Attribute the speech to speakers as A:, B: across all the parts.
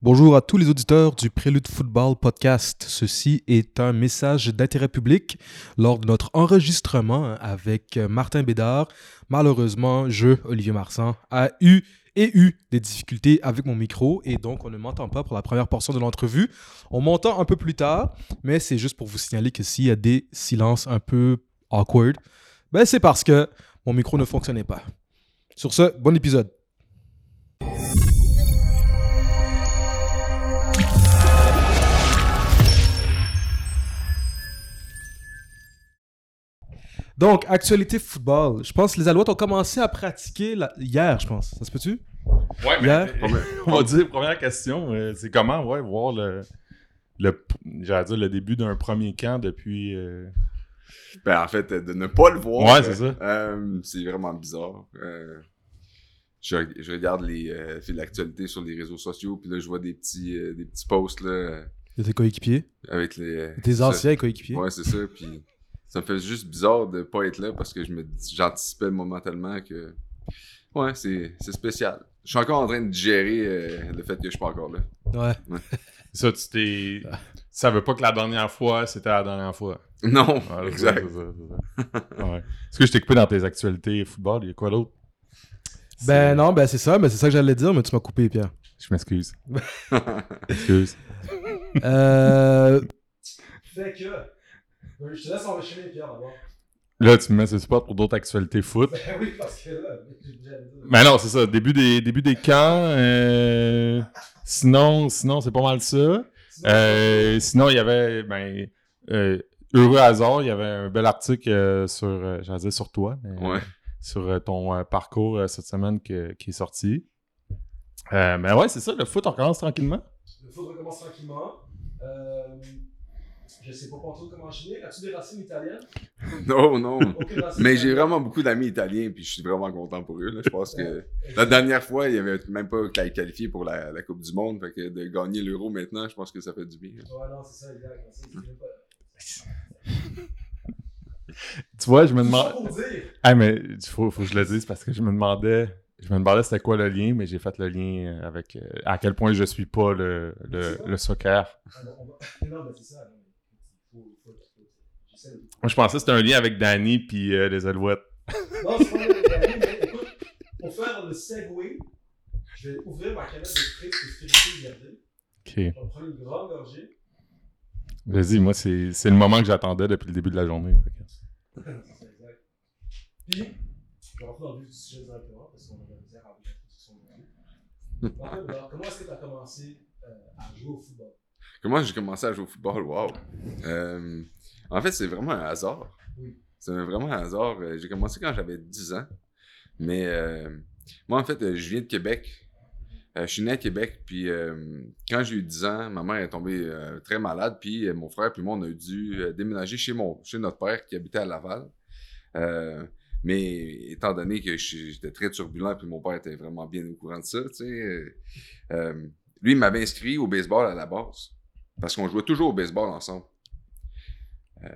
A: Bonjour à tous les auditeurs du Prélude Football Podcast. Ceci est un message d'intérêt public lors de notre enregistrement avec Martin Bédard. Malheureusement, je, Olivier Marsan, a eu et eu des difficultés avec mon micro et donc on ne m'entend pas pour la première portion de l'entrevue. On m'entend un peu plus tard, mais c'est juste pour vous signaler que s'il y a des silences un peu awkward, ben c'est parce que mon micro ne fonctionnait pas. Sur ce, bon épisode. Donc, actualité football. Je pense que les Alouettes ont commencé à pratiquer hier, je pense. Ça se peut-tu?
B: Ouais, mais on va dire, première question, euh, c'est comment, ouais, voir le, le dire, le début d'un premier camp depuis... Euh,
C: ben, en fait, de ne pas le voir.
B: Ouais, c'est ça.
C: Euh, c'est vraiment bizarre. Je, je, regarde les l'actualité sur les réseaux sociaux, puis là, je vois des petits, des petits posts, là.
A: De tes coéquipiers?
C: Avec les...
A: Tes anciens coéquipiers?
C: Ouais, c'est ça, puis ça me fait juste bizarre de pas être là parce que je me j'anticipais le moment tellement que ouais c'est spécial. Je suis encore en train de digérer euh, le fait que je suis pas encore là.
A: Ouais,
B: ça tu t'es ça veut pas que la dernière fois c'était la dernière fois.
C: Non exact.
B: est-ce que je t'ai coupé dans tes actualités football? Il y a quoi d'autre?
A: Ben non ben c'est ça mais c'est ça que j'allais dire mais tu m'as coupé Pierre.
B: Je m'excuse. Excuse.
A: Euh fait que je te laisse enchaîner, Pierre, d'abord.
B: Là, tu me mets ce spot pour d'autres actualités foot.
A: Ben oui, parce que là,
B: Mais non, c'est ça. Début des, début des camps. Euh, sinon, sinon c'est pas mal ça. Euh, sinon, il y avait, ben, euh, heureux hasard, il y avait un bel article sur, j'allais dire sur toi,
C: mais,
B: sur ton parcours cette semaine qui est sorti. mais ouais, c'est ça, le foot, on recommence tranquillement.
A: Le foot recommence tranquillement. Je sais pas trop comment enchaîner. As-tu des racines italiennes?
C: non, non. Mais j'ai vraiment beaucoup d'amis italiens, puis je suis vraiment content pour eux. Je pense que la dernière fois, il n'y avait même pas qualifié pour la, la, Coupe du Monde. Fait que de gagner l'Euro maintenant, je pense que ça fait du bien.
A: Ouais, non, c'est ça, exact.
B: tu vois, je me demande. Ah, mais il faut, faut que je le dise parce que je me demandais. Je me demandais c'était quoi le lien, mais j'ai fait le lien avec euh, à quel point je suis pas le, le, le soccer.
A: Ah, non, mais c'est ça.
B: Moi, je pensais que c'était un lien avec Danny puis euh, les Alouettes.
A: non, c'est pas un lien avec Danny, mais écoute, pour faire le segway, je vais ouvrir ma canette de Sprite que Spiritueux gardée.
B: Ok.
A: On va prendre une grande gorgée.
B: Vas-y, moi, c'est le moment que j'attendais depuis le début de la journée.
A: c'est exact. Puis, je vais rentrer dans le vif du sujet directement parce qu'on a la misère à avoir la discussion de Comment est-ce que tu as commencé euh, à jouer au football?
C: Comment j'ai commencé à jouer au football? Wow! Euh, en fait, c'est vraiment un hasard. C'est vraiment un hasard. Euh, j'ai commencé quand j'avais 10 ans. Mais euh, moi, en fait, je viens de Québec. je suis né à Québec, puis quand j'ai eu 10 ans, ma mère est tombée très malade, puis mon frère puis moi, on a dû déménager chez, mon, chez notre père qui habitait à Laval. mais étant donné que j'étais très turbulent, puis mon père était vraiment bien au courant de ça, tu sais, lui, il m'avait inscrit au baseball à la base, parce qu'on jouait toujours au baseball ensemble. Euh,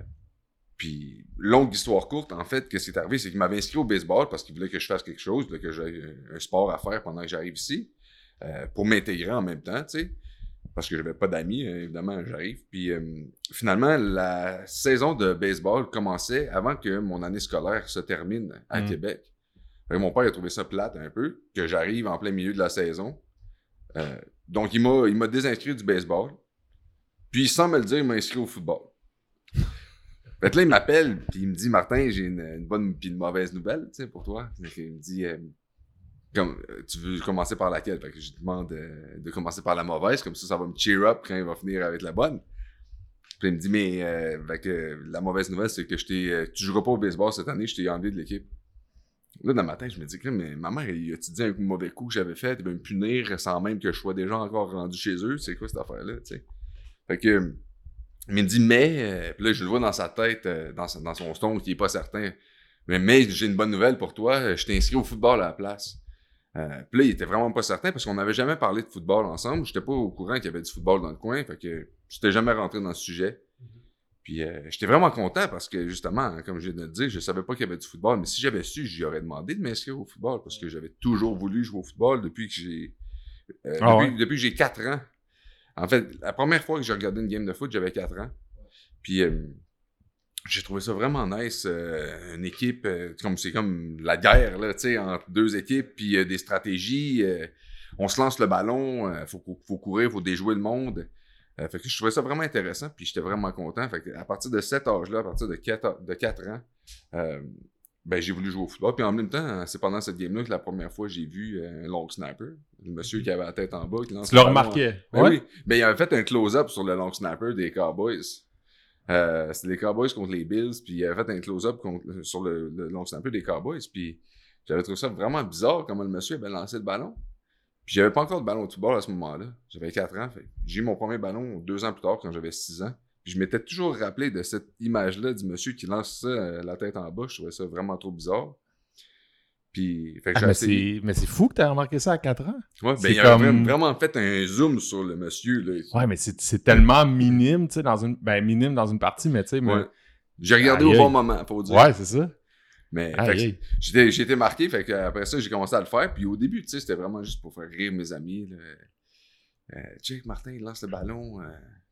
C: puis, longue histoire courte, en fait, qu'est-ce qui est arrivé, c'est qu'il m'avait inscrit au baseball parce qu'il voulait que je fasse quelque chose, que j'ai un sport à faire pendant que j'arrive ici, euh, pour m'intégrer en même temps, tu sais. Parce que j'avais pas d'amis, hein, évidemment, j'arrive. Puis euh, finalement, la saison de baseball commençait avant que mon année scolaire se termine à mm. Québec. mon père a trouvé ça plate un peu, que j'arrive en plein milieu de la saison. donc, il m'a désinscrit du baseball. Puis, sans me le dire, il m'a inscrit au football. Fait là, il m'appelle, puis il me dit Martin, j'ai une, bonne puis une mauvaise nouvelle, pour toi. il me dit euh, comme, euh, Tu veux commencer par laquelle? Fait que je demande euh, de commencer par la mauvaise, comme ça, ça va me cheer up quand il va finir avec la bonne. Puis il me dit Mais que, la mauvaise nouvelle, c'est que je t'ai. tu joueras pas au baseball cette année, je t'ai enlevé de l'équipe. Là, dans ma tête, je me dis, mais ma mère, il a-tu dit un mauvais coup que j'avais fait? Il va me punir sans même que je sois déjà encore rendu chez eux? C'est quoi cette affaire-là? Fait que mais il me dit, mais, euh, puis là, je le vois dans sa tête, euh, dans, dans, son son, qui est pas certain. Mais, mais j'ai une bonne nouvelle pour toi, euh, je t'ai inscrit au football à la place. Euh, puis là, il était vraiment pas certain parce qu'on n'avait jamais parlé de football ensemble. J'étais pas au courant qu'il y avait du football dans le coin, fait que j'étais jamais rentré dans ce sujet. Puis j'étais vraiment content parce que justement, comme je viens de le dire, je savais pas qu'il y avait du football, mais si j'avais su, j'y aurais demandé de m'inscrire au football parce que j'avais toujours voulu jouer au football depuis que j'ai ah depuis, que j'ai 4 ans. En fait, la première fois que j'ai regardé une game de foot, j'avais 4 ans. Puis euh, j'ai trouvé ça vraiment nice. euh, une équipe, euh, comme c'est comme la guerre, là, entre deux équipes, puis des stratégies. on se lance le ballon, euh, faut, faut courir, faut déjouer le monde. Fait que je trouvais ça vraiment intéressant, puis j'étais vraiment content. Fait que à partir de cet âge-là, à partir de 4, de 4 ans, ben, j'ai voulu jouer au football. Puis en même temps, c'est pendant cette game-là que la première fois j'ai vu euh, un long snapper. Le monsieur qui avait la tête en bas. Qui lance
B: Tu le remarquais.
C: Ben oui. Ben, il avait fait un close-up sur le long snapper des Cowboys. Euh, c'était les Cowboys contre les Bills, puis il avait fait un close-up contre- sur le, le long snapper des Cowboys, puis j'avais trouvé ça vraiment bizarre comment le monsieur avait lancé le ballon. Puis j'avais pas encore de ballon de football à ce moment-là. J'avais 4 ans. J'ai eu mon premier ballon deux ans plus tard quand j'avais 6 ans. Je m'étais toujours rappelé de cette image-là du monsieur qui lance ça euh, la tête en bas. Je trouvais ça vraiment trop bizarre. Puis, fait que
B: Ah, mais c'est mais c'est fou que t'aies remarqué ça à 4 ans.
C: Ouais, ben, il
B: comme-
C: vraiment- vraiment fait un zoom sur le monsieur. Là.
B: Ouais, mais c'est c'est tellement minime, tu sais, dans une. Ben, minime dans une partie, mais tu sais, mais.
C: Ouais. J'ai regardé
B: Aïe,
C: au bon moment, faut dire.
B: Ouais, c'est ça.
C: Mais j'ai été marqué, fait que après ça, j'ai commencé à le faire. Puis au début, tu sais, c'était vraiment juste pour faire rire mes amis. Là. Euh, Martin, il lance le ballon. euh,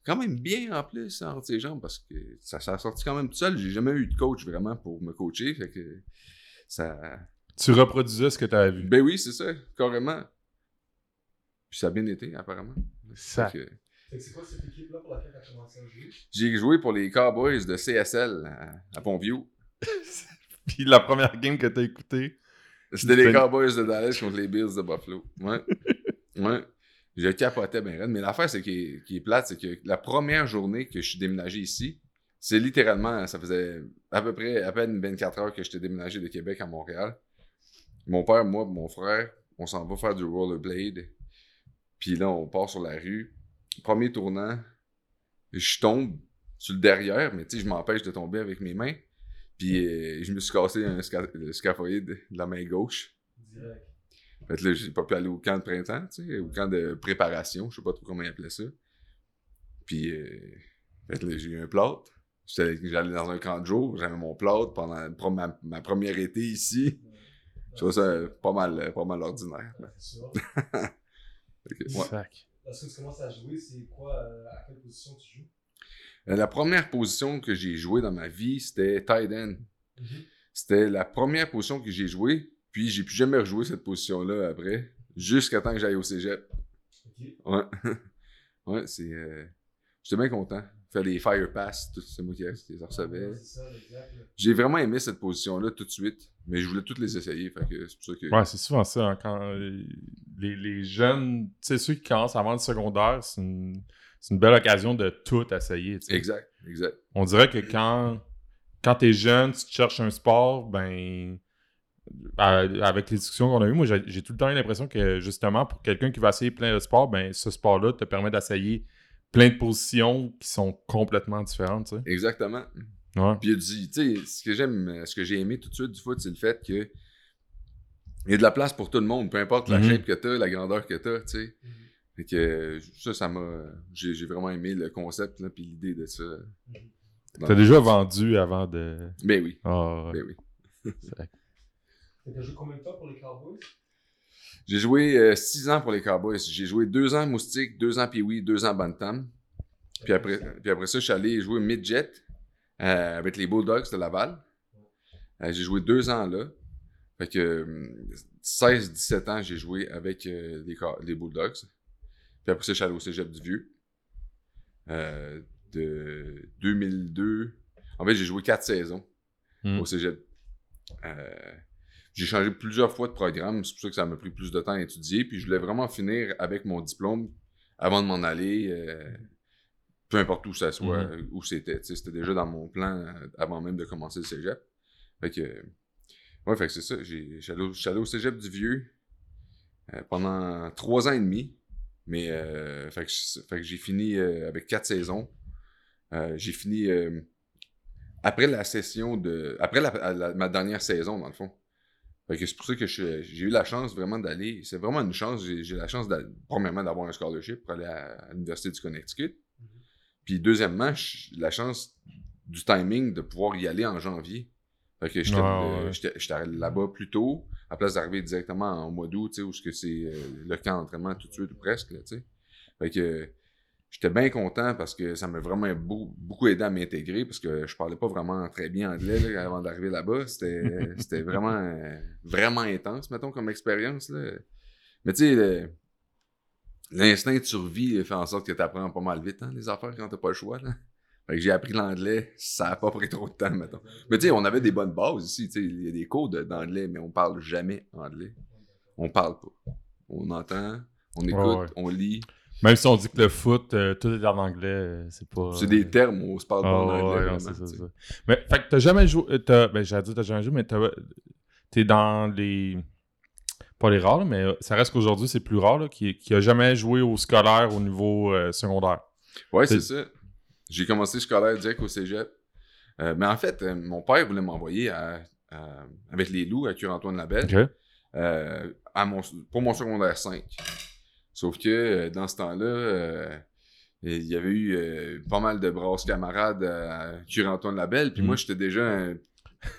C: quand même bien en plus, entre ses jambes, parce que ça, ça a sorti quand même tout seul. J'ai jamais eu de coach vraiment pour me coacher. Fait que ça.
B: Tu reproduisais ce que t'avais vu.
C: Ben oui, c'est ça, carrément. Puis ça a bien été, apparemment.
B: Ça.
C: Fait que
A: c'est quoi cette équipe-là pour laquelle tu as commencé à jouer?
C: j'ai joué pour les Cowboys de CSL à, à Pontview.
B: Puis la première game que t'as écoutée.
C: C'était les Cowboys de Dallas contre les Bills de Buffalo. Ouais. ouais. Je capotais bien. Mais l'affaire, c'est qui est, plate, c'est que la première journée que je suis déménagé ici, c'est littéralement, ça faisait à peu près à peine 24 heures que j'étais déménagé de Québec à Montréal. Mon père, moi, mon frère, on s'en va faire du rollerblade. Puis là, on part sur la rue. Premier tournant, je tombe sur le derrière, mais tu sais, je m'empêche de tomber avec mes mains. Puis euh, je me suis cassé un le scaphoïde de la main gauche.
A: Direct.
C: Fait que là, j'ai pas pu aller au camp de printemps, tu sais, au camp de préparation, je sais pas trop comment ils appelaient ça. Puis, euh, fait que là, j'ai eu un plâtre. J'allais dans un camp de jour, j'avais mon plâtre pendant ma, ma première été ici. Je trouvais ça pas mal, pas mal ordinaire. que, ouais.
A: Lorsque tu commences à jouer, c'est quoi, euh, à quelle position tu joues?
C: Euh, La première position que j'ai jouée dans ma vie, c'était tight end. C'était la première position que j'ai jouée, puis j'ai plus jamais rejoué cette position-là après, jusqu'à temps que j'aille au cégep.
A: Ok.
C: Ouais. ouais, c'est. euh, J'étais bien content. Faire des fire pass, tout c'est moi qui, les recevais.
A: Ouais, c'est ça, exact. là.
C: J'ai vraiment aimé cette position-là tout de suite, mais je voulais toutes les essayer. Fait que c'est pour ça que.
B: Ouais, c'est souvent ça. hein, quand euh, les, les jeunes, tu sais, ceux qui commencent avant le secondaire, c'est une, c'est une belle occasion de tout essayer. tu sais.
C: Exact, exact.
B: On dirait que quand, quand t'es jeune, tu te cherches un sport, ben. À- Avec les discussions qu'on a eues, moi, j'ai tout le temps eu l'impression que, justement, pour quelqu'un qui va essayer plein de sports, ben, ce sport-là te permet d'essayer plein de positions qui sont complètement différentes, tu sais.
C: Exactement.
B: Ouais.
C: Puis tu sais, ce que j'aime, euh, ce que j'ai aimé tout de suite du foot, c'est le fait que il y a de la place pour tout le monde, peu importe la
B: Mhm.
C: shape que t'as, la grandeur que t'as, tu sais.
A: Mhm.
C: Fait que euh, ça, ça m'a. J'ai vraiment aimé le concept, là, puis l'idée de ça.
B: T'as déjà vendu avant de.
C: Ben oui,
B: Ah,
C: ben oui.
A: T'as joué combien de temps pour les Cowboys?
C: J'ai joué euh, six ans pour les Cowboys. J'ai joué deux ans moustique, deux ans pee deux ans bantam. Puis après, puis après ça, je suis allé jouer midget euh, avec les Bulldogs de Laval. Euh, j'ai joué deux ans là. Fait que euh, 16-17 ans, j'ai joué avec euh, les, Bulldogs. Puis après ça, je suis allé au Cégep du Vieux. Euh, de 2002. En fait, j'ai joué quatre saisons
B: Hmm.
C: au Cégep. Euh, j'ai changé plusieurs fois de programme, c'est pour ça que ça m'a pris plus de temps à étudier. Puis je voulais vraiment finir avec mon diplôme avant de m'en aller, euh, peu importe où ça soit,
B: Mhm.
C: où c'était. C'était déjà dans mon plan euh, avant même de commencer le cégep. Fait que, euh, ouais, fait que c'est ça. j'ai- Je suis allé, au- cégep du Vieux euh, pendant trois ans et demi. Mais, euh, fait que, j'ai fini euh, avec quatre saisons. Euh, j'ai fini euh, après la session de. Après la- la- ma dernière saison, dans le fond. Fait que c'est pour ça que j'ai eu la chance vraiment d'aller. C'est vraiment une chance. J'ai la chance, premièrement, d'avoir un scholarship pour aller à, à l'Université du Connecticut. Puis deuxièmement, j'ai la chance du timing de pouvoir y aller en janvier. Fait que j'étais euh,
B: ouais.
C: là-bas plus tôt, à place d'arriver directement en mois d'août, où c'est euh, le camp d'entraînement tout de suite ou presque, là. Fait que j'étais bien content parce que ça m'a vraiment beau- beaucoup aidé à m'intégrer parce que je parlais pas vraiment très bien anglais là, avant d'arriver là-bas. C'était c'était vraiment, vraiment intense, mettons, comme expérience. là. Mais tu sais, l'instinct de survie fait en sorte que tu apprends pas mal vite, hein, les affaires, quand t'as pas le choix. Là. Fait que j'ai appris l'anglais, ça a pas pris trop de temps, mettons. Mais tu sais, on avait des bonnes bases ici, tu sais, il y a des cours de- d'anglais, mais on parle jamais anglais. On parle pas. On entend, on écoute,
B: ouais.
C: on lit.
B: Même si on dit que le foot, euh, tout est en anglais, euh, c'est pas.
C: C'est des termes où on se parle pas
B: Ah,
C: en
B: ouais,
C: anglais.
B: ouais, ça, ça. Mais, fait que t'as jamais joué. euh, T'as, ben, j'allais dire t'as jamais joué, mais t'as, t'es dans les. Pas les rares, là, mais euh, ça reste qu'aujourd'hui, c'est plus rare, là, qui, qui a jamais joué au scolaire au niveau euh, secondaire.
C: Ouais,
B: C'est-
C: c'est ça. J'ai commencé scolaire direct au cégep. Euh, mais en fait, euh, mon père voulait m'envoyer à- à- avec les loups à Cure-Antoine-Labelle
B: Ok.
C: euh, à mon, pour mon secondaire 5. Sauf que euh, dans ce temps-là, euh, il y avait eu euh, pas mal de brasses camarades à Cure-Antoine-Labelle. Puis
B: Mhm.
C: moi, j'étais déjà un,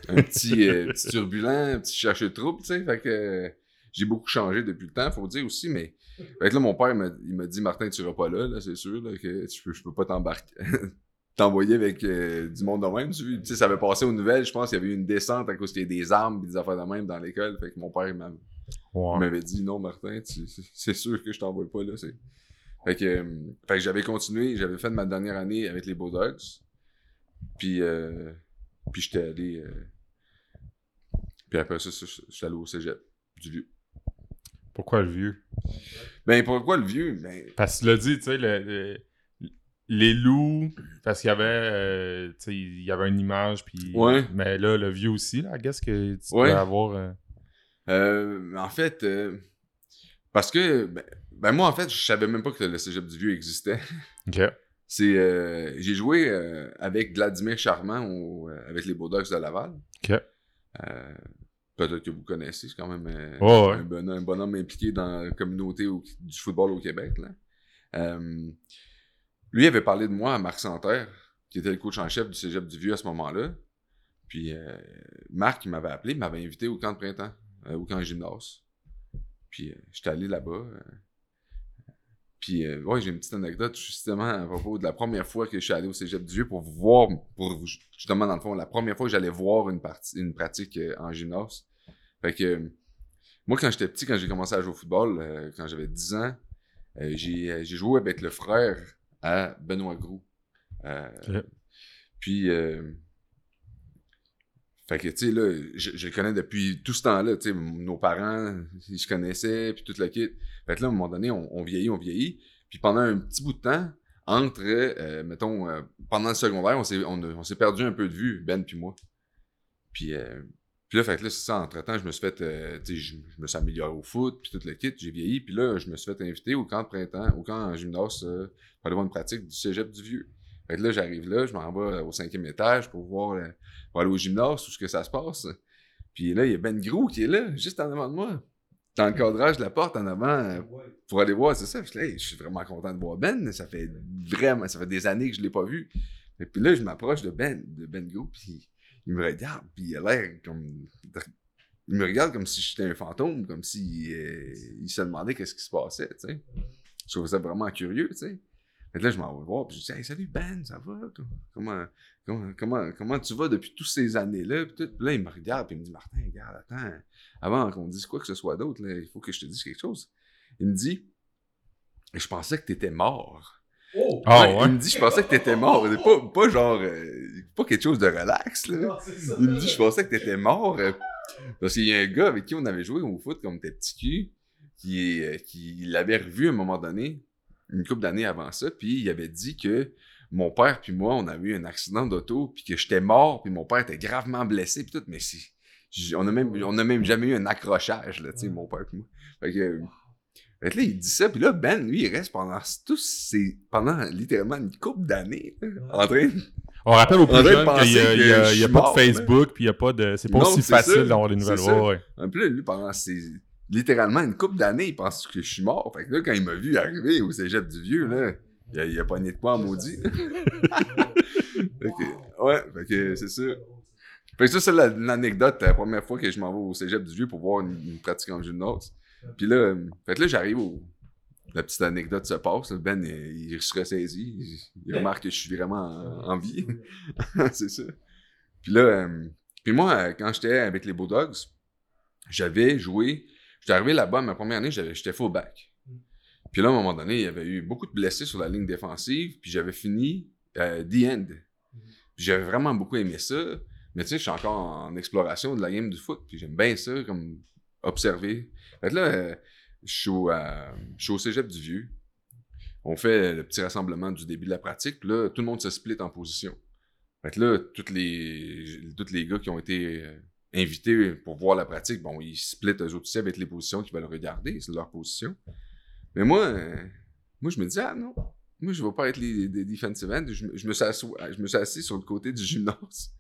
C: un petit, petit turbulent, un petit chercheur de troupe, tu sais. Fait que j'ai beaucoup changé depuis le temps, faut dire aussi, mais fait que là, mon père, il m'a- dit Martin, tu seras pas là, là c'est sûr, là, que tu peux, je peux pas t'embarquer. T'envoyer avec euh, du monde de même. Tu sais, ça avait passé aux nouvelles, je pense qu'il y avait eu une descente à cause qu'il y a des armes et des affaires de même dans l'école. Fait que mon père, il m'a- il m'avait dit non, Martin, c'est- sûr que je t'envoie pas là. c'est- Fait que, euh, fait que j'avais continué, j'avais fait ma dernière année avec les Bulldogs. Puis, euh, puis j'étais allé. euh, puis après ça, j'étais allé au cégep du vieux.
B: Pourquoi le vieux?
C: Ben pourquoi le vieux? Ben,
B: Parce que tu l'as dit, tu sais, le- le- les loups, parce qu'il y avait, tu sais, il y avait une image, puis.
C: Ouais.
B: Mais là, le vieux aussi, là, qu'est-ce que tu
C: Ouais.
B: peux avoir. Euh,
C: en fait, euh, parce que, ben, ben moi, en fait, je savais même pas que le cégep du Vieux existait.
B: Ok.
C: C'est, euh, j'ai joué avec Vladimir Charmant au- avec les Bulldogs de Laval.
B: Ok.
C: Peut-être que vous connaissez, c'est quand même
B: Ouais.
C: Un, bon, un bonhomme impliqué dans la communauté au- du football au Québec. Là. Lui avait parlé de moi à Marc Santerre, qui était le coach en chef du cégep du Vieux à ce moment-là. Puis Marc, il m'avait appelé, il m'avait invité au camp de printemps, euh, au camp de gymnase. Puis euh, j'étais allé là-bas. euh, puis euh, ouais, j'ai une petite anecdote justement à propos de la première fois que je suis allé au cégep du Vieux pour voir, pour justement dans le fond, la première fois que j'allais voir une, partie, une pratique euh, en gymnase. Fait que euh, moi, quand j'étais petit, quand j'ai commencé à jouer au football, euh, quand j'avais 10 ans, euh, j'ai euh, j'ai joué avec le frère à Benoît Groux. Euh. Puis, euh, fait que, tu sais, là, je, le connais depuis tout ce temps-là, tu sais, nos parents, ils se connaissaient, puis tout le kit. Fait que là, à un moment donné, on, vieillit, on vieillit. Puis pendant un petit bout de temps, entre, euh, mettons, euh, pendant le secondaire, on s'est on, on s'est perdu un peu de vue, Ben puis moi. Puis, euh, puis là, fait que là, c'est ça, entre-temps, je me suis fait, tu sais, je, me suis amélioré au foot, puis tout le kit, j'ai vieilli, puis là, je me suis fait inviter au camp de printemps, au camp en gymnase, pour aller voir une pratique du cégep du Vieux. Fait que là, j'arrive là, je m'en vais au cinquième étage pour voir, euh, pour aller au gymnase, tout ce que ça se passe. Puis là, il y a Ben Grou qui est là, juste en avant de moi. Dans le cadrage de la porte en avant, euh, pour aller voir, c'est ça. Je suis vraiment content de voir Ben. Ça fait vraiment, ça fait des années que je l'ai pas vu. Et puis là, je m'approche de Ben, de Ben Grou, puis il me regarde, puis il a l'air comme. Il me regarde comme si j'étais un fantôme, comme si euh, il se demandait qu'est-ce qui se passait, tu. Je trouve ça vraiment curieux, tu sais. Fait que là, je m'en vais voir, puis je dis Hey, salut Ben, ça va? Comment, comment, comment, comment tu vas depuis toutes ces années-là? Puis, là, il me regarde, puis il me dit Martin, regarde, attends, avant qu'on dise quoi que ce soit d'autre, il faut que je te dise quelque chose. Il me dit Je pensais que t'étais mort.
B: Ah
C: Ouais,
B: ouais?
C: Il me dit Je pensais que t'étais mort. C'est Pas, pas genre, euh, pas quelque chose de relax, là. Il me dit Je pensais que t'étais mort. euh, parce qu'il y a un gars avec qui on avait joué au foot comme tes petits culs, qui, euh, qui l'avait revu à un moment donné, une couple d'années avant ça, puis il avait dit que mon père puis moi, on avait eu un accident d'auto, puis que j'étais mort, puis mon père était gravement blessé, puis tout, mais si, on a même, on a même jamais eu un accrochage, là, tu sais, mon père puis moi. Fait que, fait que là, il dit ça, puis là, Ben, lui, il reste pendant tous ces, pendant littéralement une couple d'années, là, en train de
B: On rappelle aux plus jeunes
C: pensé
B: qu'il y a, a- a pas
C: mort,
B: de Facebook, puis il y a pas de. C'est pas
C: Non,
B: aussi facile d'avoir des nouvelles. Ouais.
C: Un peu, lui, pendant ces, littéralement une couple d'années, il pense que je suis mort. Fait que là, quand il m'a vu arriver au cégep du vieux, là, il a, il a pogné de quoi en maudit. que, ouais, fait que c'est ça. Fait que ça, c'est la- l'anecdote, la première fois que je m'en vais au cégep du vieux pour voir une, une pratique en gymnase. Puis là, fait que là, j'arrive au, la petite anecdote se passe. Ben, il, il se ressaisit. Il, il remarque que je suis vraiment en, en vie. c'est ça. Puis là, euh, puis moi, euh, quand j'étais avec les Bulldogs, j'avais joué. J'étais arrivé là-bas, ma première année, j'étais fullback. Puis là, à un moment donné, il y avait eu beaucoup de blessés sur la ligne défensive, puis j'avais fini euh, the end. Puis j'avais vraiment beaucoup aimé ça. Mais tu sais, je suis encore en exploration de la game du foot, puis j'aime bien ça, comme observer. Fait que là, euh, je suis au, euh, je suis au cégep du Vieux. On fait le petit rassemblement du début de la pratique, puis là, tout le monde se split en position. Fait que là, tous les, tous les gars qui ont été euh, invités pour voir la pratique, bon, ils splitent eux autres aussi avec les positions qu'ils veulent regarder, c'est leur position. Mais moi, euh, moi, je me dis, ah non, moi, je ne vais pas être les, des defensive ends. Je, me- suis assis, je me suis assis sur le côté du gymnase.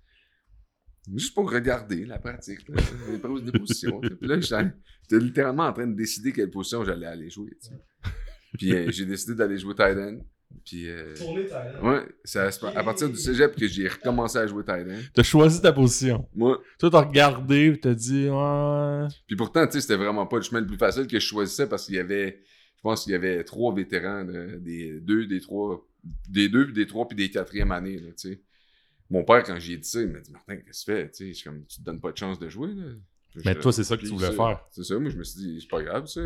C: Juste pour regarder la pratique, là, les les positions. là, j'étais littéralement en train de décider quelle position j'allais aller jouer. Puis euh, j'ai décidé d'aller jouer tight end. Puis, euh,
A: Tourner
C: ouais, c'est à, à partir du cégep que j'ai recommencé à jouer tight end.
B: T'as choisi ta position.
C: Moi,
B: Toi, t'as regardé et t'as dit, ouais.
C: Puis pourtant, tu sais, c'était vraiment pas le chemin le plus facile que je choisissais parce qu'il y avait, je pense qu'il y avait trois vétérans, là, des deux, des trois, des deux, puis des trois, puis des quatrièmes années, là, tu sais. Mon père, quand j'ai dit ça, il m'a dit, Martin, qu'est-ce que tu fais? Tu sais, je suis comme, tu te donnes pas de chance de jouer, là.
B: Mais toi, c'est ça que tu
C: puis
B: voulais faire.
C: C'est ça, moi, je me suis dit, c'est pas grave, ça.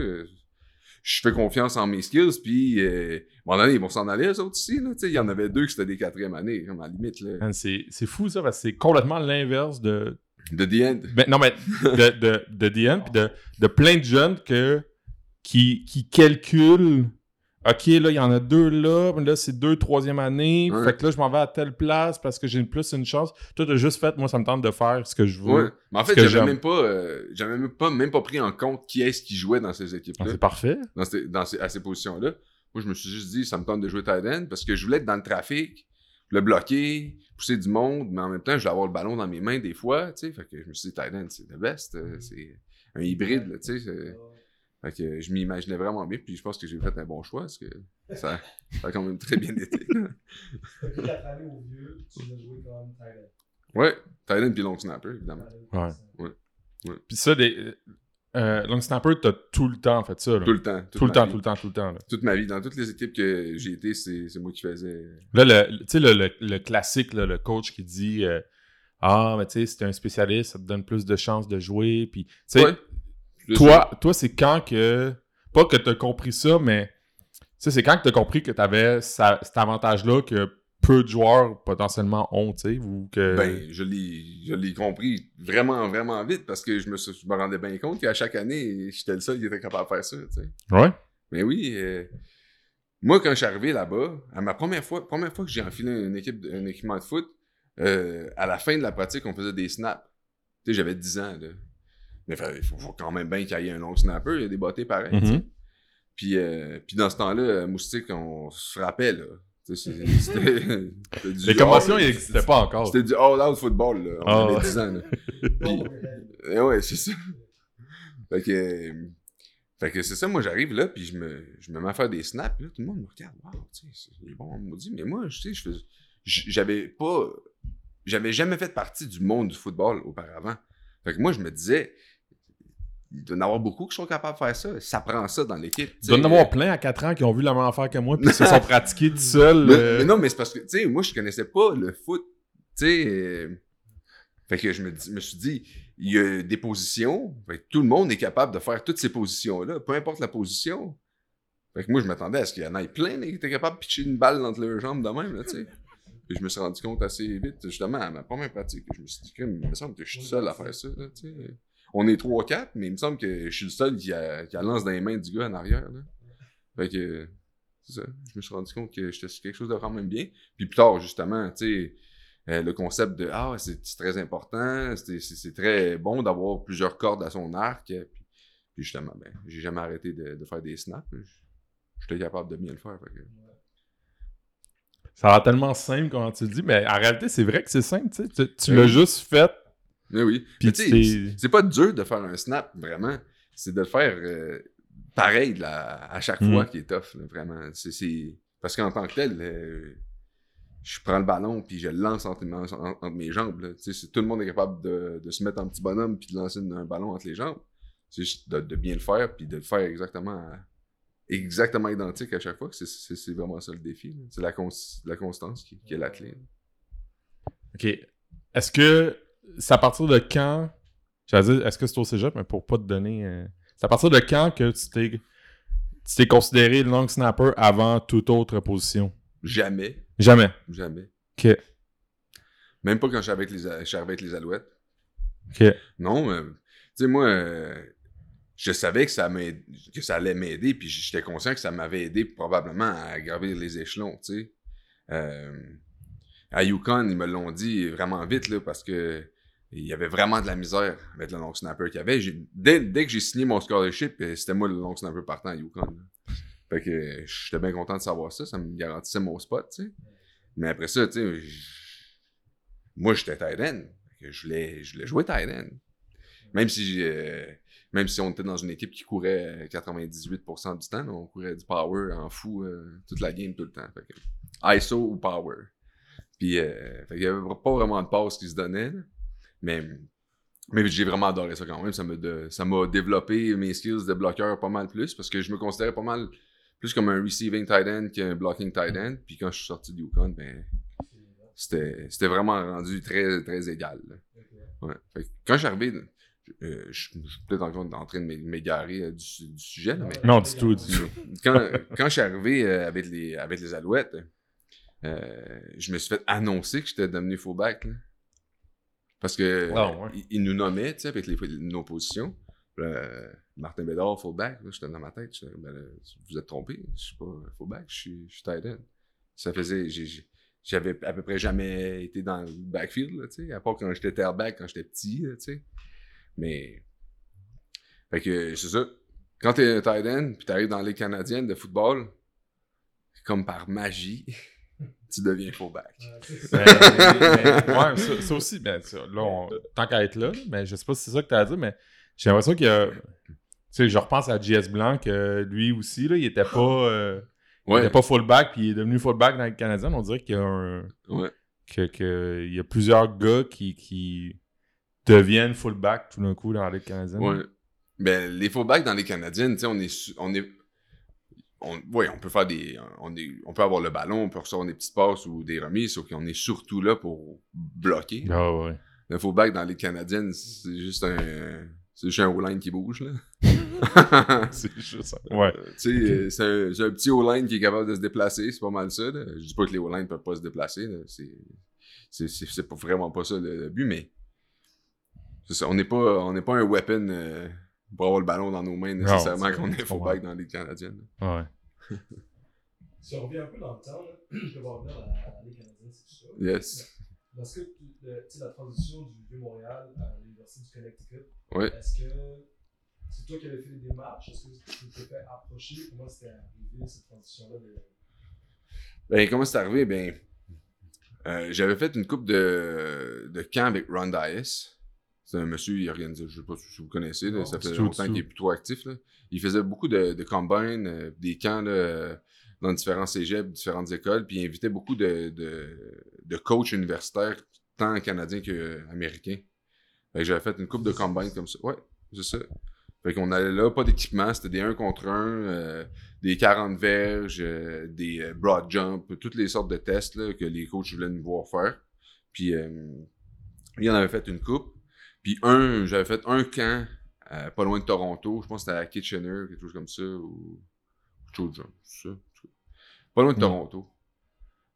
C: Je fais confiance en mes skills, puis, euh, à un moment donné, ils vont s'en aller, eux autres ici, là. Il y en avait deux qui c'était des quatrièmes années, comme à la limite, là.
B: C'est c'est fou ça, parce que c'est complètement l'inverse de.
C: De the end.
B: Ben, non, mais de, de, de DN, puis de, de plein de jeunes que, qui, qui calculent. OK, là, il y en a deux là, mais là, c'est deux troisième année.
C: Ouais.
B: Fait que là, je m'en vais à telle place parce que j'ai plus une chance. Toi, t'as juste fait, moi, ça me tente de faire ce que je veux.
C: Ouais. Mais en fait, j'avais même pas, euh, j'avais même pas, même pas pris en compte qui est-ce qui jouait dans ces
B: Ah,
C: équipes-là.
B: c'est parfait.
C: dans ces, dans ces- à ces positions-là. Moi, je me suis juste dit, ça me tente de jouer tight end parce que je voulais être dans le trafic, le bloquer, pousser du monde, mais en même temps, je voulais avoir le ballon dans mes mains des fois, tu sais. Fait que je me suis dit, tight end, c'est le best. euh, C'est un hybride, là, tu sais. Fait que je m'imaginais vraiment bien, puis je pense que j'ai fait un bon choix parce que ça, ça a quand même très bien été.
A: Depuis 4 années au vieux, tu l'as joué comme Thailand.
C: ouais, puis long snapper, évidemment.
B: Ouais. Puis ça, des, euh, long snapper, t'as tout le temps fait ça. Là.
C: Tout le temps.
B: Tout le temps, tout le temps, tout le temps. Là,
C: Toute ma vie. Dans toutes les équipes que j'ai été, c'est c'est moi qui faisais.
B: là le, tu sais, le, le, le classique, là, le coach qui dit euh, Ah, mais tu sais, si t'es un spécialiste, ça te donne plus de chances de jouer. Puis, tu sais,
C: Ouais.
B: Toi, toi c'est quand que. Pas que t'as compris ça, mais. Tu sais, c'est quand que t'as compris que t'avais ça- cet avantage-là que peu de joueurs potentiellement ont, tu sais, ou que.
C: Ben, je l'ai, je l'ai compris vraiment, vraiment vite parce que je me, suis- je me rendais bien compte qu'à chaque année, j'étais le seul qui était capable de faire ça, tu sais.
B: ouais.
C: Mais oui, euh, moi, quand je suis arrivé là-bas, à ma première fois, première fois que j'ai enfilé une équipe, un équipement de foot, euh, à la fin de la pratique, on faisait des snaps. Tu sais, j'avais 10 ans, là. Mais il faut, faut quand même bien qu'il y ait un long snapper, il y a des bottés pareils, tu.
B: Mhm.
C: Puis, euh, puis dans ce temps-là, euh, Moustique, on se frappait. Tu
B: Les commotions, ils n'existaient pas encore.
C: C'était du all-out football, là. On
B: Ah
C: avait
B: ouais.
C: 10 ans, là. Puis, eh ouais, c'est ça. Fait que, fait que c'est ça, moi j'arrive là, puis je me, je me mets à faire des snaps, puis là, tout le monde me regarde, wow, tu sais, c'est- il est bon, on m'a dit, mais moi, je sais, je fais, j'avais pas, j'avais jamais fait partie du monde du football auparavant. Fait que moi, je me disais, il doit y en avoir beaucoup qui sont capables de faire ça, ça prend ça dans l'équipe.
B: Il doit y en avoir plein à 4 ans qui ont vu la même affaire que moi puis qui se sont pratiqués tout seuls.
C: Mais,
B: euh,
C: non, mais c'est parce que, tu sais, moi, je connaissais pas le foot. Tu sais, euh, fait que je me, dis- me suis dit, il y a des positions, fait que tout le monde est capable de faire toutes ces positions-là, peu importe la position. Fait que moi, je m'attendais à ce qu'il y en ait plein qui étaient capables de pitcher une balle entre leurs jambes de même, là, tu sais. Puis je me suis rendu compte assez vite, justement, à ma première pratique, je me suis dit, Crime, il me semble que je suis seul à faire ça, là, tu sais. On est 3-4, mais il me semble que je suis le seul qui a, qui a lance dans les mains du gars en arrière, là. Fait que, c'est ça. Je me suis rendu compte que j'étais sur quelque chose de quand même bien. Puis plus tard, justement, tu sais, euh, le concept de Ah, c'est très important, c'est très bon d'avoir plusieurs cordes à son arc. euh, Puis, puis justement, ben, j'ai jamais arrêté de, de faire des snaps. J'étais capable de bien le faire. fait que-
B: Ça a l'air tellement simple quand tu le dis, mais en réalité, c'est vrai que c'est simple. Tu. Tu- l'as juste fait.
C: Mais oui.
B: Puis
C: c'est- pas dur de faire un snap, vraiment. C'est de le faire euh, pareil là, à chaque
B: Mhm.
C: fois qui est tough, là, vraiment. C'est- Parce qu'en tant que tel, euh, je prends le ballon puis je le lance entre, mes- en- entre mes jambes. tout le monde est capable de, de se mettre en petit bonhomme puis de lancer un ballon entre les jambes. C'est juste de, de bien le faire puis de le faire exactement à- exactement identique à chaque fois. C'est- vraiment ça le défi. C'est la, cons- la constance qui, qui est la clé.
B: OK. Est-ce que c'est à partir de quand. J'allais dire, est-ce que c'est au cégep, mais pour pas te donner. euh, c'est à partir de quand que tu t'es. Tu t'es considéré long snapper avant toute autre position?
C: Jamais,
B: Jamais.
C: jamais.
B: OK.
C: Même pas quand je suis avec les, avec les Alouettes.
B: OK.
C: Non, euh, tu sais, moi, euh, je savais que ça, que ça allait m'aider, puis j'étais conscient que ça m'avait aidé probablement à gravir les échelons, tu sais. Euh, à Yukon, ils me l'ont dit vraiment vite, là, parce que il y avait vraiment de la misère avec le long snapper qu'il y avait. Dès, dès que j'ai signé mon scholarship, euh, c'était moi le long snapper partant à Yukon. Fait que euh, j'étais bien content de savoir ça, ça me garantissait mon spot, tu sais. Mais après ça, tu sais, moi j'étais tight end. Je voulais, je voulais jouer tight end. Même si euh, même si on était dans une équipe qui courait euh, 98% du temps, on courait du power en fou toute la game tout le temps. ISO ou power. Puis euh, fait qu'il y avait pas vraiment de passe qui se donnait. Mais, mais j'ai vraiment adoré ça quand même. Ça m'a de- ça m'a développé mes skills de bloqueur pas mal plus parce que je me considérais pas mal plus comme un receiving tight end qu'un blocking tight end. Puis quand je suis sorti du Yukon, ben c'était c'était vraiment rendu très, très égal. là. Ouais. Fait que quand je suis arrivé, euh, je je suis peut-être encore en train de m'é- m'égarer euh, du, du sujet, là, mais
B: Non, du tout, du tout.
C: quand, quand je suis arrivé euh, avec, les, avec les Alouettes, euh, je me suis fait annoncer que j'étais devenu fullback. là. Parce que
B: Ah, ouais.
C: ils nous nommaient, tu sais, avec les, nos positions. Euh, Martin Bédard, fullback, là, j'étais dans ma tête. j'étais, ben, vous êtes trompé, je suis pas fullback, je suis, je suis tight end. Ça faisait. j'ai- j'ai- J'avais à peu près jamais été dans le backfield, là, tu sais, à part quand j'étais tailback, quand j'étais petit, là, tu sais. Mais. Fait que c'est ça. Quand t'es un tight end, puis t'arrives dans les Canadiennes de football, comme par magie, tu deviens fullback.
B: Mais- mais- ouais, ça, ça aussi, ben, ça, là, on- tant qu'à être là, mais je sais pas si c'est ça que tu as à dire, mais j'ai l'impression qu'il y a. Tu sais, je repense à JS Blanc, que lui aussi, là, il était pas. euh, il
C: Ouais.
B: était pas fullback, puis il est devenu fullback dans le Canadien. On dirait qu'il y a un.
C: Ouais.
B: Que, que- il y a plusieurs gars qui, qui deviennent fullback tout d'un coup dans la Ligue canadienne.
C: Ouais. Ben, les fullbacks dans les Canadiennes, tu sais, on est. On est on, ouais, on peut faire des. On, est, on peut avoir le ballon, on peut recevoir des petites passes ou des remises, sauf qu'on est surtout là pour bloquer.
B: Ah ouais.
C: Le fullback dans les Canadiennes, c'est juste un. C'est juste un O-line qui bouge, là.
B: C'est juste ça. Ouais.
C: Euh, tu sais, c'est un, petit O-line qui est capable de se déplacer, c'est pas mal ça. là. Je dis pas que les O-line peuvent pas se déplacer, c'est vraiment pas ça le, le but, mais c'est ça, on n'est pas, on n'est pas un weapon euh, pour avoir le ballon dans nos mains nécessairement
B: c'est-
C: quand on
B: je
C: est fullback dans les Canadiennes.
B: Ouais.
D: Si on revient un peu dans le temps, là, je voir revenir à la à Ligue canadienne, c'est tout ça.
C: Yes.
D: Lorsque tu le- la transition du Vieux-Montréal à l'Université du Connecticut,
C: Ouais.
D: est-ce que c'est toi qui avais fait les démarches? Est-ce que tu t'es fait approcher? Comment c'était arrivé cette transition-là? De...
C: Ben, comment c'est arrivé? Ben, euh, j'avais fait une coupe de, de camp avec Ron Dias. C'est un monsieur, il organisait, je sais pas si vous connaissez, là,
D: Non,
C: ça fait longtemps qu'il est plutôt actif. Là. Il faisait beaucoup de, de combines, euh, des camps là, euh, dans différents cégeps, différentes écoles, puis il invitait beaucoup de, de, de coachs universitaires, tant canadiens qu'américains. Fait que j'avais fait une coupe de combine comme ça. Ouais, c'est ça. Fait qu'on allait là, pas d'équipement, c'était des 1 contre 1, des 40 verges, euh, des euh, broad jump, toutes les sortes de tests là, que les coachs voulaient nous voir faire. Puis euh, il en avait fait une coupe. Puis un, j'avais fait un camp euh, pas loin de Toronto, je pense que c'était à Kitchener, quelque chose comme ça, ou c'est ça. Pas loin de
B: Mm.
C: Toronto.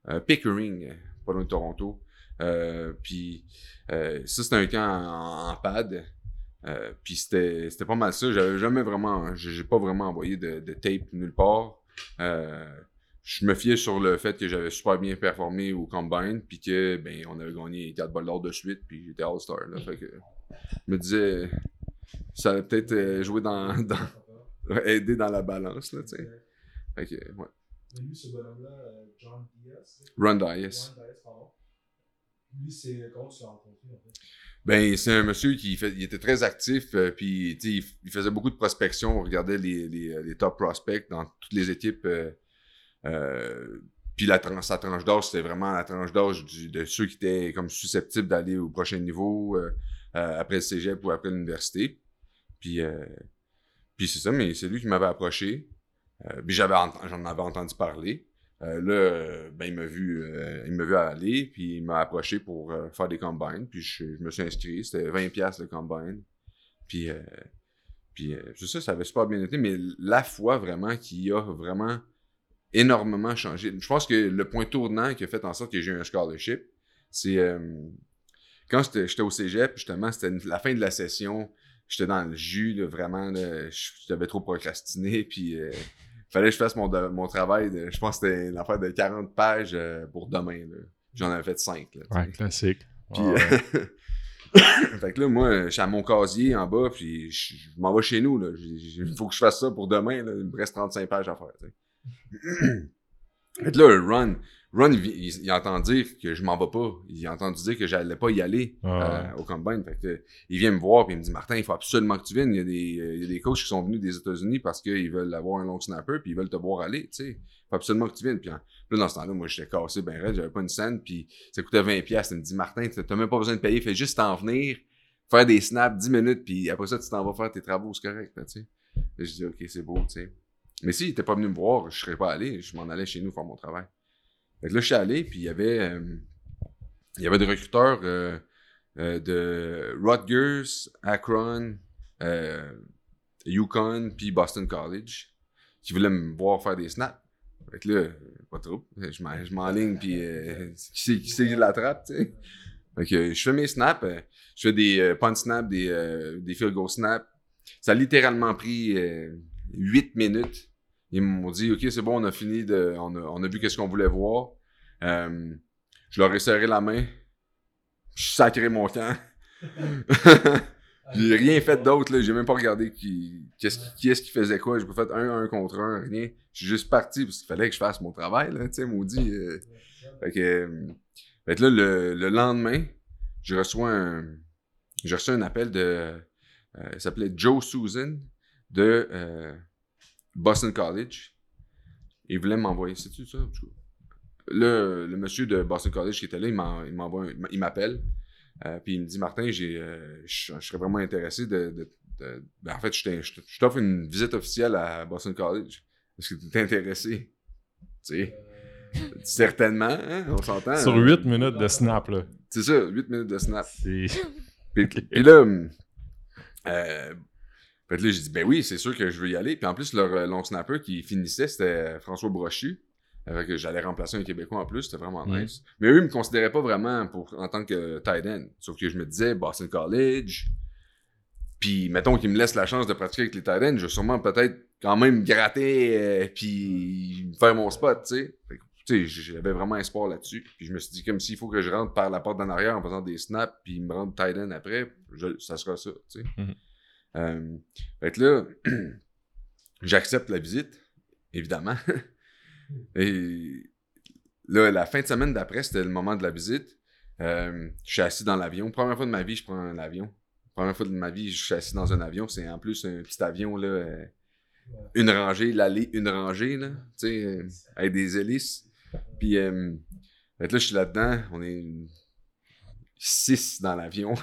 C: Euh, Pickering, pas loin de Toronto. Euh, puis ça, c'était un camp en, en pad. Puis c'était c'était pas mal ça. J'avais jamais vraiment. J'ai pas vraiment envoyé de, de tape nulle part. Je me fiais sur le fait que j'avais super bien performé au combine, puis que ben on avait gagné 4 balles d'or de suite, puis j'étais All-Star. Là, fait que je me disais ça allait peut-être euh, jouer dans, dans aider dans la balance là, tu sais. Que ouais.
D: Mais lui, ce bonhomme-là, euh, John Diaz. John Diaz, pardon. Lui, c'est comment tu l'as rencontré en fait?
C: Ben, c'est un monsieur qui fait, il était très actif, euh, puis il, il faisait beaucoup de prospection, on regardait les, les, les top prospects dans toutes les équipes. euh, euh, puis la tran- sa tranche d'âge, c'était vraiment la tranche d'âge du- de ceux qui étaient comme susceptibles d'aller au prochain niveau après le cégep ou après l'université. Puis, euh, puis c'est ça, mais c'est lui qui m'avait approché. Euh, puis j'avais j'en avais entendu parler. Euh, là, euh, ben, il m'a vu, euh, il m'a vu aller, puis il m'a approché pour euh, faire des combines. Puis je, je me suis inscrit, c'était 20$ piastres le combine. Puis, euh, puis euh, c'est ça, ça avait super bien été, mais la fois vraiment qui a vraiment énormément changé. Je pense que le point tournant qui a fait en sorte que j'ai eu un scholarship, c'est euh, quand j'étais au cégep, justement, c'était la fin de la session. J'étais dans le jus, là, vraiment. J'avais trop procrastiné, puis euh, fallait que je fasse mon, de- mon travail. De, je pense que c'était une affaire de 40 pages euh, pour demain. J'en avais fait 5. Là, tu sais.
B: Ouais, classique.
C: Puis, euh, fait que là, moi, je suis à mon casier en bas, puis je, je m'en vais chez nous. Il faut que je fasse ça pour demain. Là. Il me reste 35 pages à faire. fait que là, Ron, Ron il, il- il entend dire que je m'en vais pas. Il a entendu dire que j'allais pas y aller
B: Ah.
C: euh, au combine. Fait que, il vient me voir et il me dit Martin, il faut absolument que tu viennes. Il y a des, euh, il y a des coachs qui sont venus des États-Unis parce qu'ils veulent avoir un long snapper puis ils veulent te voir aller. Tu sais, il faut absolument que tu viennes. Puis là, dans ce temps-là, moi, j'étais cassé ben raide, j'avais pas une scène. Puis ça coûtait 20$. piastres. Il me dit Martin, t'as même pas besoin de payer, fais juste t'en venir, faire des snaps 10 minutes, puis après ça, tu t'en vas faire tes travaux, c'est correct. là, tu sais. Là, je dis Ok, c'est beau. tu sais. Mais s'il était pas venu me voir, je serais pas allé. Je m'en allais chez nous faire mon travail. Fait que là, je suis allé, puis il y avait, euh, il y avait des recruteurs euh, euh, de Rutgers, Akron, Yukon, puis Boston College qui voulaient me voir faire des snaps. Fait que là, pas trop. Je m'en- je m'enligne, puis qui c'est qui, qui l'attrape, tu sais? Fait je fais mes snaps, je fais des punt snaps, des, des field goal snaps. Ça a littéralement pris euh, 8 minutes. Ils m'ont dit, OK, c'est bon, on a fini, de, on, a, on a vu qu'est-ce qu'on voulait voir. Euh, je leur ai serré la main. Je sacré mon camp. J'ai rien fait d'autre, là. J'ai même pas regardé qui, qu'est-ce qui, est-ce qui faisait quoi. J'ai pas fait un, un contre un, rien. Je suis juste parti parce qu'il fallait que je fasse mon travail, là, tu sais, maudit. euh. Fait que, euh, fait que là, le, le lendemain, je reçois un, j'ai reçu un appel de, euh, il s'appelait Joe Susan de Boston College. Il voulait m'envoyer, sais-tu ça? Le, le monsieur de Boston College qui était là, il m'appelle. Euh, puis il me dit Martin, j'ai, euh, je serais vraiment intéressé de. de- de- ben, en fait, je t'offre une visite officielle à Boston College. Est-ce que tu es intéressé? Tu sais, certainement, hein, on s'entend.
B: Sur
C: euh,
B: 8 minutes de snap, là.
C: C'est ça, 8 minutes de snap.
B: C'est.
C: Puis, puis là, euh, fait que là, j'ai dit, ben oui, c'est sûr que je veux y aller. Puis en plus, leur euh, long snapper qui finissait, c'était François Brochu. Fait que j'allais remplacer un Québécois en plus, c'était vraiment nice. Mais eux, ils me considéraient pas vraiment pour, en tant que tight end. Sauf que je me disais, Boston College. Puis, mettons qu'ils me laissent la chance de pratiquer avec les tight ends, je vais sûrement peut-être quand même gratter euh, puis faire mon spot, tu sais. Tu sais, j'avais vraiment espoir là-dessus. Puis je me suis dit, comme s'il faut que je rentre par la porte d'en arrière en faisant des snaps, puis me rendre tight end après, je- ça sera ça, tu sais.
B: Mhm.
C: Euh, fait que là, j'accepte la visite, évidemment. Et là, la fin de semaine d'après, c'était le moment de la visite. Euh, je suis assis dans l'avion. Première fois de ma vie, je prends un avion. Première fois de ma vie, je suis assis dans un avion. C'est en plus un petit avion, là. euh, une rangée, l'allée, une rangée, là. Tu sais, euh, avec des hélices. Puis, là, je suis là-dedans. On est six dans l'avion.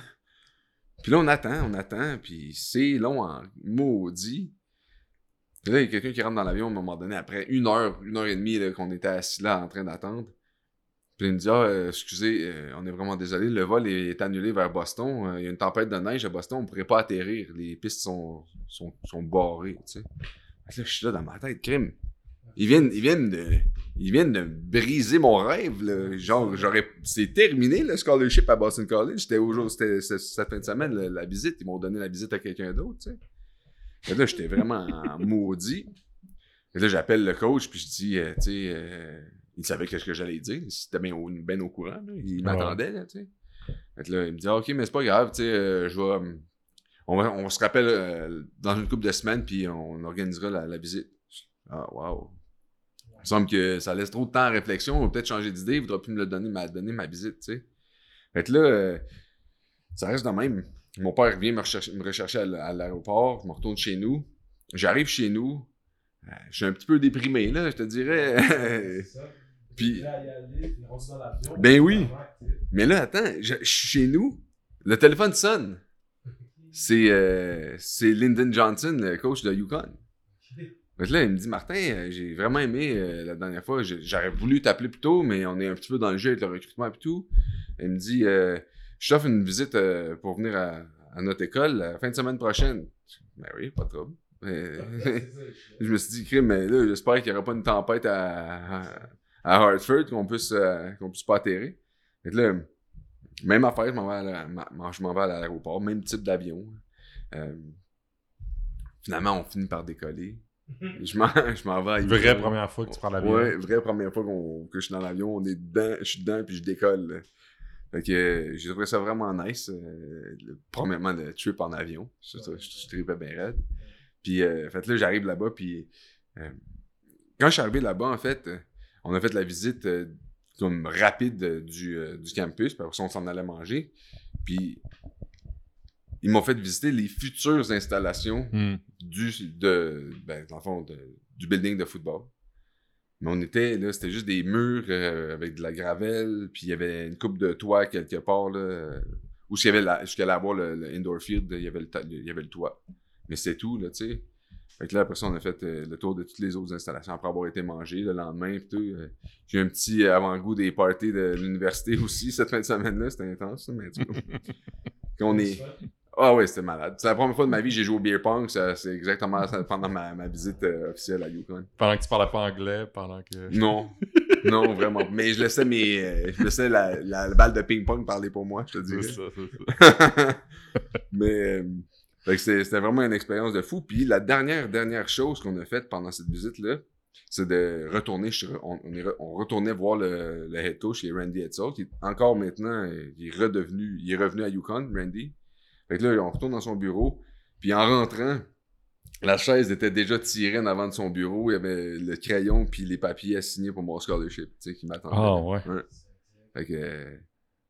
C: Puis là, on attend, on attend. Puis c'est long en maudit. Là, il y a quelqu'un qui rentre dans l'avion à un moment donné, après une heure, une heure et demie qu'on était assis là en train d'attendre. Puis il me dit Ah, euh, excusez, euh, on est vraiment désolé, le vol est annulé vers Boston. Euh, Il y a une tempête de neige à Boston, on pourrait pas atterrir. Les pistes sont, sont, sont barrées, tu sais. Là, je suis là dans ma tête, crime. Ils viennent, ils viennent de. Ils viennent de briser mon rêve. Là. Genre, j'aurais. C'est terminé le scholarship à Boston College. C'était aujourd'hui, c'était cette fin de semaine, la, la visite. Ils m'ont donné la visite à quelqu'un d'autre, tu sais. Et là, j'étais vraiment en maudit. Et là, j'appelle le coach, puis je dis, euh, tu sais, euh, il savait que ce que j'allais dire. C'était bien au, bien au courant. là. Il m'attendait, là, tu sais. Là, il me dit, OK, mais c'est pas grave, tu sais, euh, je vais. On, va- on se rappelle dans une couple de semaines, puis on organisera la, la visite. Ah, wow. Il me semble que ça laisse trop de temps à réflexion. On va peut-être changer d'idée. Il voudra plus me le donner, ma, donner ma visite, tu sais. Fait que là, euh, ça reste de même. Mon père vient me rechercher, me rechercher à l'aéroport. Je me retourne chez nous. J'arrive chez nous. Euh, je suis un petit peu déprimé, là, je te dirais. Puis- Ben oui. Mais là, attends, je, je suis chez nous. Le téléphone sonne. C'est euh, c'est Lyndon Johnson, le coach de Yukon. Donc là, il me dit, Martin, euh, j'ai vraiment aimé euh, la dernière fois. J'aurais voulu t'appeler plus tôt, mais on est un petit peu dans le jeu avec le recrutement et tout. Il me dit, euh, je t'offre une visite euh, pour venir à, à notre école la fin de semaine prochaine. Ben oui, pas de trouble.
D: Je-
C: me suis dit, crime, mais là, j'espère qu'il n'y aura pas une tempête à, à, à Hartford, qu'on puisse, qu'on puisse pas atterrir. Là, même affaire, je m'en vais à la- l'aéroport, même type d'avion. Finalement, on finit par décoller. Je m'en, je m'en vais à
B: Vraie première fois que tu prends l'avion.
C: Ouais, vraie première fois qu'on- que je suis dans l'avion. On est dedans, je suis dedans, puis je décolle. là. Fait que euh, j'ai trouvé ça vraiment nice. euh, le- premièrement, le trip en avion. Ça, ça, je, je tripais bien raide. Puis, euh, fait que là, j'arrive là-bas, puis euh, quand je suis arrivé là-bas, en fait, euh, on a fait la visite euh, comme rapide euh, du, euh, du campus, puis après ça, on s'en allait manger. Puis, ils m'ont fait visiter les futures installations
B: Hmm.
C: du, de, ben, dans le fond, de- du building de football. Mais on était, là, c'était juste des murs euh, avec de la gravelle, puis il y avait une coupe de toit quelque part, là, où il y avait la, jusqu'à là le, le indoor field, il y avait le, ta- il y avait le toit. Mais c'est tout, là, tu sais. Fait que là, après ça, on a fait euh, le tour de toutes les autres installations après avoir été mangé le lendemain, puis tout. euh, j'ai eu un petit avant-goût des parties de l'université aussi cette fin de semaine-là, c'était intense, ça, mais cas, quand on est... Ah ouais, c'était malade. C'est la première fois de ma vie que j'ai joué au beer pong. C'est exactement ça pendant ma, ma visite euh, officielle à Yukon.
B: Pendant que tu parlais pas anglais, pendant que.
C: Non. non, vraiment. Mais je laissais mes. euh, je laissais la, la, balle de ping-pong parler pour moi, je te
B: C'est
C: dirais.
B: ça, c'est ça.
C: Mais. euh, c'est- c'était vraiment une expérience de fou. Puis la dernière, dernière chose qu'on a faite pendant cette visite-là, c'est de retourner. chez- on, on, est on retournait voir le, le head coach, qui est Randy Edsall, qui est encore maintenant, il est redevenu, il est revenu à Yukon, Randy. Fait que là, on retourne dans son bureau, puis en rentrant, la chaise était déjà tirée en avant de son bureau, il y avait le crayon puis les papiers à signer pour mon scholarship, tu sais, qui m'attendaient.
B: Ah ouais.
C: Fait que euh,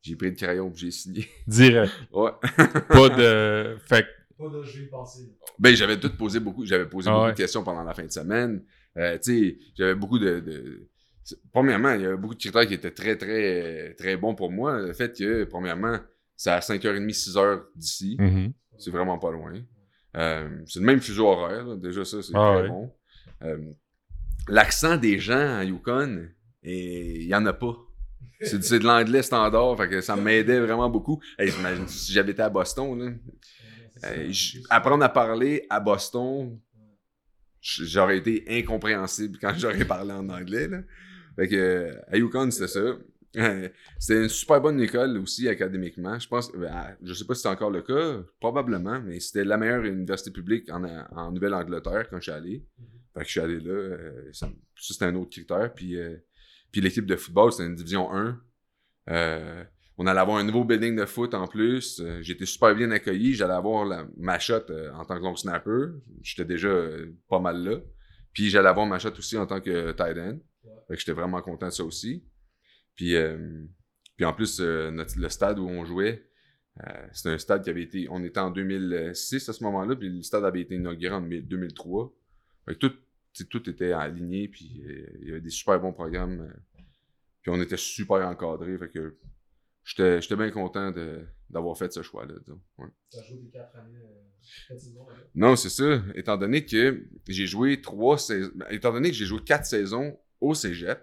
C: j'ai pris le crayon puis j'ai signé.
B: Direct.
C: ouais.
B: Pas de. Fait que.
D: Pas de je vais y penser.
C: Ben, j'avais tout posé beaucoup, j'avais posé
B: Ah
C: beaucoup
B: ouais.
C: de questions pendant la fin de semaine. Euh, tu sais, j'avais beaucoup de, de- Premièrement, il y avait beaucoup de critères qui étaient très, très, très bons pour moi. Le fait que, premièrement, c'est à 5h30, 6h d'ici.
B: Mhm.
C: C'est vraiment pas loin. Euh, c'est le même fuseau horaire, là. déjà ça, c'est
B: Ah
C: très bon. Euh, L'accent des gens à Yukon, il y en a pas. C'est de l'anglais standard, fait que ça m'aidait vraiment beaucoup. Hey, j'imagine si été à Boston, là, euh, apprendre à parler à Boston, j'aurais été incompréhensible quand j'aurais parlé en anglais. Là. Fait que, à Yukon, c'était ça. C'était une super bonne école aussi académiquement. Je pense, ben, ah, je sais pas si c'est encore le cas, probablement, mais c'était la meilleure université publique en, en Nouvelle-Angleterre quand je suis allé. Fait que je suis allé là. euh, ça, ça, c'était un autre critère. Puis, euh, puis l'équipe de football, c'était une division 1. Euh, on allait avoir un nouveau building de foot en plus. J'étais super bien accueilli. J'allais avoir la- ma shot en tant que long snapper. J'étais déjà pas mal là. Puis j'allais avoir ma shot aussi en tant que tight end. Fait que j'étais vraiment content de ça aussi. Puis, euh, puis en plus, euh, notre- le stade où on jouait, euh, c'était un stade qui avait été. On était en 2006 à ce moment-là, puis le stade avait été inauguré en 2003. Fait que tout, tu tout était aligné, puis il y avait des super bons programmes. puis on était super encadrés. Fait que j'étais j'étais bien content d'avoir fait ce choix-là. Ouais.
D: Ça joue des 4 années, euh, quatre.
C: Non, c'est ça. Étant donné que j'ai joué trois saisons. Étant donné que j'ai joué quatre saisons au cégep,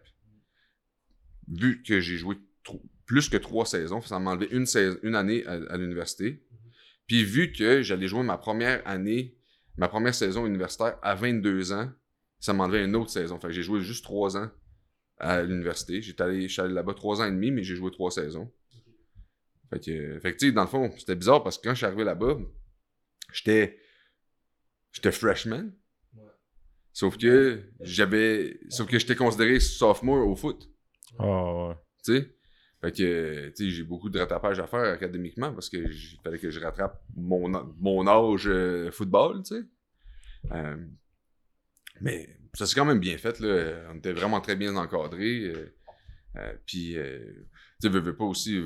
C: vu que j'ai joué plus que trois saisons, ça m'a enlevé une, année à, à l'université. Puis vu que j'allais jouer ma première année, ma première saison universitaire à 22 ans, ça m'a enlevé une autre saison. Fait que j'ai joué juste trois ans à l'université. J'étais allé, allé là-bas trois ans et demi, mais j'ai joué trois saisons. Fait que, fait que tu sais, dans le fond, c'était bizarre parce que quand je suis arrivé là-bas, j'étais j'étais freshman.
D: Ouais.
C: Sauf que j'avais sauf que j'étais considéré sophomore au foot,
B: Ah ouais.
C: tu sais? Fait que tu sais, j'ai beaucoup de rattrapage à faire académiquement parce que il fallait que je rattrape mon mon âge euh, football, tu sais? Euh, mais ça s'est quand même bien fait là, on était vraiment très bien encadrés euh, puis tu sais veux, pas aussi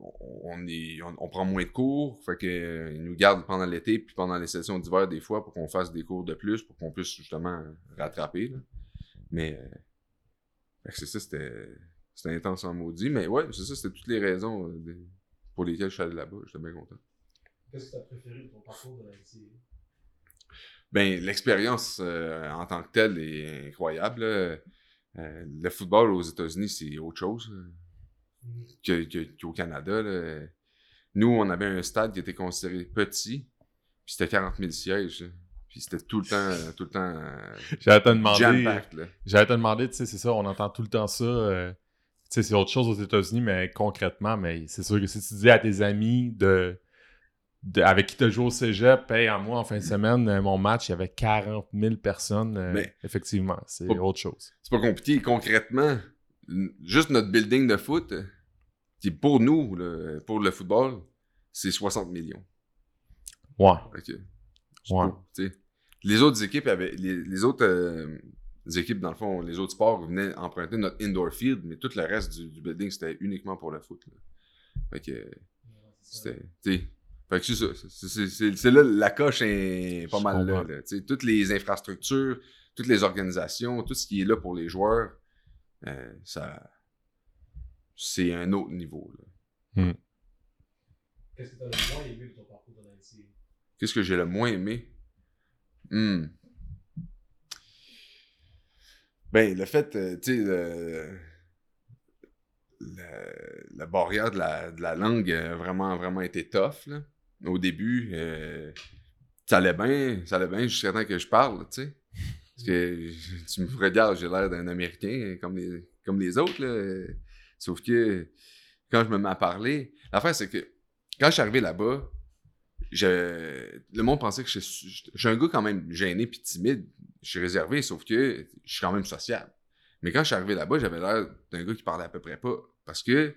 C: on, est, on, prend moins de cours, fait que ils nous gardent pendant l'été puis pendant les sessions d'hiver des fois pour qu'on fasse des cours de plus pour qu'on puisse justement rattraper. là. Mais c'est ça, c'était c'était intense en maudit, mais ouais, c'est ça, c'était toutes les raisons euh, de- pour lesquelles je suis allé là-bas, j'étais bien content.
D: Qu'est-ce que tu as préféré de ton parcours de la NCAA?
C: Ben, l'expérience euh, en tant que telle est incroyable. Euh, le football aux États-Unis, c'est autre chose euh, que- que- qu'au Canada. là. Nous, on avait un stade qui était considéré petit, puis c'était 40 000 sièges. Puis c'était tout le temps, tout le temps euh,
B: J'allais te demander. J'allais te demander, tu sais, c'est ça, on entend tout le temps ça. euh, tu sais, c'est autre chose aux États-Unis, mais concrètement, mais c'est sûr que si tu dis à tes amis de, de- avec qui tu joué au cégep, hey, à moi, en fin de semaine, euh, mon match, il y avait 40 000 personnes. euh,
C: Mais-
B: effectivement, c'est autre chose.
C: C'est pas compliqué. Concrètement, juste notre building de foot, euh, qui pour nous, là, pour le football, c'est 60 millions.
B: Ouais.
C: Ok.
B: Ouais.
C: sais. Les autres équipes avaient. Les, les autres euh, équipes, dans le fond, les autres sports venaient emprunter notre indoor field, mais tout le reste du, du building, c'était uniquement pour le foot. là. Fait que c'était. tu sais. Fait que c'est ça. C'est- là, la coche est pas
B: Je
C: mal là.
B: comprends.
C: toutes les infrastructures, toutes les organisations, tout ce qui est là pour les joueurs, euh, ça. C'est un autre niveau. là.
D: Qu'est-ce que tu as le moins aimé de ton parcours dans l'NCA?
C: Qu'est-ce que j'ai le moins aimé? Hmm. Ben, le fait, euh, tu sais, la barrière de la, de la langue a vraiment, vraiment été tough, là. Au début, euh, ça allait bien, ça allait bien jusqu'à temps que je parle, tu sais. Parce que tu me regardes, j'ai l'air d'un Américain comme les, comme les autres, là. Sauf que quand je me mets à parler, l'affaire, c'est que quand je suis arrivé là-bas, je- le monde pensait que je suis, un gars quand même gêné puis timide. Je suis réservé, sauf que je suis quand même sociable. Mais quand je suis arrivé là-bas, j'avais l'air d'un gars qui parlait à peu près pas. Parce que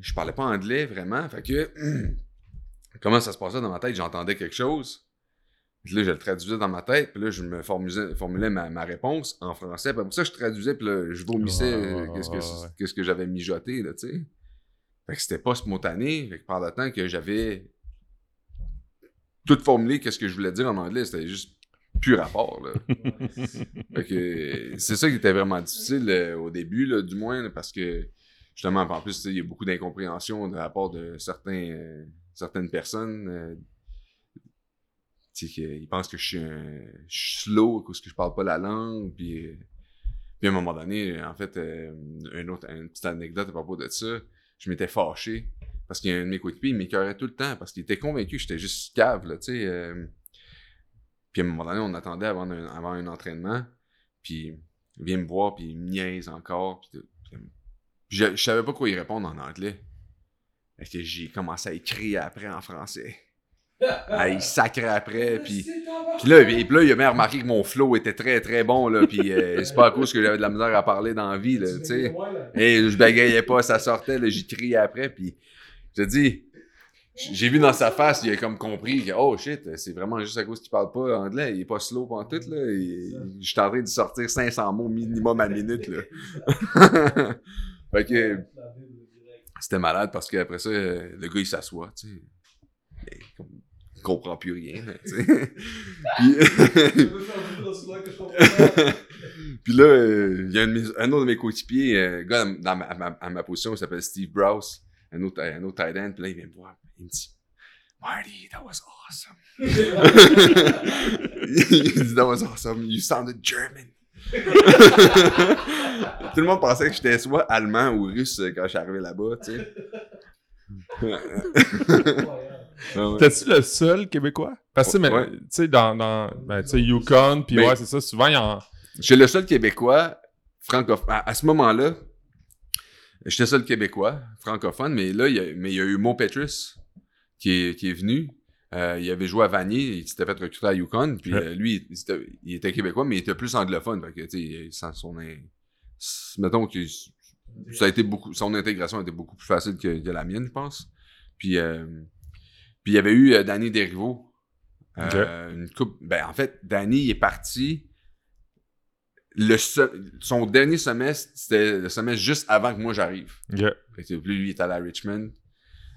C: je parlais pas anglais vraiment. Fait que comment ça se passait dans ma tête? J'entendais quelque chose. Puis là, je le traduisais dans ma tête. Puis là, je me formulais, formulais ma, ma réponse en français. Puis après ça, je traduisais. Puis là, je vomissais
B: Ouais, ouais,
C: euh, qu'est-ce que,
B: ouais.
C: que j'avais mijoté, là, tu sais. Fait que c'était pas spontané. Fait que par le temps que j'avais tout formulé, qu'est-ce que je voulais dire en anglais, c'était juste plus rapport, c'est ça qui était vraiment difficile euh, au début, là, du moins, là, parce que justement, en plus, il y a beaucoup d'incompréhension de la part de certains, euh, certaines personnes. euh, qu'ils pensent que je suis, un, je suis slow parce que je parle pas la langue. Puis, puis à un moment donné, en fait, euh, un autre, une petite anecdote à propos de ça, je m'étais fâché parce qu'il y a un de mes coéquipiers, il m'écœurait tout le temps parce qu'il était convaincu que j'étais juste cave, là, tu sais. euh. puis à un moment donné, on attendait avant un, avant un entraînement, puis il vient me voir, puis il me niaise encore. Puis, je, je savais pas quoi y répondre en anglais. Fait que j'ai commencé à écrire après en français. Ah, il sacrait après, puis... Puis là, puis là, il a bien remarqué que mon flow était très, très bon, là, puis euh, c'est pas à cause que j'avais de la misère à parler dans la vie, là, tu sais. Et je bégayais pas, ça sortait, là, j'y criais après, puis je te dis, j'ai vu dans sa face, il a comme compris que, oh shit, c'est vraiment juste à cause qu'il parle pas anglais, il est pas slow pendant tout, là. Je suis en train de sortir 500 mots minimum à minute, là. fait que c'était malade parce qu'après ça, euh, le gars il s'assoit, tu sais. Il comprend plus rien, tu sais. Puis- là, euh, il y a un, autre de mes coéquipiers, un gars dans ma- à, ma, à ma position, il s'appelle Steve Browse, un autre, un autre tight end. Puis là, il vient me voir. Il me dit Marty, that was awesome. il dit That was awesome. You sounded German. Tout le monde pensait que j'étais soit allemand ou russe quand je suis arrivé là-bas, tu sais. Ah ouais.
B: T'es-tu le seul Québécois? Parce que, mais,
C: Ouais.
B: tu sais, dans, dans ben, tu sais, Yukon, puis
C: Ben-
B: ouais, c'est ça, souvent, il y en...
C: J'étais le seul Québécois francophone. À, à ce moment-là, j'étais seul Québécois francophone, mais là, il y a, mais il y a eu Mo Petrus qui est, qui est venu. Euh, il avait joué à Vanier, il s'était fait recruter à Yukon, puis
B: Ouais.
C: euh, lui, il était, il était Québécois, mais il était plus anglophone. Fait que, tu sais, son... Mettons que ça a été beaucoup... Son intégration a été beaucoup plus facile que, que la mienne, je pense. Puis, euh, puis il y avait eu Danny Desrivaux. Euh, une coupe... Ben, en fait, Danny il est parti le son dernier semestre, c'était le semestre juste avant que moi j'arrive. Fait que lui, est allé à Richmond.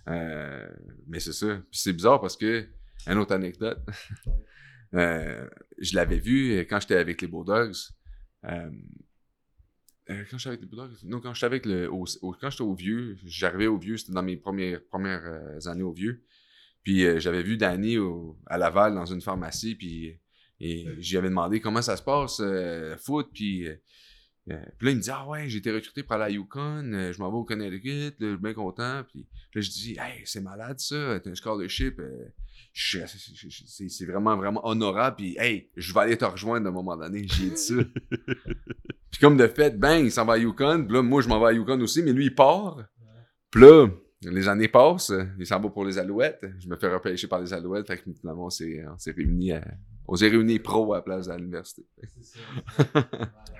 C: Euh, mais c'est ça. Puis c'est bizarre parce que, une autre anecdote, euh, je l'avais vu quand j'étais avec les Bulldogs. Euh, euh, quand j'étais avec les Bulldogs, non, quand j'étais avec le, au, au- quand j'étais au Vieux, j'arrivais au Vieux, c'était dans mes premières, premières euh, années au Vieux. Puis euh, j'avais vu Danny au- à Laval dans une pharmacie, puis Et j'y avais demandé comment ça se passe, euh, foot, puis... euh, euh, puis là, il me dit Ah ouais, j'ai été recruté pour aller à Yukon, euh, je m'en vais au Connecticut, là, je suis bien content. Puis là, je dis Hey, c'est malade ça, t'as un scholarship. c'est vraiment, vraiment honorable. Puis hey, je vais aller te rejoindre à un moment donné. J'ai dit ça. puis comme de fait, bang, il s'en va à Yukon. Puis là, moi, je m'en vais à Yukon aussi, mais lui, il part. Puis là, les années passent, il s'en va pour les Alouettes. Je me fais repêcher par les Alouettes. Fait que finalement, on s'est réunis à- On s'est réunis pro à la place de l'université.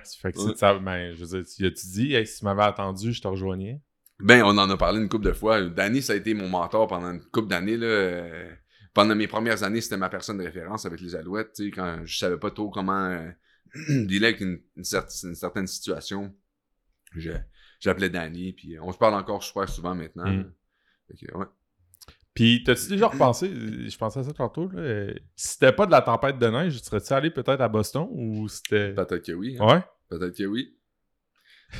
D: C'est.
B: Fait que
C: Ouais.
B: c'est- ça, ben, je veux dire, tu dit, hey, si tu m'avais attendu, je te rejoignais?
C: Ben, on en a parlé une couple de fois. Danny, ça a été mon mentor pendant une couple d'années. Euh, Pendant mes premières années, c'était ma personne de référence avec les Alouettes. Quand je savais pas trop comment euh, dealer avec une, une cer- une certaine situation, je- j'appelais Danny. Puis on se parle encore super souvent maintenant.
B: Mm.
C: Fait que, ouais.
B: Puis, t'as-tu déjà repensé, je pensais à ça tantôt, là, euh, si c'était pas de la tempête de neige, serais-tu allé peut-être à Boston ou c'était.
C: Peut-être que oui. hein.
B: Ouais?
C: Peut-être que oui.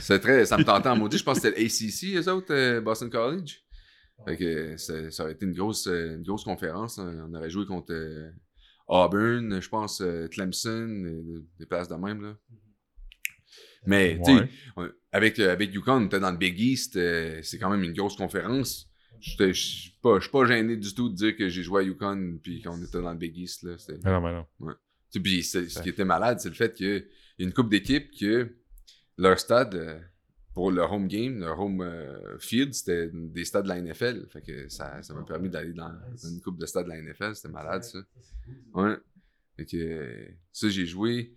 C: C'est très, ça me tentait en maudit. Je pense que c'était l'ACC, eux autres, euh, Boston College. Fait que ça aurait été une grosse, euh, une grosse conférence. hein. On aurait joué contre Auburn, je pense, Clemson, des places de même. Là. Mais, tu sais, avec, avec UConn, on était dans le Big East, c'est quand même une grosse conférence. Je suis pas, pas gêné du tout de dire que j'ai joué à UConn puis qu'on était dans le Big East. Là.
B: Mais non, mais non.
C: tu sais, Puis ce qui était malade, c'est le fait qu'il y a une coupe d'équipes que leur stade, euh, pour leur home game, leur home euh, field, c'était des stades de la NFL. Fait que ça ça m'a permis d'aller dans, dans une coupe de stades de la NFL. C'était malade, ça. Ouais. Fait que euh, ça, j'ai joué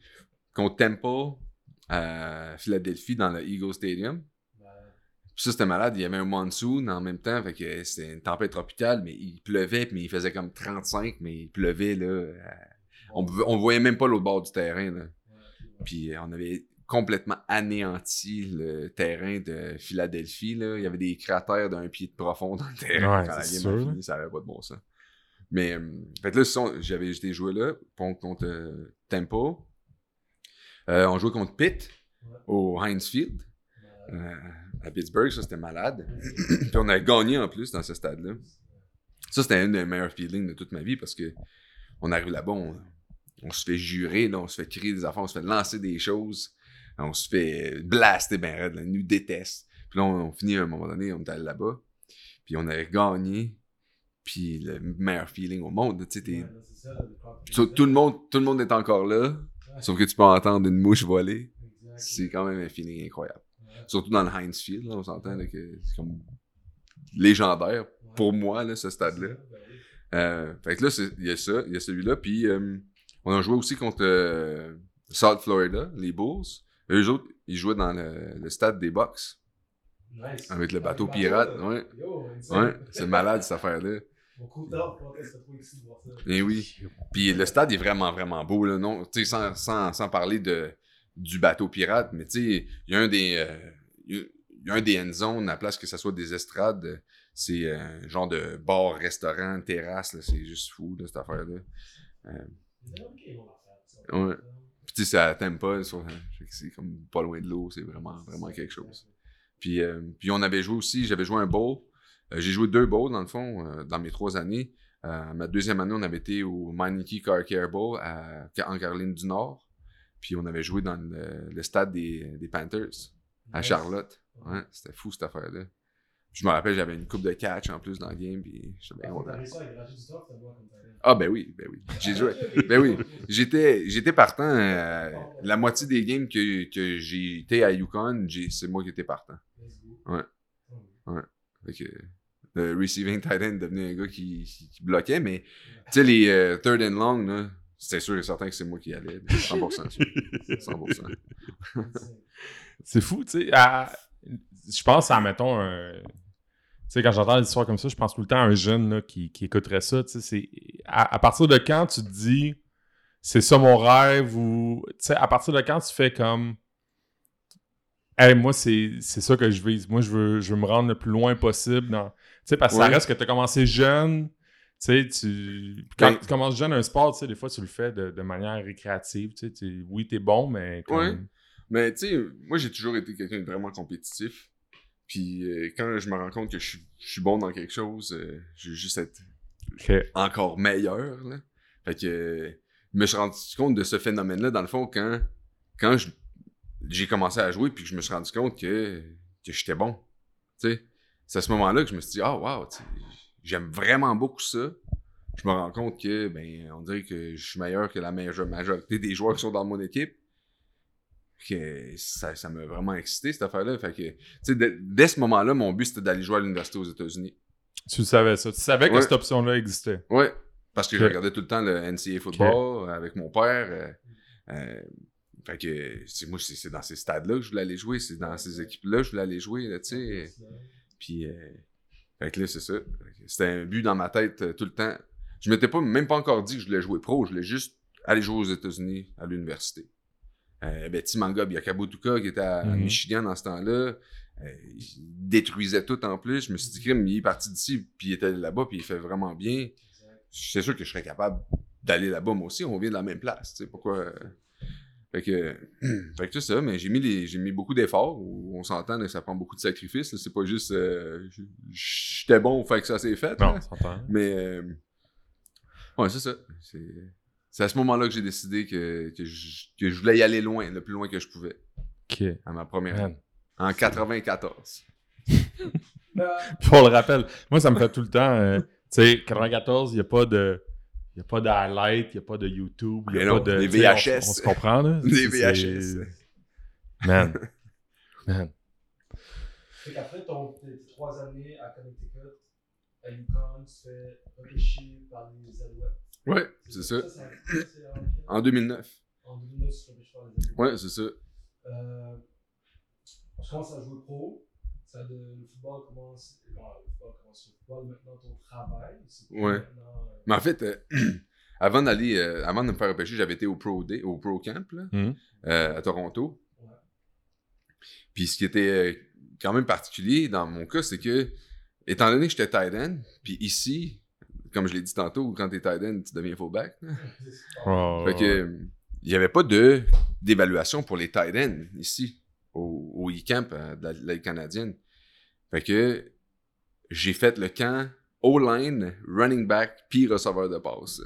C: contre Temple à Philadelphie dans le Eagle Stadium. Puis ça, c'était malade. Il y avait un monsoon en même temps. Fait que c'était une tempête tropicale, mais il pleuvait, mais il faisait comme 35, mais il pleuvait, là. on, on voyait même pas l'autre bord du terrain, là. Puis euh, on avait complètement anéanti le terrain de Philadelphie, là. Il y avait des cratères d'un pied de profond dans le terrain
B: Ouais,
C: quand la game fini. Ça avait pas de bon sens. Mais, euh, fait là, j'avais j'étais joué là, contre, contre euh, Tempo. Euh, on jouait contre Pitt
D: Ouais.
C: au Heinz Field
D: Ouais.
C: À Pittsburgh, ça c'était malade. Puis on a gagné en plus dans ce stade-là. Ça, c'était un des meilleurs feelings de toute ma vie parce que on arrive là-bas, on, on se fait jurer, là, on se fait crier des affaires, on se fait lancer des choses, on se fait blaster ben raide, là, ils nous détestent. Puis là, on, on finit à un moment donné, on est allé là-bas, puis on avait gagné, puis le meilleur feeling au monde, tu sais,
D: Ouais, ça,
C: tout, tout le monde, tout le monde est encore là,
D: Ouais.
C: sauf que tu peux entendre une mouche voler. C'est quand même un feeling incroyable. Surtout dans le Heinz Field, là, on s'entend que c'est comme légendaire pour moi, là, ce stade-là.
D: Ben.
C: Euh, fait que là, il y a ça, il y a celui-là. Puis euh, on a joué aussi contre euh, South Florida, les Bulls. Eux autres, ils jouaient dans le, le stade des Bucks
D: Nice.
C: avec le
D: Ah,
C: bateau pirate. Ouais, ouais, c'est malade cette affaire-là.
D: Mon coup d'or, pour de voir ça.
C: Et oui. Puis le stade est vraiment, vraiment beau, là, non? Tu sais, sans, sans, sans parler de, du bateau pirate, mais tu sais, il y a un des. euh, y a- un des end zones, à la place que ça soit des estrades, euh, c'est un genre de bar, restaurant, terrasse, c'est juste fou, là, cette affaire-là.
D: Ça.
C: Ouais. Puis tu sais, sur- fait que c'est comme pas loin de l'eau, c'est vraiment, vraiment quelque chose. Puis, euh, puis on avait joué aussi, j'avais joué un bowl. Euh, j'ai joué deux bowls dans le fond, euh, dans mes trois années. Euh, ma deuxième année, on avait été au Meineke Car Care Bowl à- en Caroline du Nord. Puis on avait joué dans le, le stade des, des Panthers à
D: Nice.
C: Charlotte. Ouais, c'était fou cette affaire-là. Je me rappelle, j'avais une coupe de catch en plus dans le game, puis j'étais bien
D: Ah,
C: content. Ah ben oui, ben oui. J'ai joué. Ben oui. J'étais, j'étais partant. euh, la moitié des games que, que j'ai été à Yukon, c'est moi qui étais partant.
D: Let's go.
C: Ouais. Fait que le receiving tight end devenu un gars qui, qui, qui bloquait, mais tu sais, les euh, third and long, là, c'était sûr et certain que c'est moi qui allais. 100% sûr. 100%.
D: insane.
B: C'est fou, tu sais. à- Je pense à, mettons, un. Tu sais, quand j'entends des histoires comme ça, je pense tout le temps à un jeune là, qui, qui écouterait ça. Tu sais, c'est. À, à partir de quand tu te dis c'est ça mon rêve ou. Tu sais, à partir de quand tu fais comme. Hey, moi, c'est c'est ça que je vise. Moi, je veux, je veux me rendre le plus loin possible. Dans... Tu sais, parce que ça reste que tu as commencé jeune. Tu sais, tu... quand
C: Ben-
B: tu commences jeune un sport, tu sais, des fois, tu le fais de, de manière récréative. Tu sais, tu- oui, t'es bon, mais. comme-
C: Ouais. Mais tu sais, moi j'ai toujours été quelqu'un de vraiment compétitif. Puis euh, quand je me rends compte que je suis, je suis bon dans quelque chose, euh, je veux juste être encore meilleur. Là. Fait que. me suis rendu compte de ce phénomène-là, dans le fond, quand, quand je- j'ai commencé à jouer, puis que je me suis rendu compte que, que j'étais bon. Tu sais, c'est à ce moment-là que je me suis dit, ah, wow, tu sais, j'aime vraiment beaucoup ça. Je me rends compte que, ben, on dirait que je suis meilleur que la majeure majorité des joueurs qui sont dans mon équipe. Que ça, ça m'a vraiment excité, cette affaire-là. Fait que, tu sais, dès, ce moment-là, mon but, c'était d'aller jouer à l'université aux États-Unis.
B: Tu savais ça. Tu savais que
C: Ouais.
B: cette option-là existait.
C: Ouais, parce que je regardais tout le temps le NCAA football avec mon père. euh, euh, fait que, c'est- moi, c'est dans ces stades-là que je voulais aller jouer, c'est dans ces équipes-là que je voulais aller jouer, tu sais. Puis, euh, fait que là, c'est ça. C'était un but dans ma tête euh, tout le temps. Je m'étais pas, même pas encore dit que je voulais jouer pro, je voulais juste aller jouer aux États-Unis à l'université. Euh, ben, Timanga Biakabutuka, qui était à,
B: Mhm.
C: Michigan dans ce temps-là, euh, il détruisait tout en plus. Je me suis dit, crime, il est parti d'ici, puis il était là-bas, puis il fait vraiment bien. C'est sûr que je serais capable d'aller là-bas, moi aussi. On vient de la même place, tu sais, pourquoi... Fait que, fait que c'est ça, mais j'ai mis, les, j'ai mis beaucoup d'efforts. On s'entend, ça prend beaucoup de sacrifices. C'est pas juste euh, j'étais bon, fait que ça s'est fait.
B: Non, s'entend.
C: Mais euh, ouais, c'est ça. C'est, c'est à ce moment-là que j'ai décidé que, que, je, que je voulais y aller loin, le plus loin que je pouvais,
B: OK.
C: à ma première année. En 94.
B: Puis on le rappelle, moi, ça me fait tout le temps. euh, tu sais, 94, il n'y a pas de. Il n'y a pas de highlight, il n'y a pas de YouTube, il n'y a
C: Mais
B: pas
C: non,
B: de.
C: des
B: sais, on-
C: VHS.
B: On, se comprend, là.
C: Des VHS.
B: Man. Man.
D: Fait qu'après ton, tes trois années à Connecticut, à UConn, tu fais repêcher par les Alouettes.
C: Ouais, c'est ça.
D: Ça, en quel-
C: En 2009.
D: En 2009, tu repêcher par les Alouettes.
C: Ouais, c'est ça.
D: Euh, tu commences à jouer pro. Ça, de, le football commence. Bon, le football commence le football. Maintenant, ton travail.
C: Ouais.
D: maintenant, euh,
C: Mais en fait, euh, avant d'aller, euh, avant de me faire repêcher, j'avais été au Pro Day, au Pro Camp, là,
B: Mhm.
C: euh, à Toronto.
D: Ouais.
C: Puis ce qui était quand même particulier dans mon cas, c'est que, étant donné que j'étais tight end, puis ici, comme je l'ai dit tantôt, quand t'es tight end, tu deviens fullback.
B: Oh,
C: Fait que, il n'y avait pas de d'évaluation pour les tight ends ici, au, au e-camp euh, de la, de la Ligue canadienne. Fait que j'ai fait le camp O-line, running back, puis receveur de passe.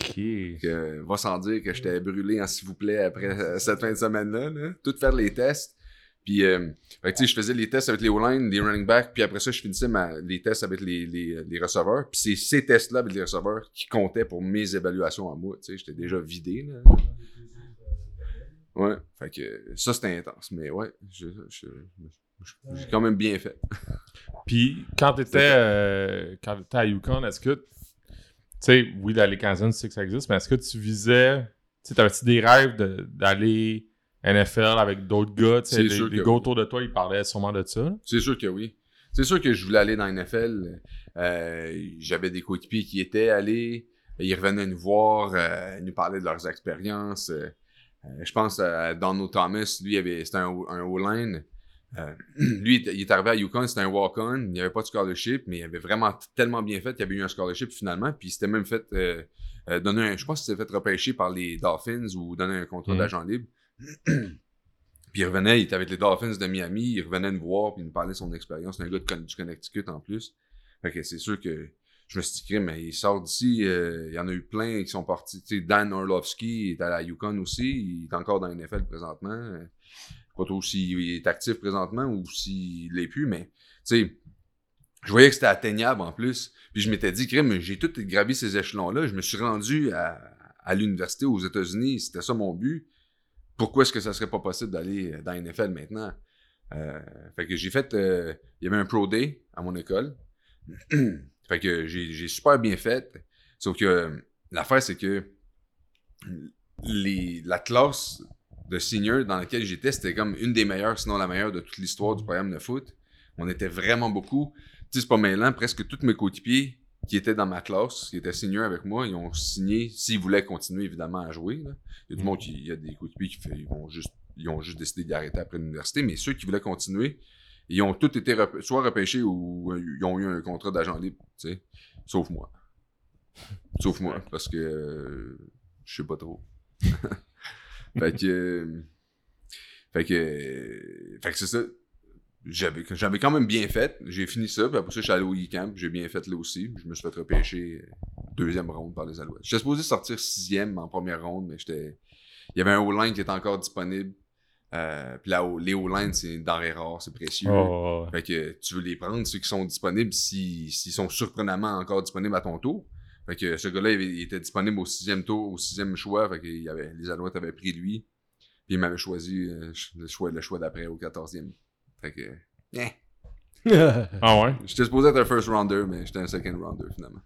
B: OK.
C: Que, va sans dire que j'étais brûlé en s'il vous plaît après cette fin de semaine-là. Là. Tout faire les tests. Puis, euh, fait que, tu sais, je faisais les tests avec les O-line, les running backs, puis après ça, je finissais ma- les tests avec les, les, les receveurs. Puis c'est ces tests-là avec les receveurs qui comptaient pour mes évaluations à moi. Tu sais, j'étais déjà vidé. Là. Ouais, fait que ça c'était intense, mais ouais, je- je- je- j'ai quand même bien fait.
B: Puis, quand tu étais, quand t'étais à Yukon, est-ce que. Tu sais, oui, la Ligue canadienne, tu sais que ça existe, mais est-ce que tu visais. Tu sais, t'avais-tu des rêves de- d'aller NFL avec d'autres gars? Tu sais, les, les gars
C: oui.
B: autour de toi, ils parlaient sûrement de ça.
C: C'est sûr que oui. C'est sûr que je voulais aller dans la NFL. Euh, J'avais des coéquipiers qui étaient allés. Ils revenaient nous voir, euh, nous parler de leurs expériences. Euh, euh, je pense à Donald Thomas, lui, c'était un, un O-line. Euh, lui, il est- arrivé à Yukon, c'était un walk-on. Il n'y avait pas de scholarship, mais il avait vraiment tellement bien fait qu'il y avait eu un scholarship finalement. Puis il s'était même fait euh, euh, donner un. Je pense qu'il s'était fait repêcher par les Dolphins ou donner un contrat
B: Mhm.
C: d'agent libre. Puis il revenait, il était avec les Dolphins de Miami, il revenait nous voir, puis il nous parlait de son expérience. C'est un gars de du Connecticut en plus. Fait que c'est sûr que je me suis dit, mais il sort d'ici, euh, il y en a eu plein qui sont partis. Tu sais, Dan Orlovsky il est à la Yukon aussi, il est encore dans NFL présentement. Euh, Pas trop s'il est actif présentement ou s'il l'est plus, mais tu sais, je voyais que c'était atteignable en plus. Puis je m'étais dit, crème, j'ai tout gravi ces échelons-là. Je me suis rendu à, à l'université aux États-Unis, c'était ça mon but pourquoi est-ce que ça serait pas possible d'aller dans la NFL maintenant? Euh, fait que j'ai fait. euh, il y avait un Pro Day à mon école. fait que j'ai super bien fait. Sauf que euh, l'affaire, c'est que les, la classe de senior dans laquelle j'étais, c'était comme une des meilleures, sinon la meilleure de toute l'histoire du programme de foot. On était vraiment beaucoup. Tu sais, c'est pas mêlant, presque tous mes coéquipiers qui étaient dans ma classe, qui étaient seniors avec moi, ils ont signé, s'ils voulaient continuer évidemment à jouer. là. Il y a du monde qui, il y a des coéquipiers qui fait, ils vont juste, ils ont juste décidé d'arrêter après l'université, mais ceux qui voulaient continuer, ils ont tous été soit repêchés ou euh, ils ont eu un contrat d'agent libre, tu sais. Sauf moi. Sauf moi, parce que euh, je sais pas trop. fait que. euh, fait que. euh, fait que c'est ça. J'avais, j'avais quand même bien fait. J'ai fini ça, puis après ça, je suis allé au e-camp. J'ai bien fait là aussi. Je me suis fait repêcher deuxième ronde par les Alouettes. J'étais supposé sortir sixième en première ronde, mais j'étais. Il y avait un O-line qui était encore disponible. Euh, puis là, les O-line, c'est une denrée rare, c'est précieux.
B: Oh,
C: Fait que tu veux les prendre, ceux qui sont disponibles, s'ils sont surprenamment encore disponibles à ton tour. Fait que ce gars-là, il, il était disponible au sixième tour, au sixième choix. Fait que il avait, les Alouettes avaient pris lui. Puis il m'avait choisi euh, le choix, le choix d'après au quatorzième. Fait que. eh.
B: Ah ouais?
C: J'étais supposé être un first rounder, mais j'étais un second rounder finalement.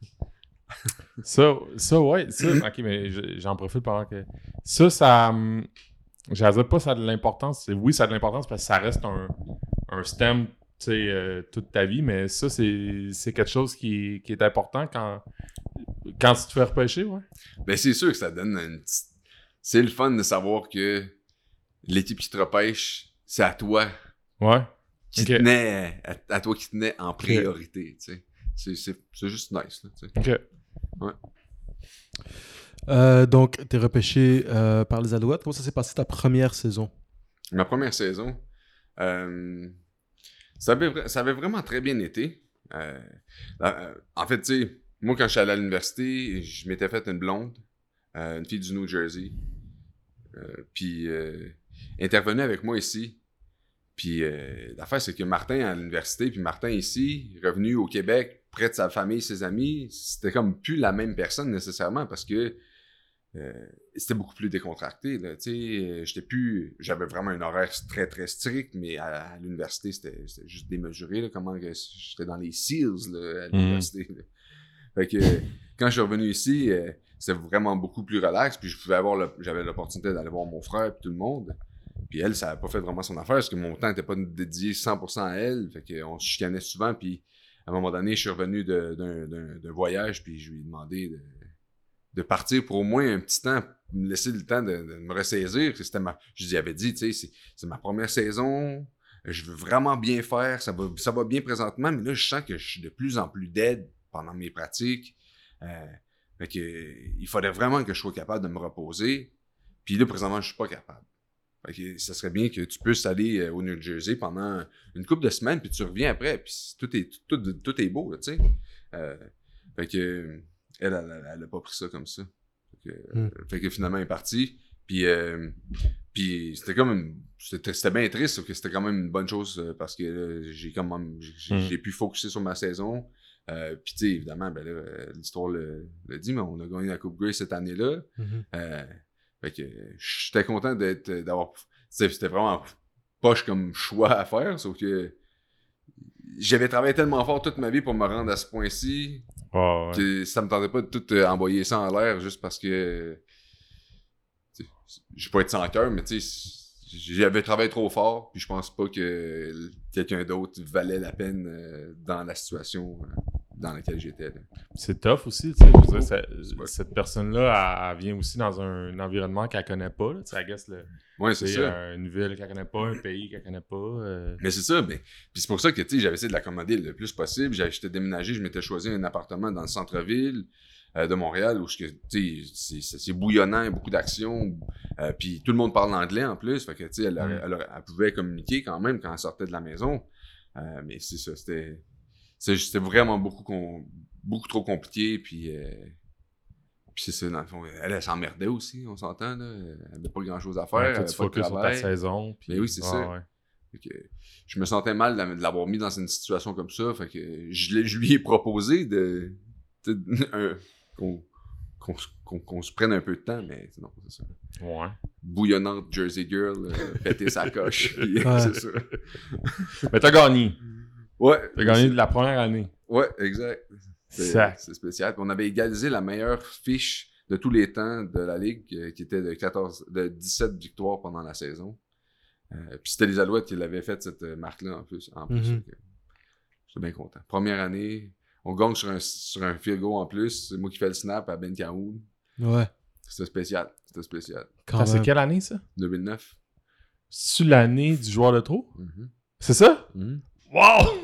B: Ça, ça ouais. Ça, ok, mais je- j'en profite pendant que. Ça, ça. hum, J'allais dire pas ça a de l'importance. Oui, ça a de l'importance parce que ça reste un, un stem euh, toute ta vie, mais ça, c'est quelque chose qui, qui est important quand, quand tu te fais repêcher, ouais.
C: Ben c'est sûr que ça donne une petite. C'est le fun de savoir que l'équipe qui te repêche, c'est à toi
B: Ouais.
C: qui
B: Ok.
C: tenait, à, à toi qui tenait en priorité. C'est- juste nice, là, tu sais.
A: Euh, donc, tu es repêché euh, par les Alouettes. Comment ça s'est passé ta première saison?
C: Ma première saison, euh, ça, avait, vraiment très bien été. En fait, tu sais, moi, quand je suis allé à l'université, je m'étais fait une blonde, une fille du New Jersey. Puis, intervenue avec moi ici. Puis, l'affaire, c'est que Martin à l'université, puis Martin ici, revenu au Québec, près de sa famille, ses amis, c'était comme plus la même personne nécessairement parce que euh, c'était beaucoup plus décontracté. Là, tu sais, euh, j'étais plus. J'avais vraiment un horaire très très strict, mais à, à l'université, c'était c'était juste démesuré. Là, comment que j'étais dans les SEALs là, à l'université. là. Fait que quand je suis revenu ici, euh, c'était vraiment beaucoup plus relax. Puis je pouvais avoir le- j'avais l'opportunité d'aller voir mon frère et tout le monde. Puis elle, ça n'a pas fait vraiment son affaire parce que mon temps n'était pas dédié 100% à elle. Fait qu'on se chicanait souvent. Puis à un moment donné, je suis revenu de- d'un d'un- d'un voyage. Puis je lui ai demandé de, de partir pour au moins un petit temps, me laisser le temps de, me ressaisir. C'était ma, je lui avais dit, tu sais, c'est- ma première saison. Je veux vraiment bien faire. Ça va, ça va bien présentement. Mais là, je sens que je suis de plus en plus dead pendant mes pratiques. Euh, fait il faudrait vraiment que je sois capable de me reposer. Puis là, présentement, je suis pas capable. Fait que ça serait bien que tu puisses aller euh, au New Jersey pendant une couple de semaines, puis tu reviens après, puis tout est, tout, tout est beau, tu sais. Euh, fait que, elle, elle, elle, elle a pas pris ça comme ça. Fait que,
A: Hmm.
C: fait que finalement, elle est partie. Puis, euh, puis c'était comme une- c'était c'était bien triste, sauf que c'était quand même une bonne chose euh, parce que là, j'ai quand même j'ai
B: Hmm.
C: j'ai pu focuser sur ma saison. Euh, puis tu sais, évidemment, ben là, euh, l'histoire le, le dit, mais on a gagné la Coupe Grey cette année-là. Euh, fait que j'étais content d'être d'avoir. C'était c'était vraiment poche comme choix à faire, sauf que j'avais travaillé tellement fort toute ma vie pour me rendre à ce point-ci
B: Ouais, ouais.
C: ça me tentait pas de tout euh, envoyer ça en l'air juste parce que. Je pas être sans cœur, mais tu sais, j'avais travaillé trop fort, puis je pense pas que quelqu'un d'autre valait la peine euh, dans la situation euh, dans laquelle j'étais.
B: C'est tough aussi, tu sais. je veux dire, ça-
C: Ouais.
B: Cette personne-là, elle, elle vient aussi dans un, environnement qu'elle connaît pas. Là, tu sais, guess, le-
C: Ouais, c'est ça.
B: euh, une ville qu'elle connaît pas, un pays qu'elle connaît pas. euh,
C: Mais c'est ça, mais puis c'est pour ça que tu sais, j'avais essayé de l'accommoder le plus possible. J'étais déménagé, je m'étais choisi un appartement dans le centre-ville euh, de Montréal où tu sais, c'est- bouillonnant, beaucoup d'action. euh, puis tout le monde parle anglais en plus. Fait que tu sais, elle,
B: Mm.
C: elle aurait- elle pouvait communiquer quand même quand elle sortait de la maison. Mais c'est ça, c'était. C'était vraiment beaucoup, trop compliqué. Puis. euh, puis c'est ça, dans le fond. Elle, elle s'emmerdait aussi, on s'entend. là. Elle avait pas grand chose à faire.
B: ouais,
C: elle
B: tu focuses sur ta saison. puis-
C: Mais oui, c'est ça.
B: ouais.
C: Fait que je me sentais mal de l'avoir mis dans une situation comme ça. Fait que je, lui ai proposé de, qu'on se- prenne un peu de temps, mais non, c'est ça.
B: Ouais.
C: Bouillonnante Jersey Girl, euh, péter sa coche,
A: Ouais.
C: c'est ça.
B: Mais t'as gagné.
C: Ouais,
B: T'as gagné de la première année.
C: ouais, exact. C'est spécial. Puis on avait égalisé la meilleure fiche de tous les temps de la Ligue, euh, qui était de, 14, de 17 victoires pendant la saison. Euh, puis c'était les Alouettes qui l'avaient fait, cette euh, marque-là, en plus. En que J'étais bien content. Première année, on gagne sur un, sur un field goal en plus. C'est moi qui fais le snap à Ben Cahoun.
A: Ouais.
C: C'était spécial. C'était spécial.
B: C'est quelle année, ça?
C: 2009.
B: C'est l'année du joueur de trop?
C: Mhm.
B: C'est ça?
C: Mhm.
B: Wow!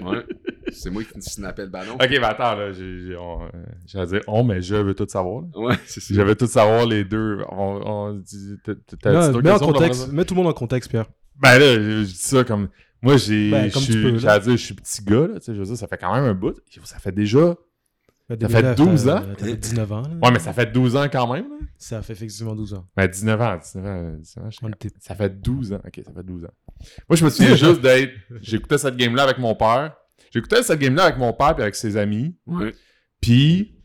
C: Ouais. C'est moi qui snappais le ballon.
B: Ok, mais attends, là, j'ai, j'ai- on, euh, j'allais dire on, mais je veux tout savoir. là.
C: Ouais, c'est ça.
B: Je veux tout savoir les deux. On, dit,
A: Non, mets, en contexte, mets tout le monde en contexte, Pierre.
B: Ben là, je, je dis ça comme. Moi, j'ai.
A: Ben.
B: J'allais dire, je suis petit gars, là. Tu sais, je veux dire, ça fait quand même un bout. Ça fait déjà. Ça fait
A: 2009,
B: 12
A: euh,
B: ans?
A: T'avais 19 ans. là.
B: Ouais, mais ça fait 12 ans quand même.
A: Ça fait effectivement 12 ans.
B: Ben, 19 ans, 19 ans, 19 ans, je-
A: On était-
B: Ça fait 12 ans. Ok, ça fait 12 ans. Moi, je me souviens juste d'être. J'écoutais cette game-là avec mon père. J'écoutais cette game-là avec mon père puis avec ses amis.
C: Ouais.
B: Puis,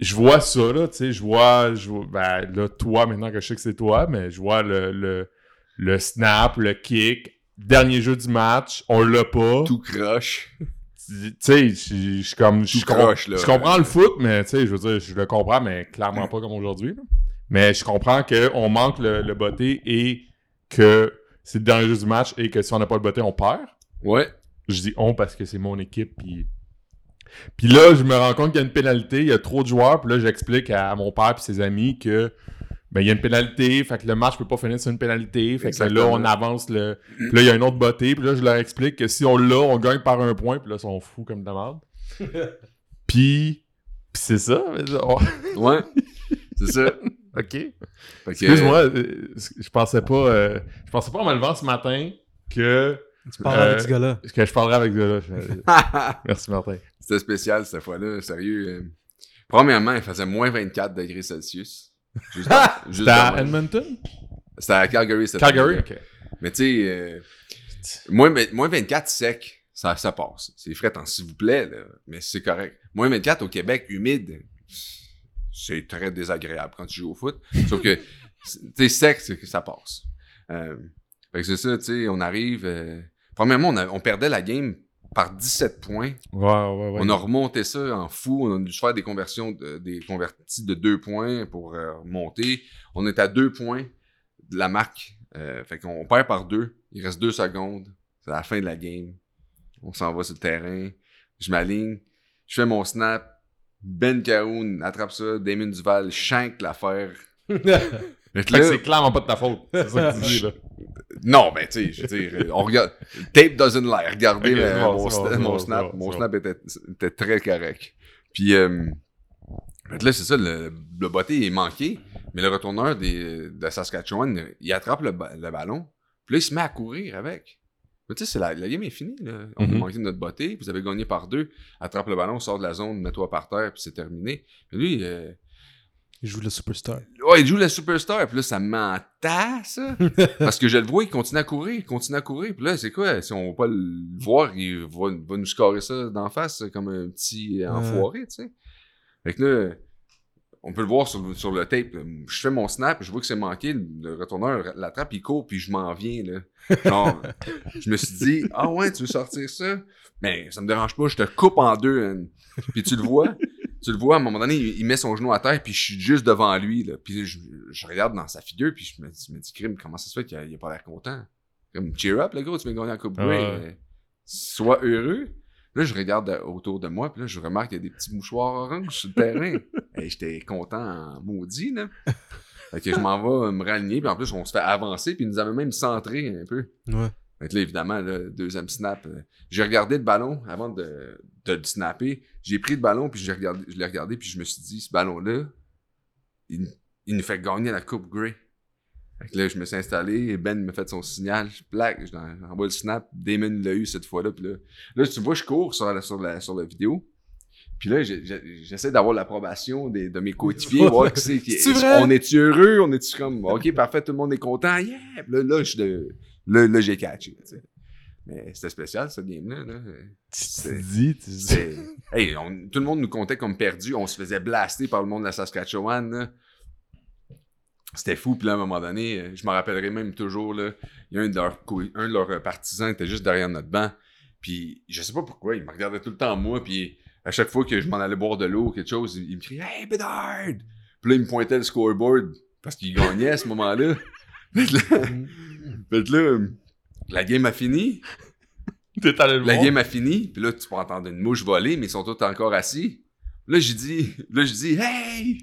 B: je vois ça, là, tu sais, je vois, je vois- ben, là, toi, maintenant que je sais que c'est toi, mais je vois le, le, le snap, le kick, dernier jeu du match, on l'a pas.
C: Tout croche.
B: Tu sais, je suis comme, je comprends le foot, mais tu sais, je veux dire, je le comprends, mais clairement pas comme aujourd'hui. Mais je comprends qu'on manque le, le botté et que c'est le dernier jeu du match et que si on n'a pas le botté, on perd.
C: Ouais.
B: Je dis on parce que c'est mon équipe. Puis... puis là, je me rends compte qu'il y a une pénalité, il y a trop de joueurs. Puis là, j'explique à mon père et ses amis que ben, il y a une pénalité, fait que le match peut pas finir sur une pénalité. Fait que là, on avance le. Puis là, il y a une autre botté. Puis là, je leur explique que si on l'a, on gagne par un point. Puis là, ils sont fous comme de la merde. Puis. Puis c'est ça.
C: Ouais. C'est ça.
B: ok. Excuse-moi, euh, je pensais pas. euh, je pensais pas en me levant ce matin que,
A: Tu parles
B: Euh,
A: avec ce gars-là.
B: que je parlerais avec ce gars-là. Merci, Martin.
C: C'était spécial cette fois-là, sérieux. euh. Premièrement, il faisait moins 24 degrés Celsius. Juste, juste
B: C'était à. Edmonton?
C: C'était à Calgary cette
B: Calgary? Ok.
C: Mais tu sais, euh, moins, vingt- moins 24 sec, ça, ça passe. C'est frais, tant s'il vous plaît, là, mais c'est correct. Moins 24 au Québec, humide, c'est très désagréable quand tu joues au foot. Sauf que, tu sais, sec, c'est que ça passe. Euh, fait que c'est ça, tu sais, on arrive... euh, premièrement, on, a- on perdait la game par 17 points.
B: Ouais, ouais, ouais.
C: On a remonté ça en fou. On a dû faire des conversions, de- des convertis de deux points pour euh, remonter. On est à deux points de la marque. Euh, fait qu'on perd par deux. Il reste deux secondes. C'est la fin de la game. On s'en va sur le terrain. Je m'aligne. Je fais mon snap. Ben Cahoun attrape ça. Damon Duval shank l'affaire.
B: C'est clairement pas de ta faute. C'est ça que tu dis, là.
C: non, ben, tu sais, je veux dire, on regarde. Tape doesn't lie. Regardez
B: bon,
C: mon,
B: bon, bon,
C: snap. mon snap était, était très correct. Puis, euh, là, c'est ça, le, le botté est manqué, mais le retourneur des, de Saskatchewan, il attrape le, le ballon, puis là, il se met à courir avec. Mais tu sais, c'est la, la game est finie, là. On
B: Mhm.
C: a manqué notre botté, vous avez gagné par deux, attrape le ballon, sort de la zone, mets-toi par terre, puis c'est terminé. Mais lui, euh,
A: Il joue le superstar.
C: Ouais, il joue le superstar, puis là, ça m'entasse, ça. Parce que je le vois, il continue à courir, il continue à courir. Puis là, c'est quoi? Si on va pas le voir, il va, va nous scorer ça d'en face comme un petit enfoiré, tu sais. Fait que là, on peut le voir sur, le- sur le tape. Je fais mon snap, je vois que c'est manqué, le retourneur l'attrape, il court, puis je m'en viens, là. Genre, je me suis dit, ah ouais, tu veux sortir ça? Mais ça me dérange pas, je te coupe en deux. hein. Puis tu le vois, tu le vois, à un moment donné, il, il met son genou à terre, puis je suis juste devant lui, là. Puis je, je regarde dans sa figure, puis je me, dis- je me dis, crime, comment ça se fait qu'il a, il a pas l'air content? Comme, cheer up, le gars, tu viens de gagner la Coupe
B: Ah ouais.
C: euh, Sois heureux. Là, je regarde euh, autour de moi, puis là, je remarque qu'il y a des petits mouchoirs orange sur le terrain. Et j'étais content en maudit, là. Fait que je m'en vais me raligner, puis en plus, on se fait avancer, puis nous avait même centré un peu.
A: Ouais.
C: Fait que là, évidemment, le deuxième snap, euh, j'ai regardé le ballon avant de, de le snapper. J'ai pris le ballon, puis regardé, je l'ai regardé, puis je me suis dit, ce ballon-là, il, il nous fait gagner la Coupe Grey. Fait que là, je me suis installé, et Ben me fait son signal, je plaque, j'envoie le snap, Damon l'a eu cette fois-là, puis là, là, tu vois, je cours sur la, sur la, sur la vidéo. Puis là, j'essaie d'avoir l'approbation de mes coéquipiers, voir qui c'est qui
A: C'est vrai?
C: On est-tu heureux? On est-tu comme, OK, parfait, tout le monde est content, yeah! Là, là, je suis de- là, là, j'ai catché, tu sais. Mais c'était spécial, ce game-là. Là.
B: Tu
C: C'est-
B: dis, tu dis.
C: C'est- Hey, on- tout le monde nous comptait comme perdus. On se faisait blaster par le monde de la Saskatchewan. là. C'était fou. Puis là, à un moment donné, euh, je me rappellerai même toujours, là, il y a un de leurs, un de leurs euh, partisans était juste derrière notre banc. Puis je sais pas pourquoi, il me regardait tout le temps moi. Puis à chaque fois que je m'en allais boire de l'eau ou quelque chose, il, il me criait Hey, Bedard! Puis là, il me pointait le scoreboard parce qu'il gagnait à ce moment-là. Fait que là, fait que là, la game a fini.
B: T'es allé le
C: La
B: voir?
C: game a fini, puis là, tu peux entendre une mouche voler, mais ils sont tous encore assis. Là, j'ai dit, là, je dis, hey!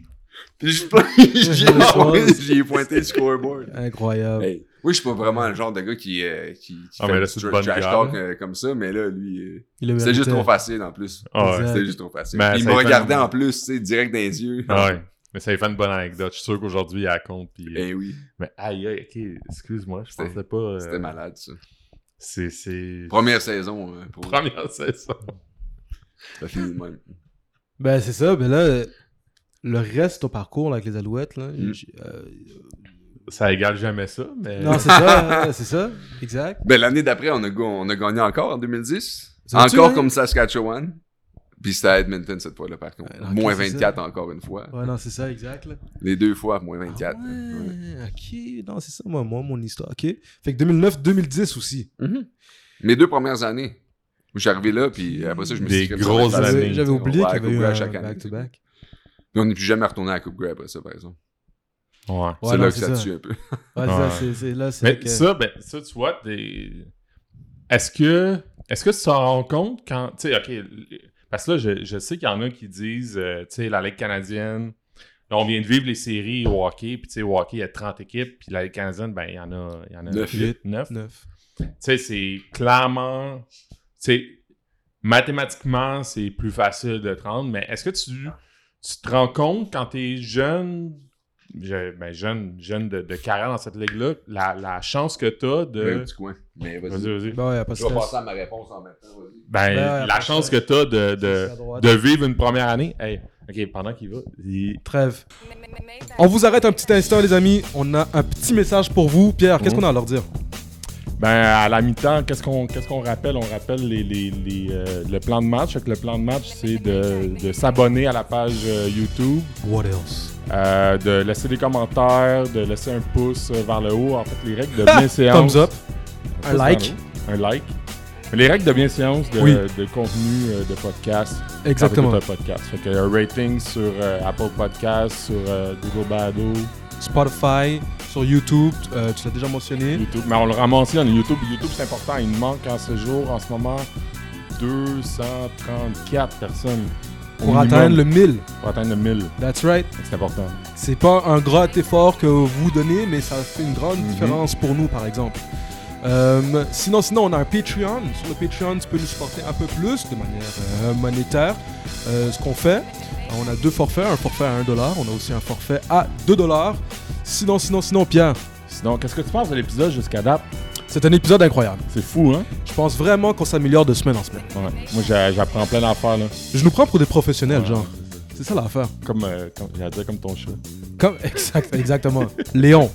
C: Puis je j'ai pointé, j'ai pointé le scoreboard.
A: Incroyable.
C: Hey. Moi, je suis pas vraiment le genre de gars qui, euh, qui, qui
B: Ah,
C: fait
B: mais là,
C: du
B: c'est
C: trash talk euh, comme ça, mais là, lui, euh, c'était juste trop facile en plus.
B: Ah ouais.
C: C'était juste trop facile.
B: Mais
C: il me regardait en plus, tu sais, direct dans les yeux.
B: Ah ouais. Mais ça lui fait une bonne anecdote. Je suis sûr qu'aujourd'hui, il la compte. Puis...
C: Eh oui,
B: Mais aïe, aïe, ok, excuse-moi, je
C: C'était-
B: pensais pas. euh,
C: c'était malade, ça.
B: C'est. c'est...
C: Première saison, euh, pour
B: Première saison.
C: ça finit de même.
A: Ben, c'est ça. Ben là, le reste de ton parcours là, avec les Alouettes, là,
C: Mm.
A: euh,
B: Ça égale jamais ça, mais.
A: non, c'est ça, c'est ça, exact.
C: Ben, l'année d'après, on, a on a gagné encore en 2010.
A: Ça va-tu,
C: Encore
A: hein?
C: comme Saskatchewan. Puis c'était à Edmonton cette fois-là, par contre.
A: Ouais,
C: moins
A: ok, c'est
C: 24 encore une fois.
A: Ouais, non, c'est ça, exact. Là.
C: Les deux fois, moins 24.
A: Ah
C: Ouais.
A: ouais, ok, non, c'est ça, moi, moi, mon histoire. Ok. Fait que 2009-2010 aussi.
C: Mhm. Mes deux premières années. où Je suis arrivé là, puis après ça, je me suis
B: Des
C: dit...
B: grosses
C: va être
B: années.
A: J'avais oublié
C: à
A: qu'il y avait eu un
C: chaque année.
A: back-to-back.
C: Puis on n'est plus jamais retourné à la Coupe Grey après ça, par exemple.
B: Ouais.
A: Ouais,
C: c'est
A: non,
C: là que ça tue un peu.
A: Ouais, c'est
B: Ouais.
A: ça, c'est- là, c'est
B: Mais
A: que-
B: ça, ben, ça, tu vois, est-ce que, est-ce que tu t'en rends compte quand, tu sais, ok, parce que là, je, je sais qu'il y en a qui disent, euh, tu sais, la Ligue canadienne, là, on vient de vivre les séries au hockey, puis tu sais, au hockey, il y a 30 équipes, puis la Ligue canadienne, ben, il y en a, il y en a
C: Neuf.
B: 8, 9.
A: Neuf.
B: Tu sais, c'est clairement, tu sais, mathématiquement, c'est plus facile de te rendre, mais est-ce que tu, tu te rends compte quand tu es jeune, je- ben, jeune, jeune de, de carrière dans cette ligue-là, la, la chance que tu as
C: Un
B: de.
C: petit coin. Mais vas-y.
A: Pas de
C: Je vais passer à ma réponse en même temps, vas-y.
B: Ben,
A: Ben,
B: la chance que tu as de, de vivre une première année. Hey, ok, pendant qu'il va, il-
A: Trêve. On vous arrête un petit instant, les amis. On a un petit message pour vous. Pierre, qu'est-ce
B: Mhm.
A: qu'on a à leur dire?
B: Ben, à la mi-temps, qu'est-ce qu'on qu'est-ce qu'on rappelle? On rappelle les, les- les, euh, le plan de match. Fait que le plan de match, c'est de, de s'abonner à la page euh, YouTube,
A: What else?
B: Euh, de laisser des commentaires, de laisser un pouce vers le haut. En fait, les règles de bienséance.
A: Thumbs up. Un like.
B: Un like. Les règles de bienséance de,
A: Oui.
B: de contenu de podcast.
A: Exactement.
B: Un podcast. Fait un rating sur Apple Podcast, sur Google Bado,
A: Spotify, sur YouTube, euh, tu l'as déjà mentionné.
B: YouTube. Mais on le ramasse là, on est YouTube. YouTube, c'est important. Il nous manque en ce jour, en ce moment, 234 personnes.
A: Pour
B: minimum,
A: atteindre le 1000.
B: Pour atteindre le 1000.
A: That's right.
B: C'est important.
A: C'est pas un grand effort que vous donnez, mais ça fait une grande
B: Mhm.
A: différence pour nous, par exemple. Euh, sinon, sinon, on a un Patreon. Sur le Patreon, tu peux nous supporter un peu plus de manière euh, monétaire. Ce qu'on fait, on a deux forfaits. Un forfait à 1$. On a aussi un forfait à 2$. Sinon, sinon, sinon, Pierre,
B: Sinon, qu'est-ce que tu penses de l'épisode jusqu'à date?
A: c'est un épisode incroyable.
B: C'est fou, hein?
A: Je pense vraiment qu'on s'améliore de semaine en semaine.
B: Ouais. Moi, j'a- j'apprends plein d'affaires, là.
A: Je nous prends pour des professionnels,
B: Ouais,
A: genre.
B: c'est-
A: ça l'affaire.
B: Comme, euh, comme, j'allais dire comme ton chat.
A: Comme, exact, exactement. Léon.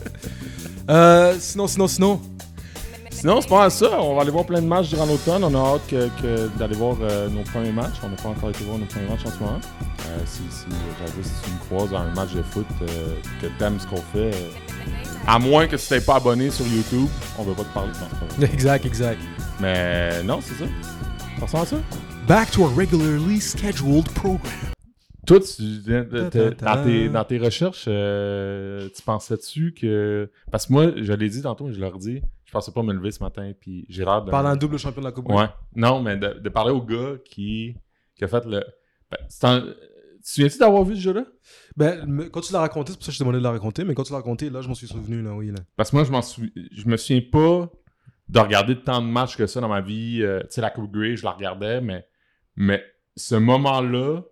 A: Euh, sinon, sinon, sinon.
B: Sinon, c'est pas mal ça. On va aller voir plein de matchs durant l'automne. On a hâte que, que d'aller voir euh, nos premiers matchs. On n'a pas encore été voir nos premiers matchs en ce moment. Euh, si, si, si tu me croises dans un match de foot, euh, que t'aimes ce qu'on fait, euh, à moins que tu t'es pas abonné sur YouTube, on veut pas te parler de ça.
A: Exact, exact.
B: Mais non, c'est ça. Ça ressemble à ça.
A: Back to our regularly scheduled program.
B: Toi, tu, de- de-
A: Ta, ta,
B: de-
A: ta.
B: dans, tes, dans tes recherches, euh, tu pensais-tu que. Parce que moi, je l'ai dit tantôt, je leur dis, pensais pas me lever ce matin, puis j'ai hâte de.
A: Parlant un double champion de la Coupe.
B: Ouais. Non, mais de, de parler au gars qui, qui a fait le. Ben, un- Tu te souviens-tu d'avoir vu ce jeu-là?
A: Ben, quand tu l'as raconté, c'est pour ça que je t'ai demandé de la raconter, mais quand tu l'as raconté, là, je m'en suis souvenu, là, oui, là.
B: Parce que moi, je m'en souviens. Je me souviens pas de regarder tant de matchs que ça dans ma vie. Euh, tu sais, la Coupe Grey, je la regardais, mais, mais ce moment-là,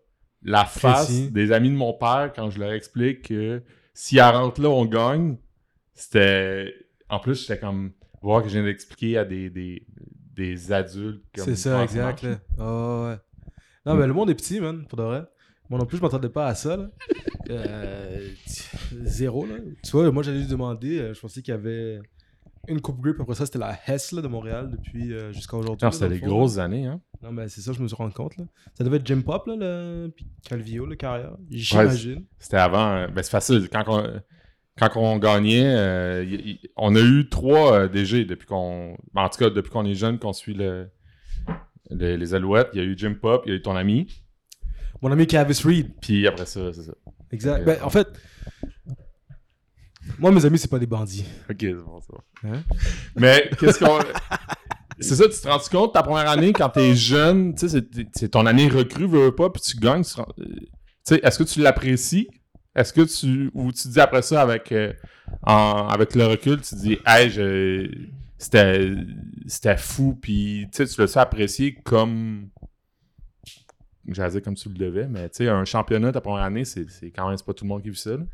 B: la face
A: Précis.
B: des amis de mon père, quand je leur explique que si elle rentre là, on gagne, c'était. En plus, j'étais comme. Voir que je viens d'expliquer à des, des, des adultes. comme
A: C'est ça, exact, là. Oh, ouais. Non, mais le monde est petit, man, pour de vrai. Moi non plus, je m'attendais pas à ça, là. Euh, zéro, là. Tu vois, moi, j'allais lui demander, euh, je pensais qu'il y avait une Coupe puis après ça, c'était la Hess, là, de Montréal, depuis euh, jusqu'à aujourd'hui.
B: C'était des grosses années, hein.
A: Non, mais c'est ça, je me suis rendu compte, là. Ça devait être Jim Pop, là, le... puis Calvio, le carrière. J'imagine.
B: C'était avant. euh, ben, c'est facile. Quand on, quand on gagnait, euh, y- y- on a eu trois euh, DG depuis qu'on. ben, en tout cas, depuis qu'on est jeune, qu'on suit le, le- les Alouettes. Il y a eu Jim Pop, il y a eu ton ami.
A: Mon ami Cavis Reed.
B: Puis après ça, c'est ça.
A: Exact. Ben, en fait, moi, mes amis, c'est pas des bandits.
B: Ok, c'est bon, c'est bon.
A: Hein?
B: Mais qu'est-ce qu'on. C'est ça, tu te rends compte, ta première année, quand t'es jeune, tu sais, c'est- ton année recrue, veux, veux pas, puis tu gagnes. euh, Tu sais, est-ce que tu l'apprécies? Est-ce que tu. Ou tu dis après ça, avec, euh, en- avec le recul, tu dis, hey, je- c'était c'était fou, puis tu sais, tu l'as apprécié comme. J'allais dire comme tu le devais, mais tu sais, un championnat ta première année, c'est c'est quand même c'est pas tout le monde qui vit ça. là.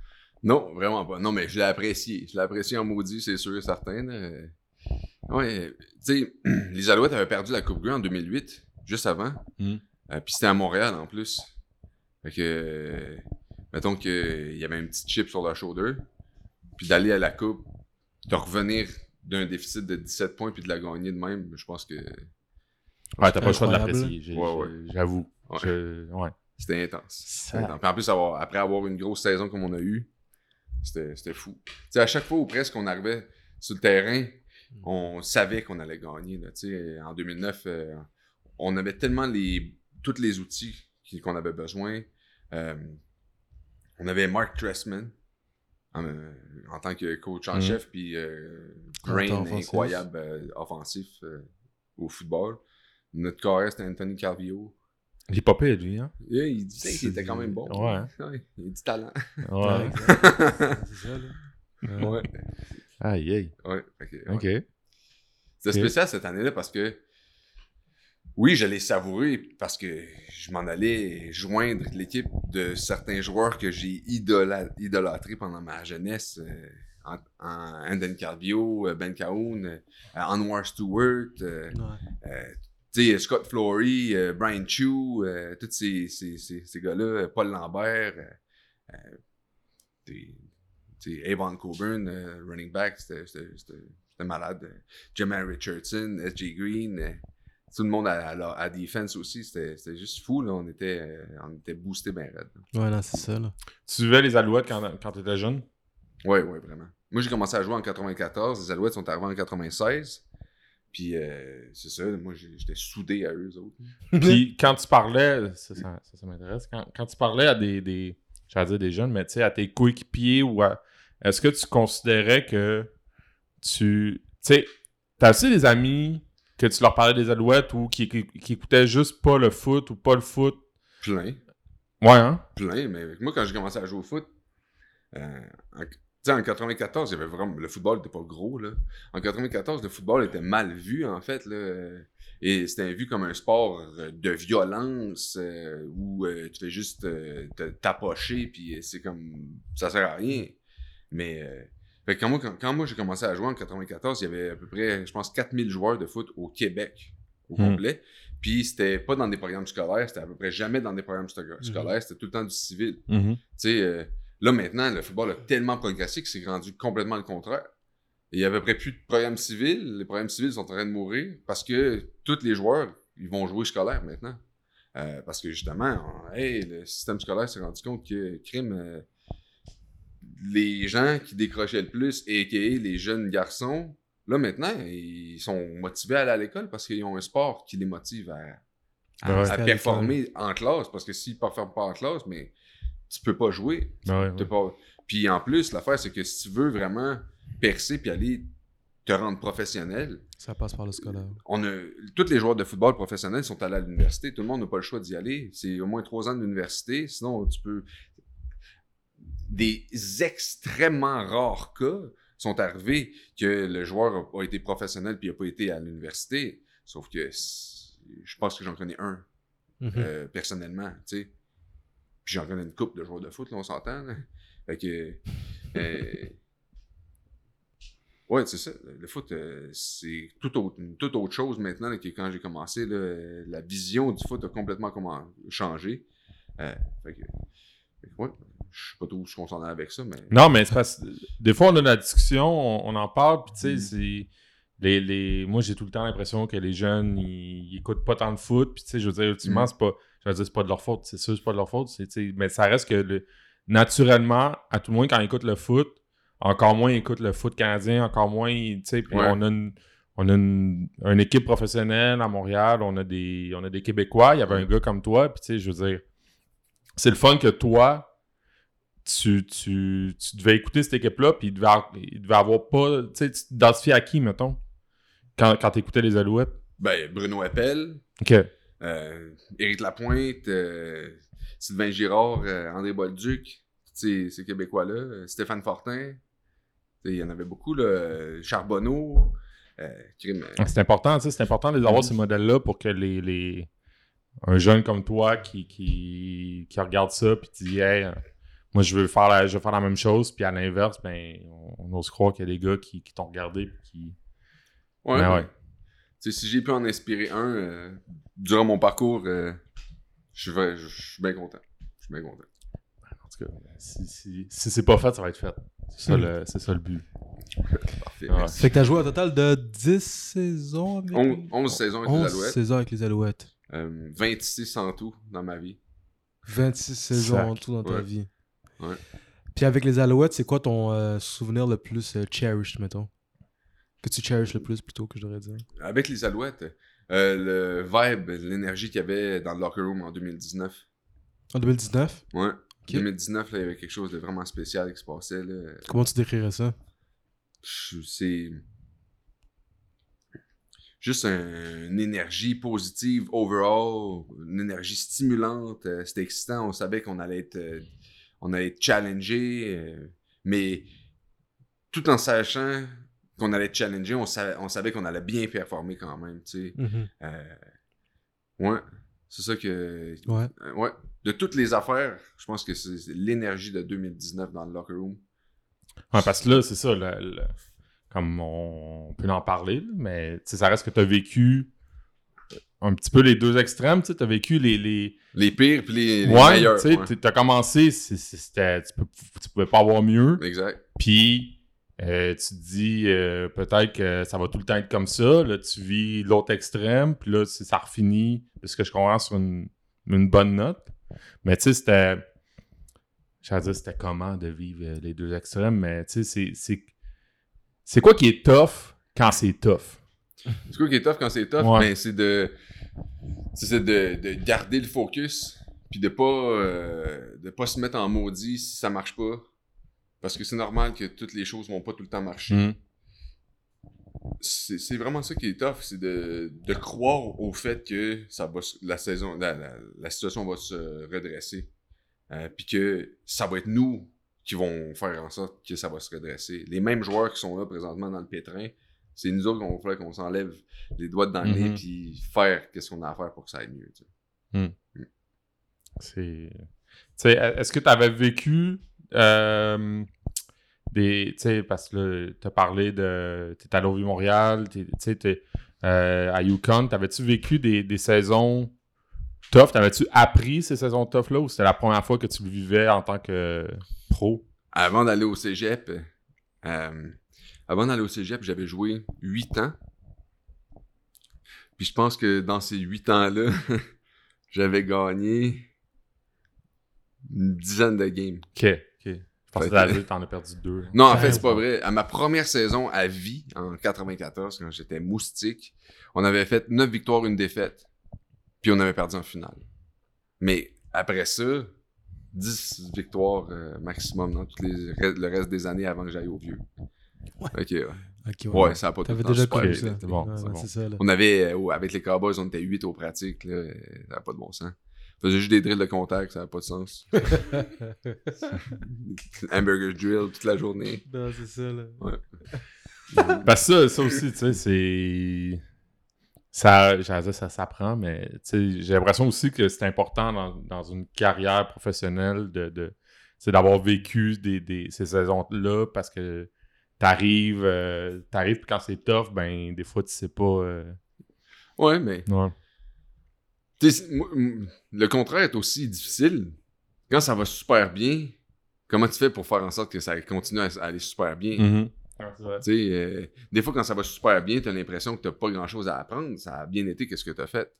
C: Non, vraiment pas. Non, mais je l'ai apprécié. Je l'ai apprécié en maudit, c'est sûr et certain. là. Ouais, tu sais, les Alouettes avaient perdu la Coupe Grey en 2008, juste avant.
B: Mm.
C: Euh, Puis c'était à Montréal en plus. Fait que, mettons qu'il y avait un petit chip sur leur shoulder, puis d'aller à la coupe, de revenir d'un déficit de 17 points puis de la gagner de même, je pense que
B: Ouais, t'as pas le choix de l'apprécier. j'ai-
C: Ouais, ouais.
B: J'avoue.
C: Ouais.
B: Je- ouais.
C: c'était intense.
B: Ça-
C: intense. Puis en plus, avoir- après avoir une grosse saison comme on a eu, c'était c'était fou. Tu sais, à chaque fois où presque on arrivait sur le terrain, on savait qu'on allait gagner. Là, tu sais. en 2009, euh, on avait tellement les, tous les outils qu'on avait besoin. Euh, on avait Mark Tressman en, euh, en tant que coach en
B: Mhm.
C: chef, puis euh,
A: offensif.
C: incroyable euh, offensif euh, au football. Notre carré, c'était Anthony Carvillo.
B: Il est pas pire, lui, hein?
C: Yeah, il qu'il était quand même bon.
B: Ouais.
C: Ouais, il a du talent.
B: Ouais.
A: C'est ça, là.
C: ouais.
B: Aïe, aïe.
C: Ouais. ouais. C'était
B: Ok.
C: spécial cette année-là parce que, oui, je l'ai savouré parce que je m'en allais joindre l'équipe de certains joueurs que j'ai idola- idolâtrés pendant ma jeunesse. euh, en, en Anden Carvio, euh, Ben Cahoon, euh, Anwar Stewart, euh,
A: Ouais.
C: Scott Flory, Brian Chu, tous ces, ces, ces, ces gars-là, Paul Lambert, Avon Coburn, running back, c'était malade. Jamal Richardson, S.J. Green, tout le monde à, à, à defense aussi, c'était c'était juste fou, là. On était, euh, on était boosté bien raide.
A: Ouais, non, c'est ça, là.
B: Tu suivais les Alouettes quand, quand t'étais jeune?
C: Ouais, ouais, vraiment. Moi, j'ai commencé à jouer en 94, les Alouettes sont arrivés en 96. Puis, euh, c'est ça, moi, j'étais soudé à eux autres.
B: Puis quand tu parlais, ça, ça, ça, ça m'intéresse, quand, quand tu parlais à des, des j'allais dire des jeunes, mais tu sais, à tes coéquipiers ou à. Est-ce que tu considérais que tu. Tu sais, t'as aussi des amis que tu leur parlais des alouettes ou qui, qui, qui écoutaient juste pas le foot ou pas le foot?
C: Plein.
B: Ouais, hein?
C: plein, mais moi, quand j'ai commencé à jouer au foot, euh, en, en 94, il y avait vraiment, le football n'était pas gros. Là. En 94, le football était mal vu, en fait. Là, et c'était vu comme un sport euh, de violence euh, où euh, tu fais juste te tapocher, puis c'est comme. Ça sert à rien. Mais. Fait que quand moi, quand, quand moi j'ai commencé à jouer en 94, il y avait à peu près, je pense, 4000 joueurs de foot au Québec au
B: Hmm.
C: complet. Puis c'était pas dans des programmes scolaires, c'était à peu près jamais dans des programmes sco- scolaires, c'était tout le temps du civil.
B: Mhm.
C: Tu sais, euh, là maintenant, le football a tellement progressé que c'est rendu complètement le contraire. Il y a à peu près plus de programmes civils. Les programmes civils sont en train de mourir parce que tous les joueurs, ils vont jouer scolaire maintenant. Euh, parce que justement, on- hey, le système scolaire s'est rendu compte que crime, euh, les gens qui décrochaient le plus, et les jeunes garçons, là maintenant, ils sont motivés à aller à l'école parce qu'ils ont un sport qui les motive à, à-
B: Ouais.
C: à
A: Rester à
C: performer en classe. Parce que s'ils ne performent pas en classe, mais tu peux pas jouer.
B: Ouais,
C: T'es
B: ouais.
C: pas- Puis en plus, l'affaire, c'est que si tu veux vraiment percer puis aller te rendre professionnel,
A: Ça passe par le scolaire.
C: on a tous les joueurs de football professionnels sont allés à l'université. Tout le monde n'a pas le choix d'y aller. C'est au moins trois ans d'université. Sinon, tu peux. Des extrêmement rares cas sont arrivés que le joueur a, été professionnel puis n'a pas été à l'université. Sauf que je pense que j'en connais un
A: Mhm.
C: euh, personnellement, tu sais. Puis j'en connais une coupe de joueurs de foot, là, on s'entend. Fait que. euh, Ouais, c'est ça. Le foot, euh, c'est tout autre, toute autre chose maintenant là, que quand j'ai commencé. là, la vision du foot a complètement comment, changé. Fait que, fait que ouais, je sais pas trop où on s'en est avec ça, mais.
B: Non, mais c'est parce des fois, on a la discussion, on, on en parle, puis tu sais,
C: Mhm.
B: c'est. Les, les... Moi, j'ai tout le temps l'impression que les jeunes, ils, ils écoutent pas tant de foot, puis tu sais, je veux dire, ultimement,
C: Mhm.
B: c'est pas. Je veux dire, c'est pas de leur faute, c'est sûr, c'est pas de leur faute, c'est, mais ça reste que le- naturellement, à tout le moins, quand ils écoutent le foot, encore moins ils écoutent le foot canadien, encore moins, tu sais, puis
C: Ouais.
B: on a une. On a une, une équipe professionnelle à Montréal, on a des, on a des Québécois, il y avait un gars comme toi, puis tu sais, je veux dire, c'est le fun que toi, tu, tu, tu devais écouter cette équipe-là, puis il devait, avoir- il devait avoir pas. Tu sais, tu t'identifiais à qui, mettons, quand, quand tu écoutais les Alouettes?
C: Ben, Bruno Appel,
B: Ok.
C: euh, Éric Lapointe, euh, Sylvain Girard, euh, André Bolduc, ces, Québécois-là, Stéphane Fortin. Tu Il y en avait beaucoup, là, Charbonneau.
B: C'est important, tu c'est important de les avoir, ces modèles-là, pour que les, les. Un jeune comme toi qui, qui, qui regarde ça, puis qui dit, hey, moi, je veux, faire la, je veux faire la même chose, puis à l'inverse, ben, on, on ose croire qu'il y a des gars qui, qui t'ont regardé, puis qui.
C: Ouais,
B: Ben
C: ouais.
B: ouais.
C: Tu sais, si j'ai pu en inspirer un euh, durant mon parcours, euh, je suis vrai- je suis bien content. Je suis bien content.
B: En tout cas, si, si, si c'est pas fait, ça va être fait. C'est ça,
A: Hmm.
B: le, c'est ça le but.
C: Parfait. Merci.
A: Fait que t'as joué un total de 10 saisons avec...
C: On- 11 saisons avec les
A: 11
C: Alouettes.
A: saisons avec les Alouettes.
C: Euh, 26 en tout dans ma vie.
A: 26 saisons
B: Sac.
A: en tout dans ta
C: Ouais.
A: vie.
C: Ouais.
A: Puis avec les Alouettes, c'est quoi ton euh, souvenir le plus euh, cherished, mettons? Que tu cherishes le plus, plutôt, que je devrais dire?
C: Avec les Alouettes, euh, le vibe, l'énergie qu'il y avait dans le locker room en 2019.
A: En 2019
C: Ouais. 2019, là, il y avait quelque chose de vraiment spécial qui se passait. Là.
A: Comment tu décrirais ça?
C: C'est juste un- une énergie positive overall, une énergie stimulante. C'était excitant. On savait qu'on allait être, on allait être challengé, euh, mais tout en sachant qu'on allait être challengé, on savait, on savait qu'on allait bien performer quand même. Tu sais.
A: Mhm.
C: Euh, ouais, c'est ça que.
A: Ouais.
C: euh, ouais. De toutes les affaires, je pense que c'est l'énergie de 2019 dans le locker room.
B: Ouais, parce que là, c'est ça, le- le- comme on, peut en parler, mais ça reste que tu as vécu un petit peu les deux extrêmes, tu as vécu les. les...
C: Les pires puis les, les
B: Ouais,
C: meilleurs.
B: tu
C: ouais.
B: t'as commencé, tu, peux- tu pouvais pas avoir mieux,
C: Exact.
B: puis euh, tu te dis euh, peut-être que ça va tout le temps être comme ça, là, tu vis l'autre extrême, puis là, ça refinit, de ce que je comprends, sur une, une bonne note. Mais tu sais, c'était. J'allais dire, c'était comment de vivre euh, les deux extrêmes, mais tu sais, c'est. C'est quoi qui est tough quand c'est tough?
C: C'est quoi qui est tough quand c'est tough?
B: Ouais.
C: C'est de, c'est de, de garder le focus, puis de pas, euh, de pas se mettre en maudit si ça marche pas. Parce que c'est normal que toutes les choses vont pas tout le temps marcher.
B: Mhm.
C: C'est c'est vraiment ça qui est tough, c'est de, de croire au fait que ça va, la saison, la, la, la situation va se redresser. Euh, puis que ça va être nous qui vont faire en sorte que ça va se redresser. Les mêmes joueurs qui sont là présentement dans le pétrin, c'est nous autres qu'on falloir qu'on s'enlève les doigts dans le nez
B: Mhm.
C: puis faire qu'est-ce qu'on a à faire pour que ça aille mieux. tu sais.
B: C'est. Tu sais, est-ce que tu avais vécu euh, des. Tu sais, parce que tu as parlé de. Tu es allé au Vieux-Montréal, tu sais, euh, à Yukon. T'avais-tu vécu des, des saisons tough? T'avais-tu appris ces saisons tough-là ou c'était la première fois que tu le vivais en tant que pro?
C: Avant d'aller au cégep, euh, avant d'aller au cégep, j'avais joué 8 ans. Puis je pense que dans ces 8 ans-là, j'avais gagné une dizaine de games.
B: Ok, ok. Je pensais que t'en as perdu deux.
C: Non, en fait, c'est pas vrai. À ma première saison à vie, en 94, quand j'étais moustique, on avait fait 9 victoires, une défaite. Puis on avait perdu en finale. Mais après ça, 10 victoires euh, maximum dans toutes les, le reste des années avant que j'aille au vieux. Ok, ouais. Ouais, ça a pas
A: T'avais déjà connu ça.
B: bon,
A: Ouais,
B: c'est
A: ouais,
B: bon.
A: c'est ça, là.
C: On avait, euh, avec les Cowboys, on était 8 aux pratiques, là. Ça n'a pas de bon sens. On faisait juste des drills de contact, ça n'a pas de sens. Hamburger drill toute la journée.
A: Non, c'est ça, là.
B: Parce que ça, ça aussi, tu sais, c'est. Ça, j'allais dire, ça s'apprend, mais tu sais, j'ai l'impression aussi que c'est important dans, dans une carrière professionnelle de, de c'est d'avoir vécu des, des- ces saisons-là parce que t'arrives, euh, t'arrives, puis quand c'est tough, ben, des fois, tu sais pas. euh,
C: Ouais, mais
B: Ouais.
C: Tu le contraire est aussi difficile. Quand ça va super bien, comment tu fais pour faire en sorte que ça continue à aller super bien?
B: Mhm.
C: Tu sais, euh, des fois, quand ça va super bien, t'as l'impression que t'as pas grand-chose à apprendre. Ça a bien été, qu'est-ce que t'as fait.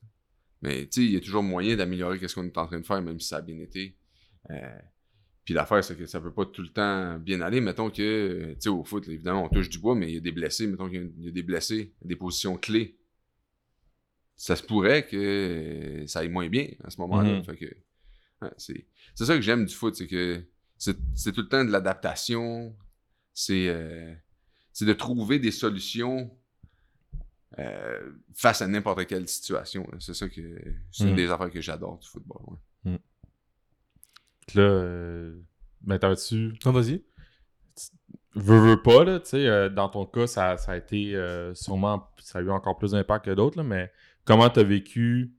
C: Mais tu sais, il y a toujours moyen d'améliorer qu'est-ce qu'on est en train de faire, même si ça a bien été. Euh, puis l'affaire, c'est que ça peut pas tout le temps bien aller. Mettons que, euh, tu sais, au foot, évidemment, on touche du bois, mais il y a des blessés. Mettons qu'il y a- il y a des blessés, des positions clés. Ça se pourrait que euh, ça aille moins bien à ce moment-là.
B: Mhm.
C: Ouais, c'est c'est ça que j'aime du foot, c'est que c'est tout le temps de l'adaptation. C'est euh, de trouver des solutions euh, face à n'importe quelle situation. C'est ça que c'est une
B: Mhm.
C: des affaires que j'adore du football. ouais.
B: Là, euh, ben, t'avais-tu.
A: Non, vas-y.
B: veux, veux pas, là, tu sais, euh, dans ton cas, ça, ça a été euh, sûrement, ça a eu encore plus d'impact que d'autres, là, mais comment t'as vécu,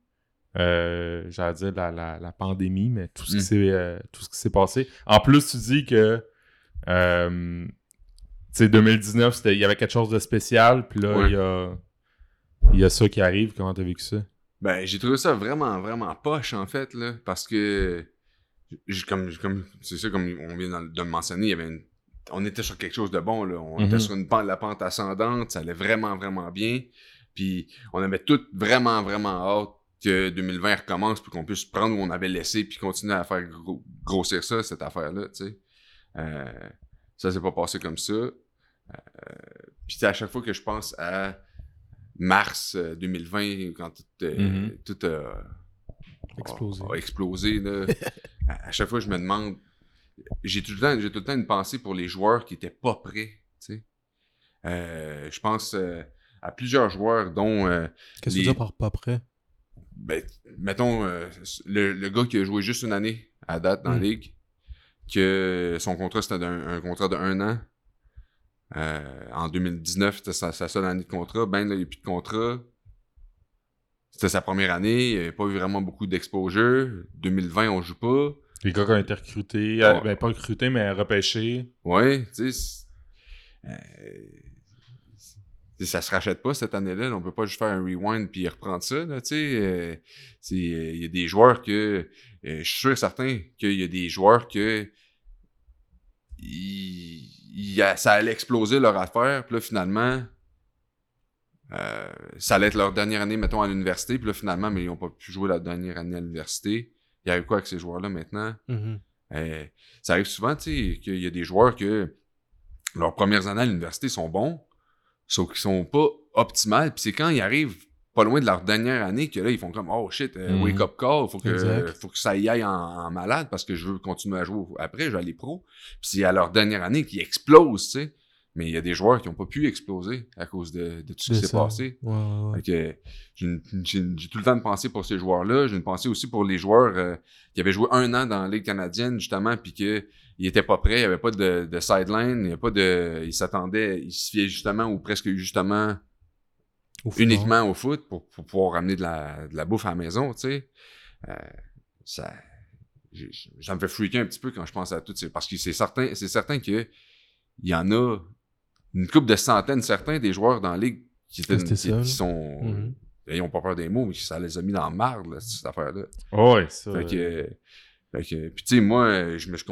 B: euh, j'allais dire la, la, la pandémie, mais tout ce qui
C: Mm.
B: s'est euh, tout ce qui s'est passé? En plus, tu dis que, euh, tu sais, 2019, c'était- il y avait quelque chose de spécial, puis là,
C: Ouais.
B: il y a, il y a ça qui arrive. Comment t'as vécu ça?
C: Ben, j'ai trouvé ça vraiment, vraiment poche, en fait, là, parce que comme, comme c'est ça, comme on vient de le mentionner, il y avait une- on était sur quelque chose de bon, là. On
B: Mhm.
C: était sur une pente, la pente ascendante, ça allait vraiment, vraiment bien. Puis on avait tout vraiment, vraiment hâte que 2020 recommence puis qu'on puisse prendre où on avait laissé puis continuer à faire gros- grossir ça, cette affaire-là, tu sais. Euh, ça s'est pas passé comme ça. Euh, puis à chaque fois que je pense à mars euh, 2020, quand tout, euh,
B: Mhm.
C: tout a,
A: Explosé.
C: a- a explosé, là, à, à chaque fois, je me demande. J'ai tout, le temps, j'ai tout le temps une pensée pour les joueurs qui étaient pas prêts. Euh, je pense euh, à plusieurs joueurs, dont, euh,
A: Qu'est-ce que tu veux dire par pas prêt?
C: ben, mettons, le, le gars qui a joué juste une année à date dans la
A: Mm.
C: ligue, que son contrat c'était un, contrat de un an. En 2019, c'était sa, sa seule année de contrat. Ben, là, il n'y a plus de contrat. C'était sa première année. Il n'y avait pas eu vraiment beaucoup d'exposure. 2020, on joue pas.
B: Les gars qui ont été recrutés, euh,
C: Ouais.
B: ben pas recrutés, mais repêchés.
C: Ouais, tu sais. euh, ça se rachète pas cette année-là. là. On peut pas juste faire un rewind puis reprendre ça. Là, tu sais. Euh, c'est- Il y a des joueurs que. euh, je suis sûr et certain qu'il y a des joueurs que. y a- ça allait exploser leur affaire. Puis là, finalement. Euh, ça allait être leur dernière année, mettons, à l'université. Puis là, finalement, mais ils n'ont pas pu jouer la dernière année à l'université. Il y a eu quoi avec ces joueurs-là maintenant?
A: Mhm.
C: Euh, ça arrive souvent, tu sais, qu'il y a des joueurs que leurs premières années à l'université sont bons, sauf qu'ils sont pas optimales. Puis c'est quand ils arrivent pas loin de leur dernière année que là, ils font comme Oh shit, euh,
B: Mhm.
C: wake up call, faut que,
A: Exact.
C: faut que ça y aille en, en malade parce que je veux continuer à jouer après, je vais aller pro. Puis c'est à leur dernière année qu'ils explosent, tu sais. Mais il y a des joueurs qui ont pas pu exploser à cause de, de tout ce qui s'est passé.
A: Ouais, ouais,
C: j'ai tout le temps de pensée pour ces joueurs-là. J'ai une pensée aussi pour les joueurs euh, qui avaient joué un an dans la Ligue canadienne, justement, puis qu'ils n'étaient pas prêts, il n'y avait pas de, de sideline, il a pas de. Ils s'attendaient, ils se fiaient justement ou presque justement
A: Au
C: uniquement au foot pour, pour pouvoir ramener de la, de la bouffe à la maison, tu sais. Euh, ça, me fait freaker un petit peu quand je pense à tout ça. Parce que c'est certain, c'est certain que il y en a une couple de centaines, certains des joueurs dans la ligue qui, étaient, qui, sont.
A: Mhm.
C: Ils ont pas peur des mots, mais ça les a mis dans la marde, là, cette affaire-là.
B: Ouais, ça.
C: Fait que,
B: euh,
C: fait que, puis tu sais, moi, je me, je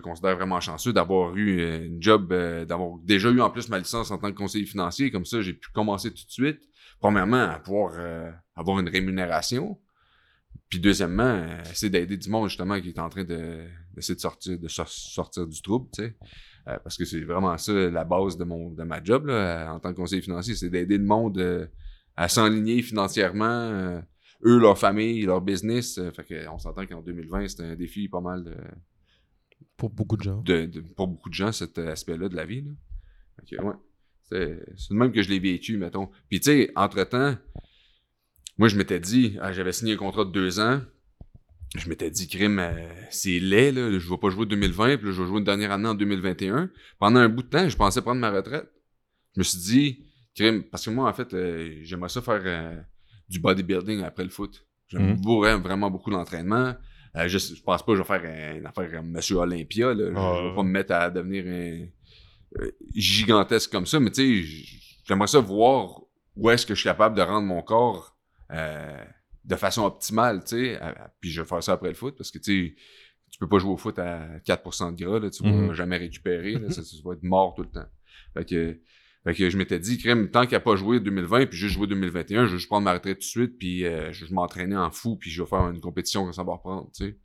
C: considère vraiment chanceux d'avoir eu une job, euh, d'avoir déjà eu en plus ma licence en tant que conseiller financier. Comme ça, j'ai pu commencer tout de suite. Premièrement, à pouvoir euh, avoir une rémunération. Puis deuxièmement, euh, essayer d'aider du monde justement qui est en train de d'essayer de sortir, de sor- sortir du trouble, tu sais. Euh, parce que c'est vraiment ça la base de mon de ma job là, en tant que conseiller financier, c'est d'aider le monde euh, à s'enligner financièrement. euh, eux, leur famille, leur business. euh, fait que, on s'entend qu'en 2020, c'était un défi pas mal de,
A: Pour beaucoup de gens.
C: de- de- pour beaucoup de gens, cet aspect-là de la vie. Là. Fait que, ouais. C'est c'est de même que je l'ai vécu, mettons. Puis, tu sais, entre-temps, moi, je m'étais dit, ah, j'avais signé un contrat de deux ans. Je m'étais dit, crime, euh, c'est laid, là. Je vais pas jouer 2020, puis là, je vais jouer une dernière année en 2021. Pendant un bout de temps, je pensais prendre ma retraite. Je me suis dit, crime, parce que moi, en fait, euh, j'aimerais ça faire euh, du bodybuilding après le foot. J'aime
B: Mhm.
C: vraiment, vraiment beaucoup l'entraînement. Je, je pense pas que je vais faire un- une affaire comme Monsieur Olympia. Là. Je,
B: Ah,
C: je vais pas me mettre à devenir un- gigantesque comme ça, mais tu sais, j'aimerais ça voir où est-ce que je suis capable de rendre mon corps euh, de façon optimale, tu sais. Puis je vais faire ça après le foot parce que tu sais, tu peux pas jouer au foot à 4% de gras, là, tu vas
B: Mhm.
C: jamais récupérer, là, ça, tu vas être mort tout le temps. Fait que, fait que je m'étais dit, crème, tant qu'il a pas joué 2020 puis juste joué 2021, je vais juste prendre ma retraite tout de suite puis euh, je vais m'entraîner en fou puis je vais faire une compétition quand ça va reprendre, tu sais.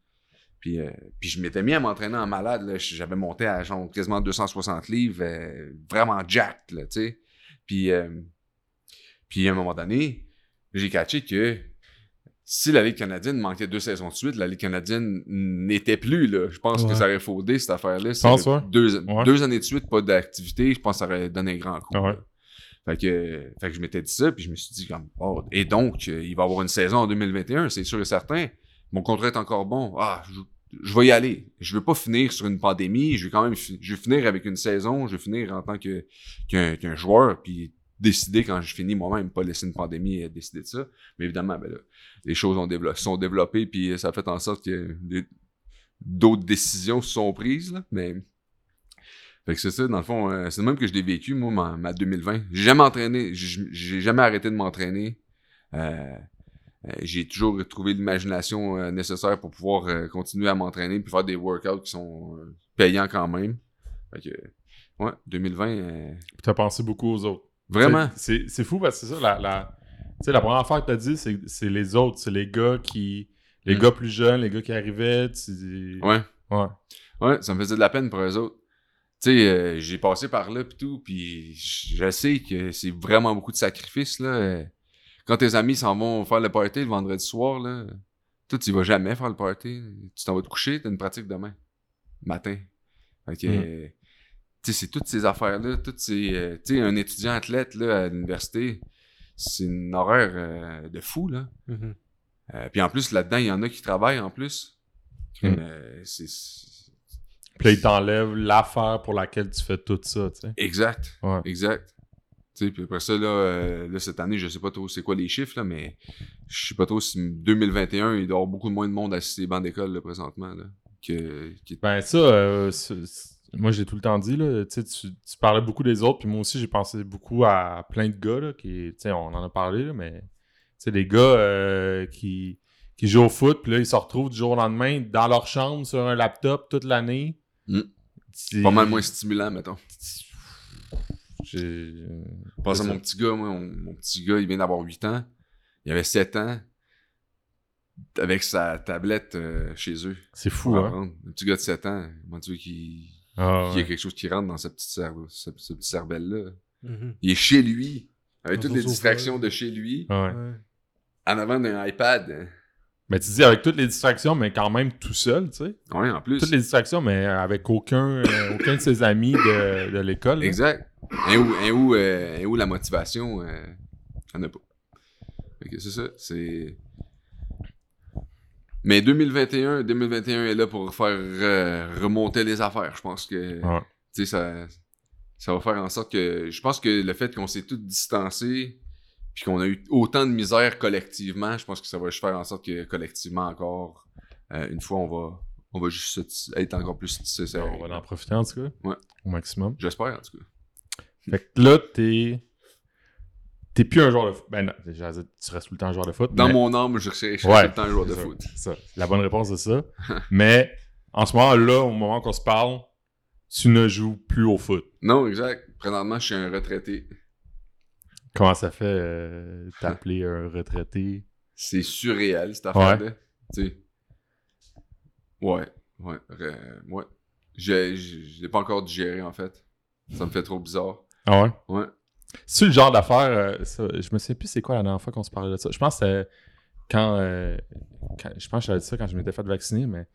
C: Puis, euh, puis je m'étais mis à m'entraîner en malade. J'avais monté à genre quasiment 260 livres, euh, vraiment jacked, là, tu sais. Puis, euh, puis à un moment donné, j'ai catché que si la Ligue canadienne manquait deux saisons de suite, la Ligue canadienne n'était plus, là. Je pense que ça aurait faudé, cette affaire-là.
B: Ouais?
C: deux,
B: Ouais.
C: deux années de suite, pas d'activité, je pense que ça aurait donné un grand coup. Fait que, fait que je m'étais dit ça, puis je me suis dit, comme, oh, et donc, euh, il va y avoir une saison en 2021, c'est sûr et certain. Mon contrat est encore bon. Ah, je, je vais y aller. Je veux pas finir sur une pandémie. Je vais quand même je vais finir avec une saison. Je vais finir en tant que, qu'un, qu'un joueur, puis décider quand je finis moi-même, pas laisser une pandémie euh, décider de ça. Mais évidemment, ben les choses ont développé, sont développées, puis ça a fait en sorte que d'autres décisions sont prises, là. Mais c'est ça, dans le fond, euh, c'est le même que je l'ai vécu, moi, ma, ma 2020. J'ai jamais entraîné, j'ai jamais arrêté de m'entraîner. Euh, euh, j'ai toujours trouvé l'imagination euh, nécessaire pour pouvoir euh, continuer à m'entraîner puis faire des workouts qui sont euh, payants quand même. Fait que, ouais, 2020, euh,
B: Puis t'as pensé beaucoup aux autres.
C: Vraiment?
B: C'est fou parce que c'est ça, la, la, tu sais, la première affaire que t'as dit, c'est les autres, c'est les gars qui. Les
C: Mm.
B: gars plus jeunes, les gars qui arrivaient. Tu...
C: Ouais.
B: Ouais.
C: Ouais, ça me faisait de la peine pour eux autres. Tu sais, euh, j'ai passé par là pis tout, puis je sais que c'est vraiment beaucoup de sacrifices, là. Euh, Quand tes amis s'en vont faire le party le vendredi soir, là, toi, tu vas jamais faire le party. Tu t'en vas te coucher, t'as une pratique demain. Matin. Fait que,
B: Mm.
C: Tu sais, c'est toutes ces affaires-là, toutes ces... euh, tu sais, un étudiant athlète, là, à l'université, c'est une horaire euh, de fou, là.
A: Mhm.
C: Euh, puis en plus, là-dedans, il y en a qui travaillent, en plus.
B: Mm.
C: C'est...
B: Puis là, ils t'enlèvent l'affaire pour laquelle tu fais tout ça, tu sais.
C: Exact.
B: Ouais.
C: Exact. Tu sais, puis après ça, là, euh, là, cette année, je sais pas trop c'est quoi les chiffres, là, mais je sais pas trop si 2021, il doit y avoir beaucoup moins de monde sur les bancs d'école, là, présentement, là, que,
B: Ben ça, euh, moi j'ai tout le temps dit, là, tu, tu parlais beaucoup des autres, puis moi aussi j'ai pensé beaucoup à plein de gars, là, qui, on en a parlé, là, mais tu sais, des gars euh, qui, qui jouent au foot, puis là ils se retrouvent du jour au lendemain dans leur chambre sur un laptop toute l'année.
C: Mm.
B: C'est-
C: pas mal moins stimulant, mettons.
B: J'ai-
C: Je pense à mon petit gars, moi, mon, mon petit gars, il vient d'avoir 8 ans. Il avait 7 ans. Avec sa tablette euh, chez eux.
B: C'est fou, hein?
C: Un petit gars de 7 ans, comment tu veux
B: Ah,
C: qu'il y ait quelque chose qui rentre dans sa petite cerveau, ce, ce petit cervelle-là.
A: Mhm.
C: Il est chez lui, avec
A: Dans
C: toutes les distractions de chez lui,
B: Ouais.
A: Ouais.
C: en avant d'un iPad.
B: Mais tu dis avec toutes les distractions, mais quand même tout seul, tu sais.
C: Ouais, en plus.
B: Toutes les distractions, mais avec aucun, euh, aucun de ses amis de, de l'école.
C: Exact. Un où, euh, où la motivation, euh, y'en a pas. Fait que c'est ça, c'est... Mais 2021, 2021 est là pour faire euh, remonter les affaires. Je pense que,
B: Ouais.
C: ça, ça va faire en sorte que... Je pense que le fait qu'on s'est tous distancés, puis qu'on a eu autant de misère collectivement, je pense que ça va juste faire en sorte que collectivement encore, euh, une fois, on va, on va juste être encore plus tissé.
B: On va en profiter en tout cas.
C: Ouais.
B: Au maximum.
C: J'espère, en tout cas.
B: Fait que là, t'es. T'es plus un joueur de foot. Ben non, tu restes tout le temps un joueur de foot.
C: Dans
B: mais-
C: mon âme, je serais,
B: Ouais,
C: tout le temps un joueur de
B: ça,
C: foot.
B: ça. La bonne réponse, c'est ça. mais en ce moment, là, au moment qu'on se parle, tu ne joues plus au foot.
C: Non, exact. Présentement, je suis un retraité.
B: Comment ça fait euh, t'appeler un retraité?
C: C'est surréel, cette affaire-là. Tu sais. Ouais, ouais, re- ouais. Je, je, je l'ai pas encore digéré, en fait. Ça me fait trop bizarre.
B: Ah ouais?
C: Ouais.
B: C'est le genre d'affaire. euh, je me souviens plus c'est quoi la dernière fois qu'on se parlait de ça. Je pense que quand, euh, quand- Je pense que j'avais dit ça quand je m'étais fait vacciner, mais.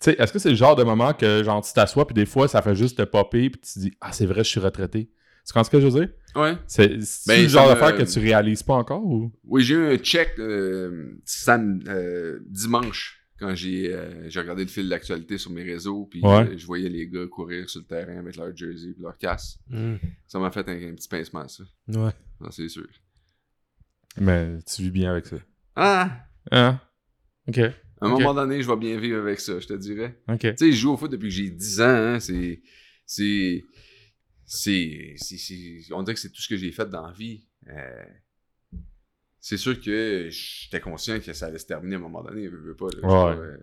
B: Tu sais, est-ce que c'est le genre de moment que genre tu t'assois puis des fois ça fait juste te popper puis tu te dis Ah c'est vrai je suis retraité. Tu comprends ce que je veux dire?
C: Ouais.
B: C'est
C: Ben,
B: le genre
C: me-
B: d'affaire que tu réalises pas encore ou?
C: Oui, j'ai eu un check euh, euh, dimanche quand j'ai euh, j'ai regardé le fil d'actualité sur mes réseaux, puis
B: Ouais.
C: euh, je voyais les gars courir sur le terrain avec leur jersey et leur casse.
A: Mhm.
C: Ça m'a fait un, un petit pincement, ça.
A: Ouais.
C: C'est sûr.
B: Mais tu vis bien avec ça.
C: Ah!
B: Hein? Ok.
C: À un moment donné, je vais bien vivre avec ça, je te dirais.
B: Ok.
C: Tu sais, je joue au foot depuis que j'ai 10 ans, hein, c'est... C'est... C'est... c'est- c'est- On dirait que c'est tout ce que j'ai fait dans la vie. Euh, C'est sûr que j'étais conscient que ça allait se terminer à un moment donné, je veux pas. là,
B: Ouais.
C: euh,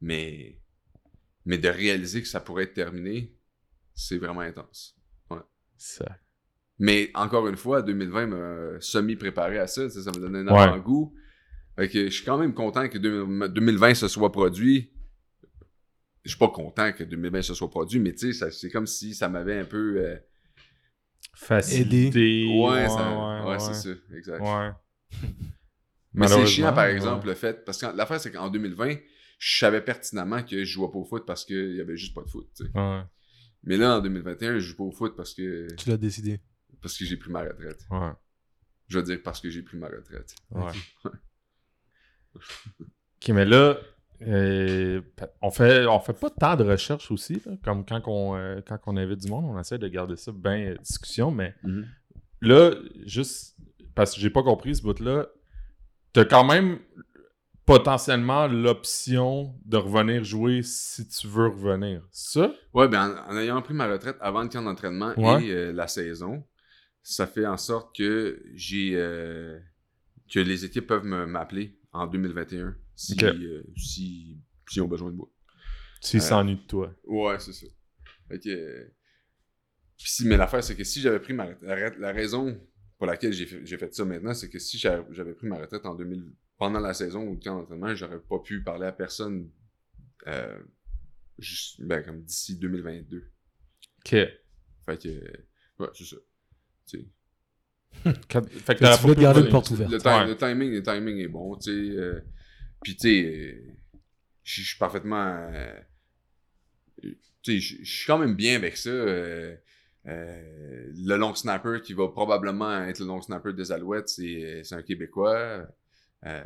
C: mais... Mais de réaliser que ça pourrait être terminé, c'est vraiment intense.
B: Ça.
C: Mais encore une fois, 2020 m'a semi-préparé à ça, ça m'a donné un
B: Ouais.
C: avant-goût. Fait que je suis quand même content que 2000 2020 se soit produit. Je suis pas content que 2020 se soit produit, mais tu sais, c'est comme si ça m'avait un peu... euh,
B: Facilité.
C: Ouais, ça- ouais, c'est ça, exact. Mais c'est chiant, par
B: ouais.
C: exemple, le fait... Parce que l'affaire, c'est qu'en 2020, je savais pertinemment que je jouais pas au foot parce qu'il y avait juste pas de foot.
B: Ouais.
C: Mais là, en 2021, je joue pas au foot parce que,
A: Tu l'as décidé.
C: parce que j'ai pris ma retraite.
B: Ouais.
C: Je veux dire parce que j'ai pris ma retraite.
B: Ouais. ok, mais là, euh, on fait on fait pas tant de recherches aussi, là, comme quand on, euh, quand on invite du monde, on essaie de garder ça bien euh, discussion, mais là, juste parce que j'ai pas compris ce bout-là, t'as quand même potentiellement l'option de revenir jouer si tu veux revenir. Ça?
C: Ouais, ben en, en ayant pris ma retraite avant le camp d'entraînement
B: Ouais.
C: et euh, la saison, ça fait en sorte que j'ai euh, que les équipes peuvent m'appeler en 2021 si,
B: Ok.
C: euh, si, s'ils ont besoin de moi.
B: S'ils
C: Euh,
B: s'ennuient de toi.
C: Ouais, c'est ça. Fait que, si, mais l'affaire, c'est que si j'avais pris ma retraite, la, ra- la raison pour laquelle j'ai fait, j'ai fait ça maintenant, c'est que si j'a- j'avais pris ma retraite en 2000, pendant la saison ou le camp d'entraînement, j'aurais pas pu parler à personne euh, juste, ben, comme d'ici 2022.
B: Ok.
C: Fait que, ouais, c'est ça. Tu sais,
B: Quand- Fait que
A: tu
B: pu
A: garder une porte ouverte.
C: Le,
B: Ouais.
C: le timing, le timing est bon, tu sais. euh, Puis, tu sais, euh, je suis parfaitement. euh, tu sais, je je suis quand même bien avec ça. euh, euh, le long snapper qui va probablement être le long snapper des Alouettes, c'est c'est un Québécois. Euh,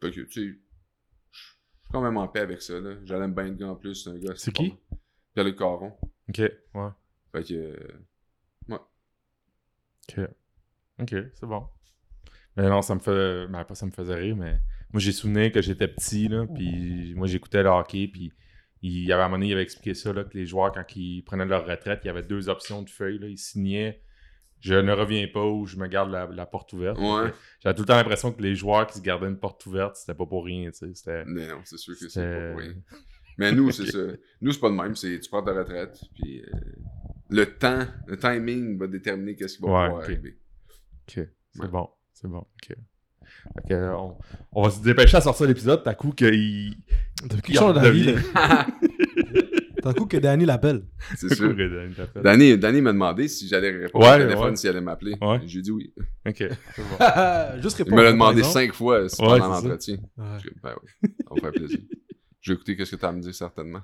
C: fait que, tu sais, je suis quand même en paix avec ça. là. J'aime bien le gars en plus. C'est un gars.
B: C'est qui?
C: pas- Pierre-Luc Caron.
B: Ok, ouais.
C: Fait que. euh,
B: Ok. Ok, c'est bon. Mais non, ça me fait. Ben, pas ça me faisait rire, mais moi j'ai souvenir que j'étais petit, là, puis moi j'écoutais le hockey, puis il y avait à un moment donné, il avait expliqué ça, là, que les joueurs, quand ils prenaient leur retraite, il y avait deux options de feuilles, là. Ils signaient je ne reviens pas ou je me garde la, la porte ouverte.
C: Ouais.
B: J'avais tout le temps l'impression que les joueurs qui se gardaient une porte ouverte, c'était pas pour rien. C'était.
C: Mais non, c'est sûr que c'est pas pour rien. Mais nous, c'est ça. Nous, c'est pas de même. C'est tu prends ta retraite, puis euh, le temps, le timing va déterminer qu'est-ce qui va
B: Ouais,
C: pouvoir arriver.
B: Ok, c'est
C: Ouais.
B: bon, c'est bon, ok. Fait que, on, on va se dépêcher à sortir l'épisode, t'as coup qu'il.
A: T'as
B: il redevient-
A: là? T'as coup que Danny l'appelle.
C: C'est sûr.
B: Danny t'appelle.
C: Danny, Danny m'a demandé si j'allais répondre
B: Ouais,
C: au téléphone,
B: ouais.
C: s'il allait m'appeler.
B: Ouais.
C: J'ai dit oui.
B: Ok, bon.
A: Juste
C: Il
A: répondre.
C: me l'a demandé cinq fois
B: Ouais,
C: pendant l'entretien. Ben oui, ça me fait plaisir. Je vais écouter qu'est-ce que tu as à me dire, certainement.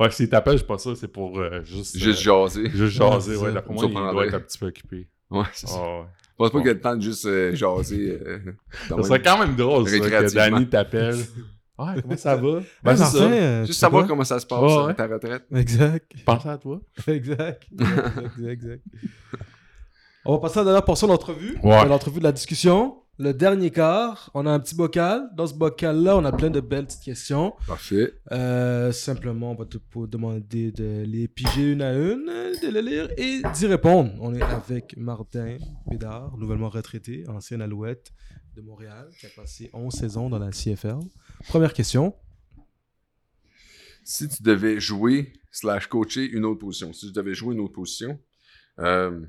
B: Ouais, s'il t'appelle, je suis pas sûr, c'est pour euh, juste.
C: Juste
B: euh,
C: jaser.
B: Juste jaser, ouais. D'après moi, il doit être un petit peu occupé.
C: Ouais, c'est ça. Je pense pas qu'il y a le temps de juste euh, jaser. euh,
B: Ça serait quand même drôle, ça, que. Danny t'appelle. Ouais, comment ça va?
A: Ben,
B: c'est ça.
A: euh,
C: Juste savoir
A: quoi?
C: comment ça se passe, euh,
B: ouais.
C: ta retraite.
A: Exact.
B: Pense à toi.
A: Exact. Exact, exact. On va passer à la dernière portion de l'entrevue.
B: Ouais.
A: De l'entrevue de la discussion. Le dernier quart, on a un petit bocal. Dans ce bocal-là, on a plein de belles petites questions.
C: Parfait.
A: Euh, simplement, on va te demander de les piger une à une, de les lire et d'y répondre. On est avec Martin Bédard, nouvellement retraité, ancien Alouette de Montréal, qui a passé 11 saisons dans la CFL. Première question.
C: Si tu devais jouer slash coacher une autre position, si tu devais jouer une autre position, euh,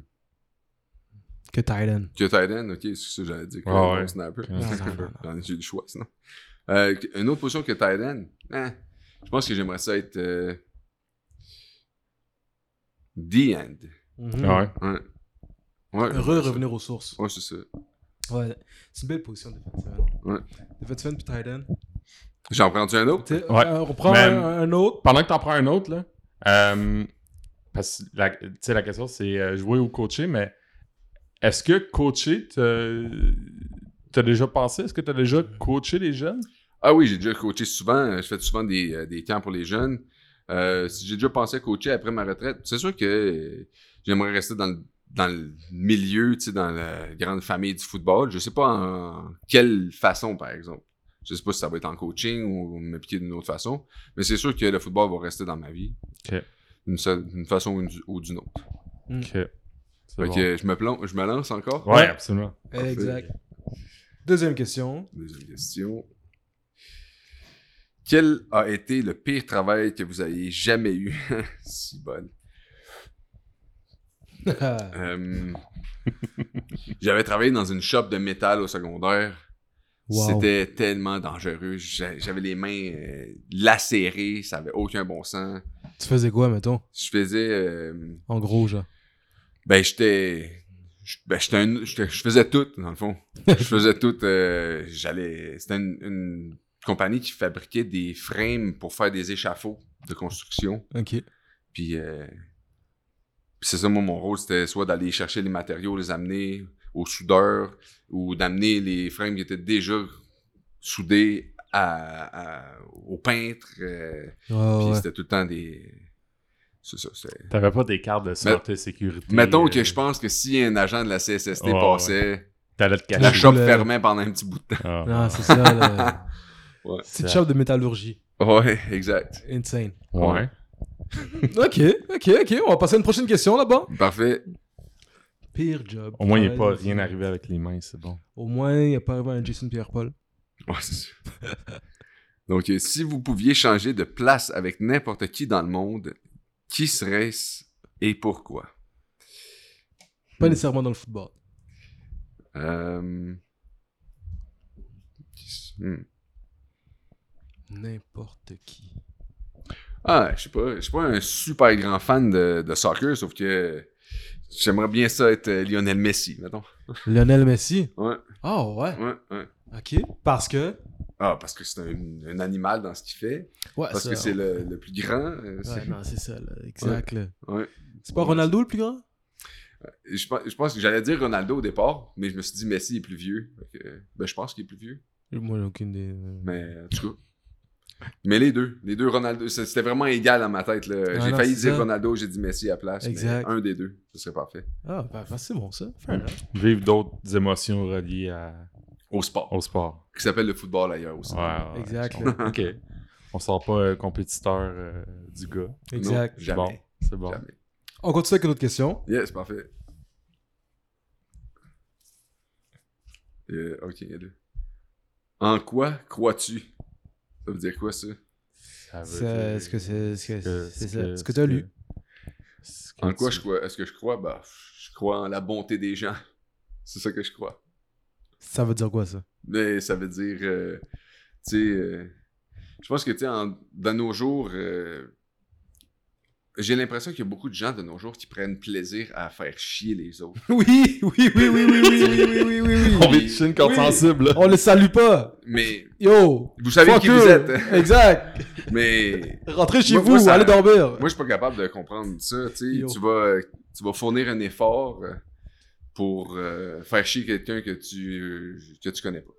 A: Que Titan.
C: que tight end, ok, c'est ça que j'allais dire, que
B: Ah
C: long
B: ouais.
C: snapper. J'en ai eu le choix, sinon. Euh, une autre position que tight end, hein, je pense que j'aimerais ça être euh, the end.
B: Ah ouais.
A: Heureux revenir aux sources.
C: Ouais, c'est ça.
A: Ouais, c'est une belle position defensive.
C: Ouais.
A: Defensive puis Titan.
C: J'en prends-tu un autre?
B: Ouais.
A: euh, on prend un, un autre.
B: Pendant que t'en prends un autre, là, euh, parce que la, tu sais, la question c'est jouer ou coacher, mais est-ce que coacher, t'as déjà pensé, est-ce que t'as déjà coaché les jeunes?
C: Ah oui, j'ai déjà coaché souvent. Je fais souvent des, euh, des camps pour les jeunes. Euh, j'ai déjà pensé à coacher après ma retraite, c'est sûr que euh, j'aimerais rester dans le, dans le milieu, dans la grande famille du football. Je sais pas en quelle façon, par exemple. Je sais pas si ça va être en coaching ou m'appliquer d'une autre façon. Mais c'est sûr que le football va rester dans ma vie.
B: Ok.
C: D'une façon ou d'une- ou d'une autre. Fait
B: bon.
C: que je me plonge, je me lance encore?
B: Ouais, absolument.
A: Exact. Deuxième question.
C: Deuxième question. Quel a été le pire travail que vous ayez jamais eu? si bonne. Euh, J'avais travaillé dans une shop de métal au secondaire.
A: Wow.
C: C'était tellement dangereux. J'a- J'avais les mains euh, lacérées, ça avait aucun bon sens.
A: tu faisais quoi, mettons?
C: Je faisais. euh,
A: En gros, genre.
C: Ben, j'étais. je- Ben, un- je faisais tout, dans le fond. Je faisais tout. euh, J'allais. C'était une, une compagnie qui fabriquait des frames pour faire des échafauds de construction.
A: Ok.
C: Puis, euh, puis c'est ça, moi, mon rôle, c'était soit d'aller chercher les matériaux, les amener au soudeur, ou d'amener les frames qui étaient déjà soudés à, à- au peintre. euh, puis
A: ouais.
C: c'était tout le temps des... C'est ça.
B: T'avais pas des cartes de santé sécurité.
C: Mettons
B: euh,
C: que je pense que si un agent de la CSST passait,
B: T'allais te cacher.
C: la shop fermait pendant un petit bout de temps.
B: Ah,
A: Non, c'est ça. là.
C: Ouais.
A: Petite shop de métallurgie.
C: Ouais, exact.
A: Insane.
B: Ouais.
A: Ok, ok, ok. On va passer à une prochaine question là-bas.
C: Parfait.
A: pire job.
B: Au moins, il n'est pas rien arrivé avec les mains, c'est bon.
A: Au moins, il n'y a pas arrivé un Jason Pierre-Paul.
C: Ouais, c'est sûr. Donc, euh, si vous pouviez changer de place avec n'importe qui dans le monde, qui serait-ce et pourquoi?
A: Pas nécessairement dans le football.
C: Euh... hmm.
A: N'importe qui.
C: Ah, je sais pas. Je suis pas un super grand fan de, de soccer, sauf que j'aimerais bien ça être euh, Lionel Messi, mettons.
A: Lionel Messi?
C: Ouais,
A: Ah ouais.
C: ouais, ouais.
A: Ok. Parce que.
C: Ah, parce que c'est un, un animal dans ce qu'il fait.
A: Ouais,
C: Parce
A: ça,
C: que c'est le, le plus grand. euh, c'est-
A: Ouais, non, c'est ça, là. Exact.
C: Ouais.
A: C'est pas Ronaldo le plus grand?
C: Je, pense- je pense que j'allais dire Ronaldo au départ, mais je me suis dit Messi est plus vieux. Que, ben, je pense qu'il est plus vieux.
A: Moi, j'ai aucune idée.
C: Mais en tout cas. Mais les deux, les deux Ronaldo, c'était vraiment égal dans ma tête. là.
A: Ah
C: j'ai
A: non,
C: failli dire
A: ça.
C: Ronaldo, j'ai dit Messi à la place. mais
A: Exact.
C: un des deux, ce serait parfait.
A: Ah, ben, ben, c'est bon, ça. Enough.
B: Vivre d'autres émotions reliées à-
C: Au sport.
B: au sport.
C: Qui s'appelle le football ailleurs aussi.
B: Ouais, ouais,
A: Exact,
B: comprends. ok. On sort pas euh, compétiteur euh, du gars.
A: Exact.
C: jamais.
B: Bon, c'est bon.
C: Jamais.
A: On continue avec une autre question.
C: Yes, parfait. Euh, ok, il y a deux. En quoi crois-tu? Ça veut dire quoi ça?
B: Ça veut
A: C'est-
B: dire-
A: Est-ce que c'est ce que
B: que-
A: c'est
B: ce que-
A: ça? Ce que tu as lu?
C: En quoi
B: tu-
C: je crois? Est-ce que je crois? Bah, je crois en la bonté des gens. C'est ça que je crois.
A: Ça veut dire quoi, ça?
C: Mais ça veut dire, euh, tu sais, euh, je pense que, tu sais, dans nos jours, euh, j'ai l'impression qu'il y a beaucoup de gens de nos jours qui prennent plaisir à faire chier les autres.
A: Oui, oui, oui, oui, oui, oui, oui, oui, oui, oui, oui.
B: On toucher une corde
A: Oui.
B: sensible. là.
A: On le salue pas.
C: Mais
A: Yo!
C: vous savez qui vous êtes.
A: Exact.
C: Mais
A: Rentrez chez
C: Moi-
A: vous,
C: moi, ça-
A: allez dormir.
C: moi, je suis pas capable de comprendre ça. Tu sais, tu vas, tu vas fournir un effort euh, pour euh, faire chier quelqu'un que tu euh, que tu connais pas.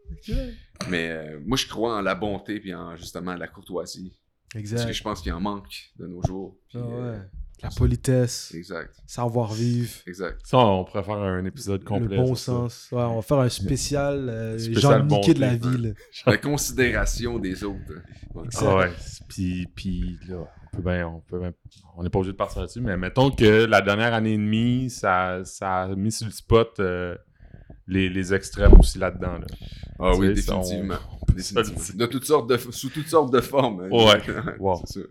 C: Mais euh, moi, je crois en la bonté puis en justement la courtoisie. Parce que je pense qu'il en manque de nos jours. Puis,
A: Ah ouais. La politesse,
C: exact,
A: savoir-vivre,
C: exact.
B: Ça, on pourrait faire un épisode complet.
A: le bon sens. Ouais, on va faire un spécial, euh,
B: Spécial
A: Jean Niquet de la ville.
C: La considération des autres. Ouais.
B: Ah ouais. Puis, puis là, on peut bien, on peut bien- on n'est pas obligé de partir là-dessus, mais mettons que la dernière année et demie, ça, ça a mis sur le spot euh, les, les extrêmes aussi là-dedans. Là.
C: Ah oui,
B: sais, on-
C: définitivement. Définitivement. De toutes sortes de, sous toutes sortes de formes. hein.
B: Ouais. Wow.
C: C'est ça.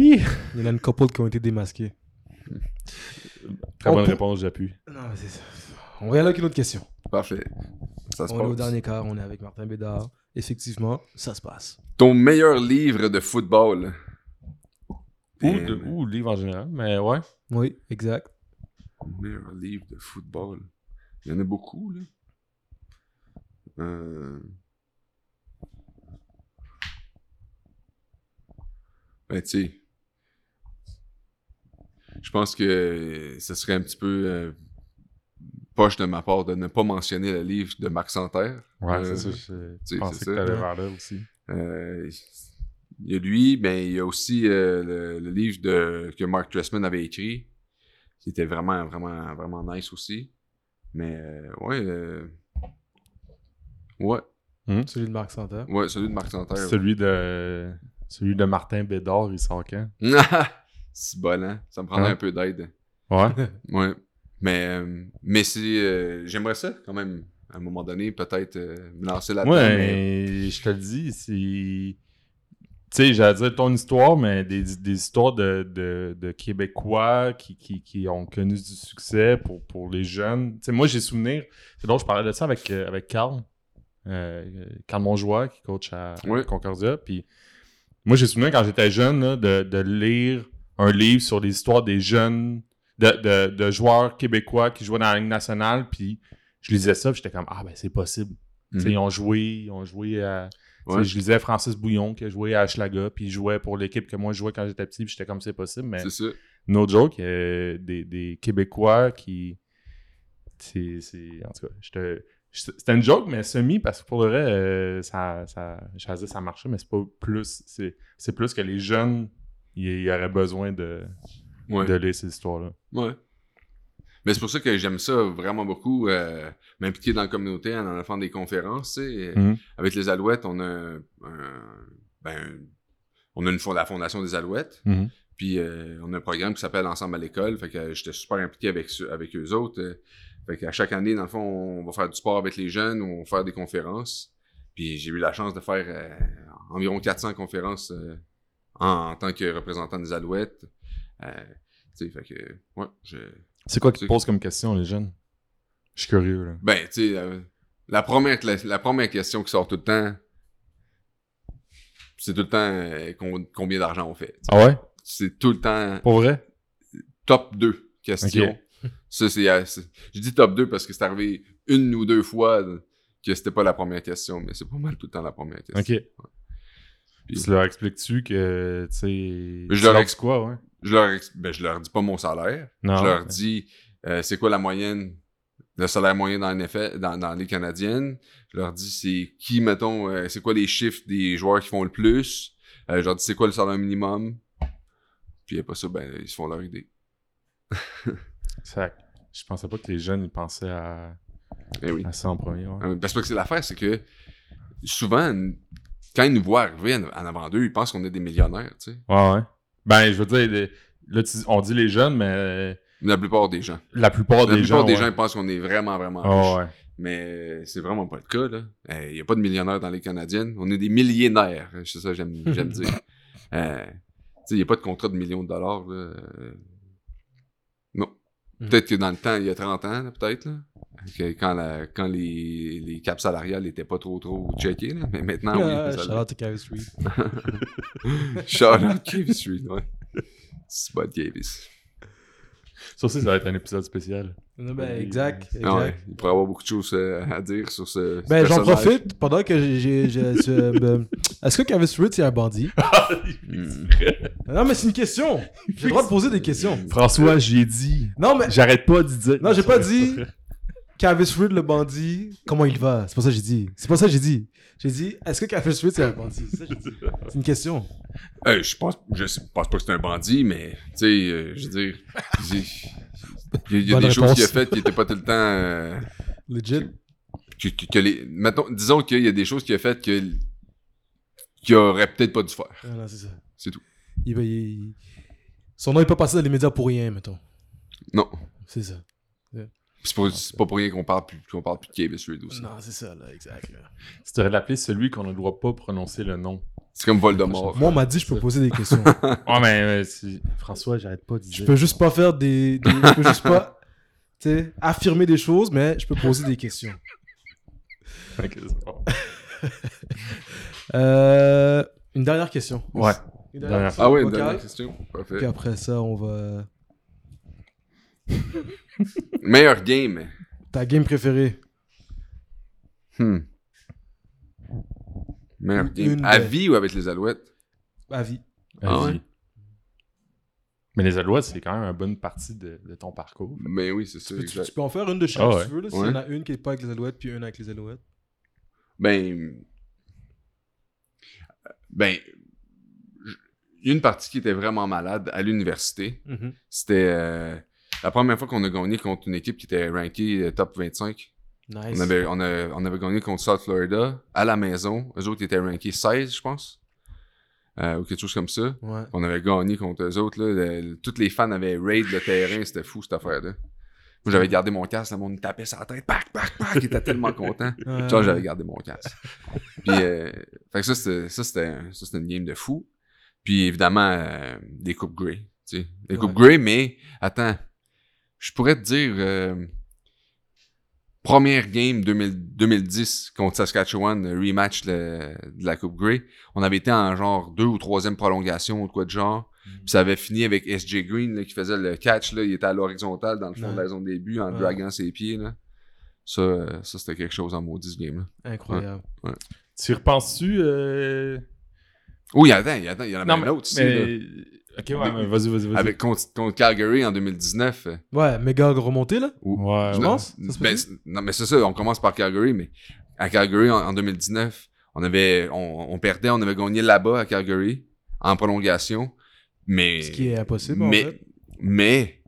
A: Il y en a une couple qui ont été démasqués.
B: Très
A: On
B: bonne
A: peut-
B: réponse, j'appuie.
A: Non, mais c'est ça. On va y aller avec une autre question.
C: Parfait. Ça se
A: On est au
C: passe.
A: dernier quart, on est avec Martin Bédard. Effectivement, ça se passe.
C: Ton meilleur livre de football.
B: Ou,
C: Damn.
B: de, ou livre en général, mais ouais.
A: Oui, exact.
C: Meilleur livre de football. Il y en a beaucoup, là. Euh... Ben, tu sais. Je pense que ce serait un petit peu euh, poche de ma part de ne pas mentionner le livre de Marc Santerre.
B: Ouais,
C: Euh,
B: c'est ça. Je
C: sais,
B: je pensais que
C: ça.
B: t'allais vers là aussi.
C: Euh, il y a lui, ben il y a aussi euh, le, le livre de, que Mark Tressman avait écrit, qui était vraiment, vraiment, vraiment nice aussi. Mais euh, ouais, euh, ouais,
A: Celui de Marc Santerre.
C: ouais, celui de Marc Santerre.
B: Celui de celui de Martin Bédard, il sort quand?
C: c'est bon, hein? Ça me prendrait
B: Hein?
C: un peu d'aide.
B: Ouais.
C: Ouais. Mais, euh, mais c'est, euh, j'aimerais ça quand même, à un moment donné, peut-être euh, me lancer là-dedans.
B: Ouais,
C: mais-
B: je te le dis, c'est. Tu sais, j'allais dire ton histoire, mais des, des histoires de, de, de Québécois qui, qui, qui ont connu du succès pour, pour les jeunes. Tu sais, moi, j'ai souvenir. C'est drôle, je parlais de ça avec, avec Carl. Euh, Carl Monjoie, qui coach à
C: Ouais.
B: Concordia. Puis moi, j'ai souvenir quand j'étais jeune là, de, de lire un livre sur les histoires des jeunes, de, de, de joueurs québécois qui jouaient dans la Ligue nationale. Puis je lisais ça, puis j'étais comme, ah ben c'est possible.
C: Mhm.
B: Ils ont joué, ils ont joué à.
C: Ouais.
B: Je lisais Francis Bouillon qui a joué à Schlaga, puis il jouait pour l'équipe que moi je jouais quand j'étais petit, puis j'étais comme c'est possible. Mais
C: C'est ça.
B: no joke, euh, des, des Québécois qui. C'est. En tout cas, c'était une joke, mais semi, parce que pour le vrai, euh, ça, ça, je dire ça marchait, mais c'est pas plus. C'est plus que les jeunes, ils ils auraient besoin de,
C: Ouais.
B: de lire ces histoires-là.
C: Ouais. Mais c'est pour ça que j'aime ça vraiment beaucoup, euh, m'impliquer dans la communauté en en faisant des conférences.
B: Mhm.
C: Avec les Alouettes, on a, un- ben, on a une, la Fondation des Alouettes.
B: Mhm.
C: Puis euh, on a un programme qui s'appelle Ensemble à l'école. Fait que j'étais super impliqué avec, ceux- avec eux autres. fait qu'à chaque année, dans le fond, on va faire du sport avec les jeunes, on va faire des conférences. Puis j'ai eu la chance de faire euh, environ 400 conférences euh, en, en tant que représentant des Alouettes. Euh, tu sais, fait que, ouais, je...
B: C'est quoi
C: C'est-
B: te posent comme question, les jeunes? Je suis curieux, là.
C: Ben, tu sais, euh, la, première, la première question qui sort tout le temps, c'est tout le temps euh, con- combien d'argent on fait.
B: Ah ouais?
C: C'est tout le temps
B: Pour vrai?
C: top 2 questions.
B: Ok.
C: Ça, c'est, Je dis top 2 parce que c'est arrivé une ou deux fois que c'était pas la première question, mais c'est pas mal tout le temps la première question.
B: Ok.
C: Puis-
B: Tu leur expliques-tu que, tu sais...
C: Je leur
B: leur
C: ex-
B: dis quoi, ouais?
C: Je, leur, ex- ben, je leur dis pas mon salaire.
B: Non.
C: Je leur dis euh, c'est quoi la moyenne, le salaire moyen dans NFL, dans, dans les Canadiennes. Je leur dis c'est qui, mettons, euh, c'est quoi les chiffres des joueurs qui font le plus? Euh, je leur dis c'est quoi le salaire minimum? Puis après ça, ben, ils se font leur idée.
B: Ça- Je pensais pas que les jeunes, ils pensaient à,
C: Eh oui.
B: à ça en premier, ouais.
C: Euh, Parce que c'est l'affaire, c'est que souvent, quand ils nous voient arriver en, avant d'eux, ils pensent qu'on est des millionnaires, tu sais.
B: Ouais, ouais. Ben, je veux dire, les- là, on dit les jeunes, mais
C: La plupart des gens.
B: la plupart
C: La
B: des
C: plupart
B: gens.
C: des
B: ouais.
C: gens ils pensent qu'on est vraiment, vraiment
B: Ah
C: riches.
B: ouais.
C: Mais c'est vraiment pas le cas, là. Il n'y a pas de millionnaires dans les Canadiennes. On est des millénaires. C'est ça que j'aime, j'aime dire. Euh, tu sais, il n'y a pas de contrat de millions de dollars, là. Euh, Non.
A: Mhm.
C: Peut-être que dans le temps, il y a 30 ans, peut-être, là. Que quand, la, quand les, les caps salariales n'étaient pas trop, trop checkés, là. Mais maintenant,
A: Ah,
C: oui.
A: to Carey Street.
C: Shout out Davis Street, ouais. Spot Davis.
B: Ça aussi, ça va être un épisode spécial.
A: Non, ben, exact, exact.
C: Ah ouais, il pourrait avoir beaucoup de choses euh, à dire sur ce. ce
A: Ben, j'en profite pendant que j'ai. ben, Est-ce que Carey Street, c'est un bandit?
C: Hmm.
A: Non, mais c'est une question. J'ai le droit de poser des questions.
B: François, j'ai dit.
A: Non, mais
B: J'arrête pas d'y dire.
A: Non, j'ai pas dit- Cavis Reed, le bandit, comment il va? C'est pas ça que j'ai dit. C'est pas ça que j'ai dit. J'ai dit, est-ce que Cavis Reed, c'est un bandit? C'est ça que j'ai dit. C'est une question.
C: Euh, je pense, je pense pas que c'est un bandit, mais tu sais, euh, je veux dire, il y a, il y a
A: Bonne
C: des choses qu'il a faites qui étaient pas tout le temps. euh,
A: Legit.
C: que, que- que les, mettons, disons qu'il y a des choses qu'il a faites que qu'il aurait peut-être pas dû faire.
A: Ah, non, c'est ça.
C: C'est tout.
A: Il va, il- Son nom est pas passé dans les médias pour rien, mettons.
C: Non.
A: C'est ça.
C: C'est pas, c'est pas pour rien qu'on parle plus, qu'on parle plus de Cavis Reed aussi.
A: Non, c'est ça, là, exact. là.
B: Tu devrais l'appeler celui qu'on ne doit pas prononcer le nom.
C: C'est comme Voldemort.
A: Moi, on m'a dit, je peux poser des questions.
B: Ouais, mais c'est- François, j'arrête pas de
A: Je
B: dire.
A: peux juste pas faire des. des- je peux juste pas. Tu sais, affirmer des choses, mais je peux poser des questions.
B: Bon.
A: Euh, une dernière question.
B: Ouais.
A: Une
B: Dernière.
C: Ah ouais, une dernière question. Parfait.
A: Puis après ça, on va.
C: Meilleur game.
A: Ta game préférée
C: Hmm. Meilleur game.
A: Une
C: À
A: de-
C: vie ou avec les Alouettes?
A: À vie.
C: Ah
B: Vas-y. Mais les Alouettes, c'est quand même une bonne partie de, de ton parcours.
C: Mais oui, c'est ça.
A: Tu,
C: exact.
A: peux en faire une de chaque
B: Ah
A: si
B: ouais.
A: tu veux. là. S'il y en a une qui est pas avec les alouettes, puis une avec les alouettes.
C: Ben. Ben. j- une partie qui était vraiment malade à l'université.
A: Mhm.
C: C'était euh, la première fois qu'on a gagné contre une équipe qui était rankée euh, top 25.
A: Nice.
C: On, avait, on, a- on avait gagné contre South Florida à la maison. Eux autres étaient rankés 16, je pense. Euh, ou quelque chose comme ça.
A: Ouais.
C: On avait gagné contre eux autres. Là. Le- tous les fans avaient raid le terrain. C'était fou cette affaire-là. Moi, j'avais gardé mon casque. Le monde me tapait sur la tête. Pac, pac, pac. Il était tellement content.
A: Ouais.
C: Genre, j'avais gardé mon casque. Puis, euh, fait que ça, c'était, ça, une game de fou. Puis, évidemment, euh, des coupes Grey. Tu sais, des
A: Ouais.
C: coupes Grey, mais attends, je pourrais te dire euh, première game 2000 2010 contre Saskatchewan, le rematch de, de la Coupe Grey. On avait été en genre deux ou troisième prolongation ou quoi de genre. Puis ça avait fini avec SJ Green là, qui faisait le catch. Là, il était à l'horizontale dans le fond
A: Ouais.
C: de la zone des buts en
A: Ouais.
C: draguant ses pieds. Là. Ça, ça c'était quelque chose en maudit ce game-là.
A: Incroyable.
B: Tu y repenses-tu euh...
C: Oui, attends, il y, attends, il y en
B: Non,
C: un autre
B: mais... Ok, ouais, mais vas-y, vas-y, vas-y.
C: Avec, contre, contre Calgary en 2019. euh,
A: Ouais, méga remonté là?
C: où-
B: Ouais,
A: Je
B: ouais.
A: pense.
C: Ben, non, mais c'est ça, on commence par Calgary, mais à Calgary en, en 2019, on avait on, on perdait, on avait gagné là-bas à Calgary en prolongation. Mais,
A: Ce qui est impossible. en
C: mais,
A: fait.
C: mais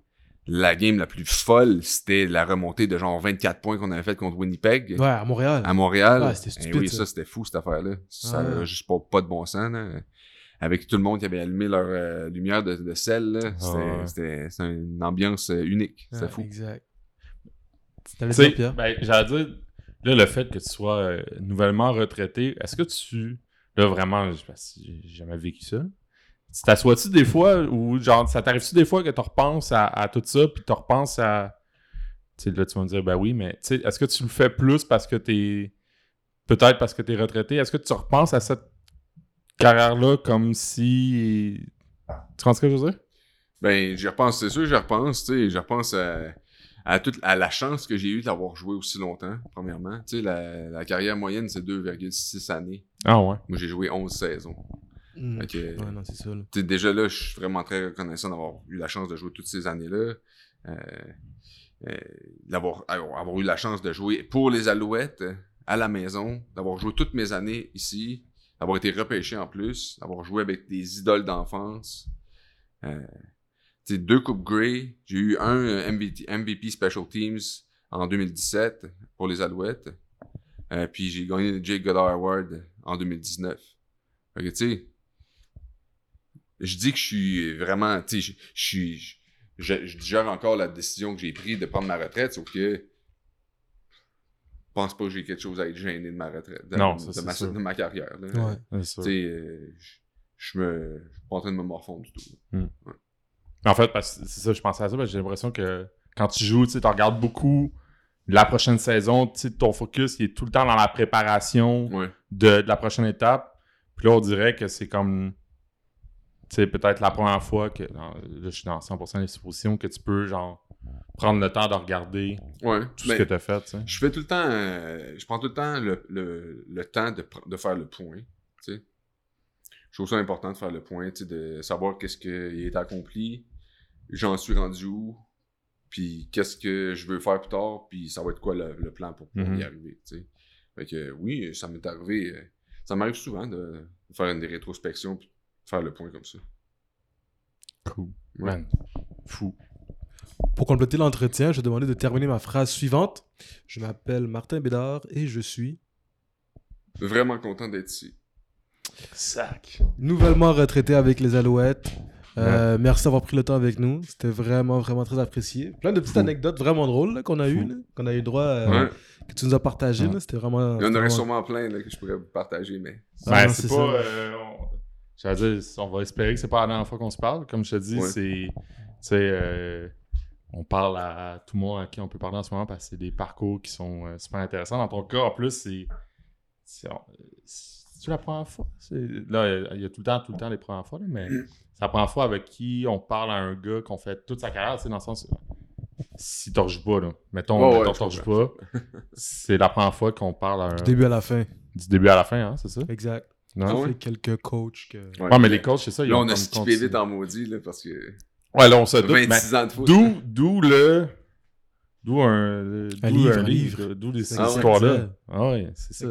C: la game la plus folle, c'était la remontée de genre 24 points qu'on avait faite contre Winnipeg
A: Ouais, à Montréal.
C: à Montréal.
A: Ouais, c'était
C: Eh
A: stupide,
C: oui,
A: ça.
C: ça, c'était fou cette affaire-là. Ça
A: Ouais.
C: a juste pas, pas de bon sens. Là. Avec tout le monde qui avait allumé leur euh, lumière de, de sel. là. C'était
B: ouais.
C: c'était- c'était une ambiance euh, unique. C'était
A: Ouais,
C: fou.
A: Exact.
B: Tu sais,
A: dire, Pierre?
B: ben, j'allais dire, là, le fait que tu sois euh, nouvellement retraité, est-ce que tu. Là, vraiment, je parce que j'ai jamais vécu ça. Tu t'assois-tu des fois, ou genre, ça t'arrive-tu des fois que tu repenses à, à tout ça, puis tu repenses à. Tu sais, là, tu vas me dire, ben oui, mais tu sais, est-ce que tu le fais plus parce que t'es. Peut-être parce que t'es retraité? Est-ce que tu repenses à cette carrière-là comme si. Tu comprends ce que je veux dire?
C: Ben, j'y repense, c'est sûr, j'y repense, tu sais, je repense à, à, toute, à la chance que j'ai eue d'avoir joué aussi longtemps, premièrement. Tu sais, la, la carrière moyenne, c'est 2,6 années.
B: Ah ouais.
C: Moi, j'ai joué 11 saisons. Que,
A: Ouais, non, c'est ça. là.
C: tu sais, déjà là, je suis vraiment très reconnaissant d'avoir eu la chance de jouer toutes ces années-là. Euh, euh, d'avoir avoir avoir eu la chance de jouer pour les Alouettes à la maison, d'avoir joué toutes mes années ici, d'avoir été repêché en plus, d'avoir joué avec des idoles d'enfance. Euh, deux Coupes Grey. J'ai eu un euh, MVP, Special Teams en 2017 pour les Alouettes. Euh, puis j'ai gagné le Jake Goddard Award en 2019. Fait que, tu sais, je dis que je suis vraiment, tu je, je je, je, digère encore la décision que j'ai prise de prendre ma retraite, sauf que pense pas que j'ai quelque chose à être gêné de ma retraite, de,
B: Non, ça,
C: ma,
B: sûr.
C: de ma carrière. là.
A: Ouais.
C: Euh, je, me, suis pas en train de me morfondre du tout.
B: En fait, parce que c'est ça, je pensais à ça, parce que j'ai l'impression que quand tu joues, tu regardes beaucoup la prochaine saison, tu sais, ton focus il est tout le temps dans la préparation
C: Ouais.
B: de, de la prochaine étape. Puis là, on dirait que c'est comme, tu sais, peut-être la première fois que, là, je suis dans 100% des suppositions, que tu peux, genre, prendre le temps de regarder
C: Ouais.
B: tout
C: Ben,
B: ce que tu as fait.
C: Je fais tout le temps, euh, je prends tout le temps le, le, le temps de, de faire le point. Je trouve ça important de faire le point, de savoir qu'est-ce qui est accompli, j'en suis rendu où, puis qu'est-ce que je veux faire plus tard, puis ça va être quoi le, le plan pour, pour y arriver, tu sais. Fait que oui, ça m'est arrivé, euh, ça m'arrive souvent de, faire une rétrospection puis de faire le point comme ça.
B: Cool.
C: Ouais.
B: Man, fou.
A: Pour compléter l'entretien, je vais demander de terminer ma phrase suivante. Je m'appelle Martin Bédard et je suis
C: Vraiment content d'être ici.
B: Sac.
A: nouvellement retraité avec les Alouettes. Euh, Merci d'avoir pris le temps avec nous. C'était vraiment, vraiment très apprécié. Plein de petites
B: Fou.
A: anecdotes vraiment drôles là, qu'on a eues, qu'on a eu droit, euh,
C: Ouais.
A: que tu nous as partagé.
B: Ouais.
A: là. C'était vraiment.
C: Il y en aurait
A: vraiment-
C: sûrement plein là, que je pourrais vous partager, mais
A: Ah,
B: Ben, c'est
A: c'est
B: pas. euh, on- J'allais dire, on va espérer que c'est pas la dernière fois qu'on se parle. Comme je te dis,
C: Ouais.
B: c'est. On parle à, tout le monde à qui on peut parler en ce moment parce que c'est des parcours qui sont euh, super intéressants. Dans ton cas, en plus, c'est. C'est c'est la première fois? C'est- Là, il y a tout le temps, tout le temps les premières fois, là, mais c'est la première fois avec qui on parle à un gars qu'on fait toute sa carrière, tu sais, dans le sens. Si tu rejoues pas, là. Mettons,
C: ouais,
B: mettons pas. C'est la première fois qu'on parle à un-
A: Du début à la fin.
B: du début à la fin, hein, c'est ça?
A: Exact.
B: Non?
C: Ah ouais?
A: Fait quelques coachs que.
B: Ouais, mais les coachs, c'est ça. ils
C: Là,
B: ont
C: on a skippé vite en maudit, là, parce que
B: Ouais, là, on se doute.
C: 26
B: mais
C: ans de foot.
B: D'où, d'où le. D'où un. D'où
A: Un livre, un livre.
B: D'où les,
C: Ah
A: ça
B: histoires-là. Ah ouais, c'est ça.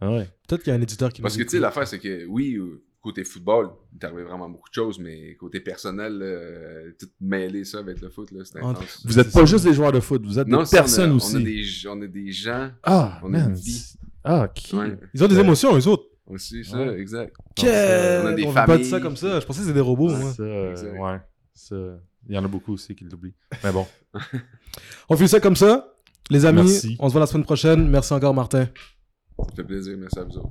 B: Ah ouais.
A: Peut-être qu'il y a un éditeur qui
C: Parce que, tu sais, l'affaire, c'est que, oui, euh, côté football, il t'est arrivé vraiment beaucoup de choses, mais côté personnel, euh, tout mêler ça avec le foot, là, c'est
A: Entre-
C: intense.
B: Vous êtes
A: C'est
B: pas
A: ça.
B: juste des joueurs de foot, vous êtes
C: Non,
B: des
C: on a-
B: personnes
C: on
B: aussi.
C: A des, on a des gens
B: Ah,
C: on a
B: man.
C: une vie.
B: c'est- Ah,
C: ouais,
A: Ils ont des
B: Ouais.
A: émotions, eux autres.
C: aussi, ça,
B: Ouais.
C: exact.
A: Quel-
C: on a des
A: on vit pas de
C: familles.
A: ça comme ça. Je pensais que c'était des robots,
C: Ouais.
A: moi.
B: Ça, euh,
C: Exact.
B: ouais. Ça, il y en a beaucoup aussi qui l'oublient. Mais bon.
A: On fait ça comme ça. Les amis,
B: Merci.
A: on se voit la semaine prochaine. Merci encore, Martin.
C: Ça fait plaisir, merci à vous autres.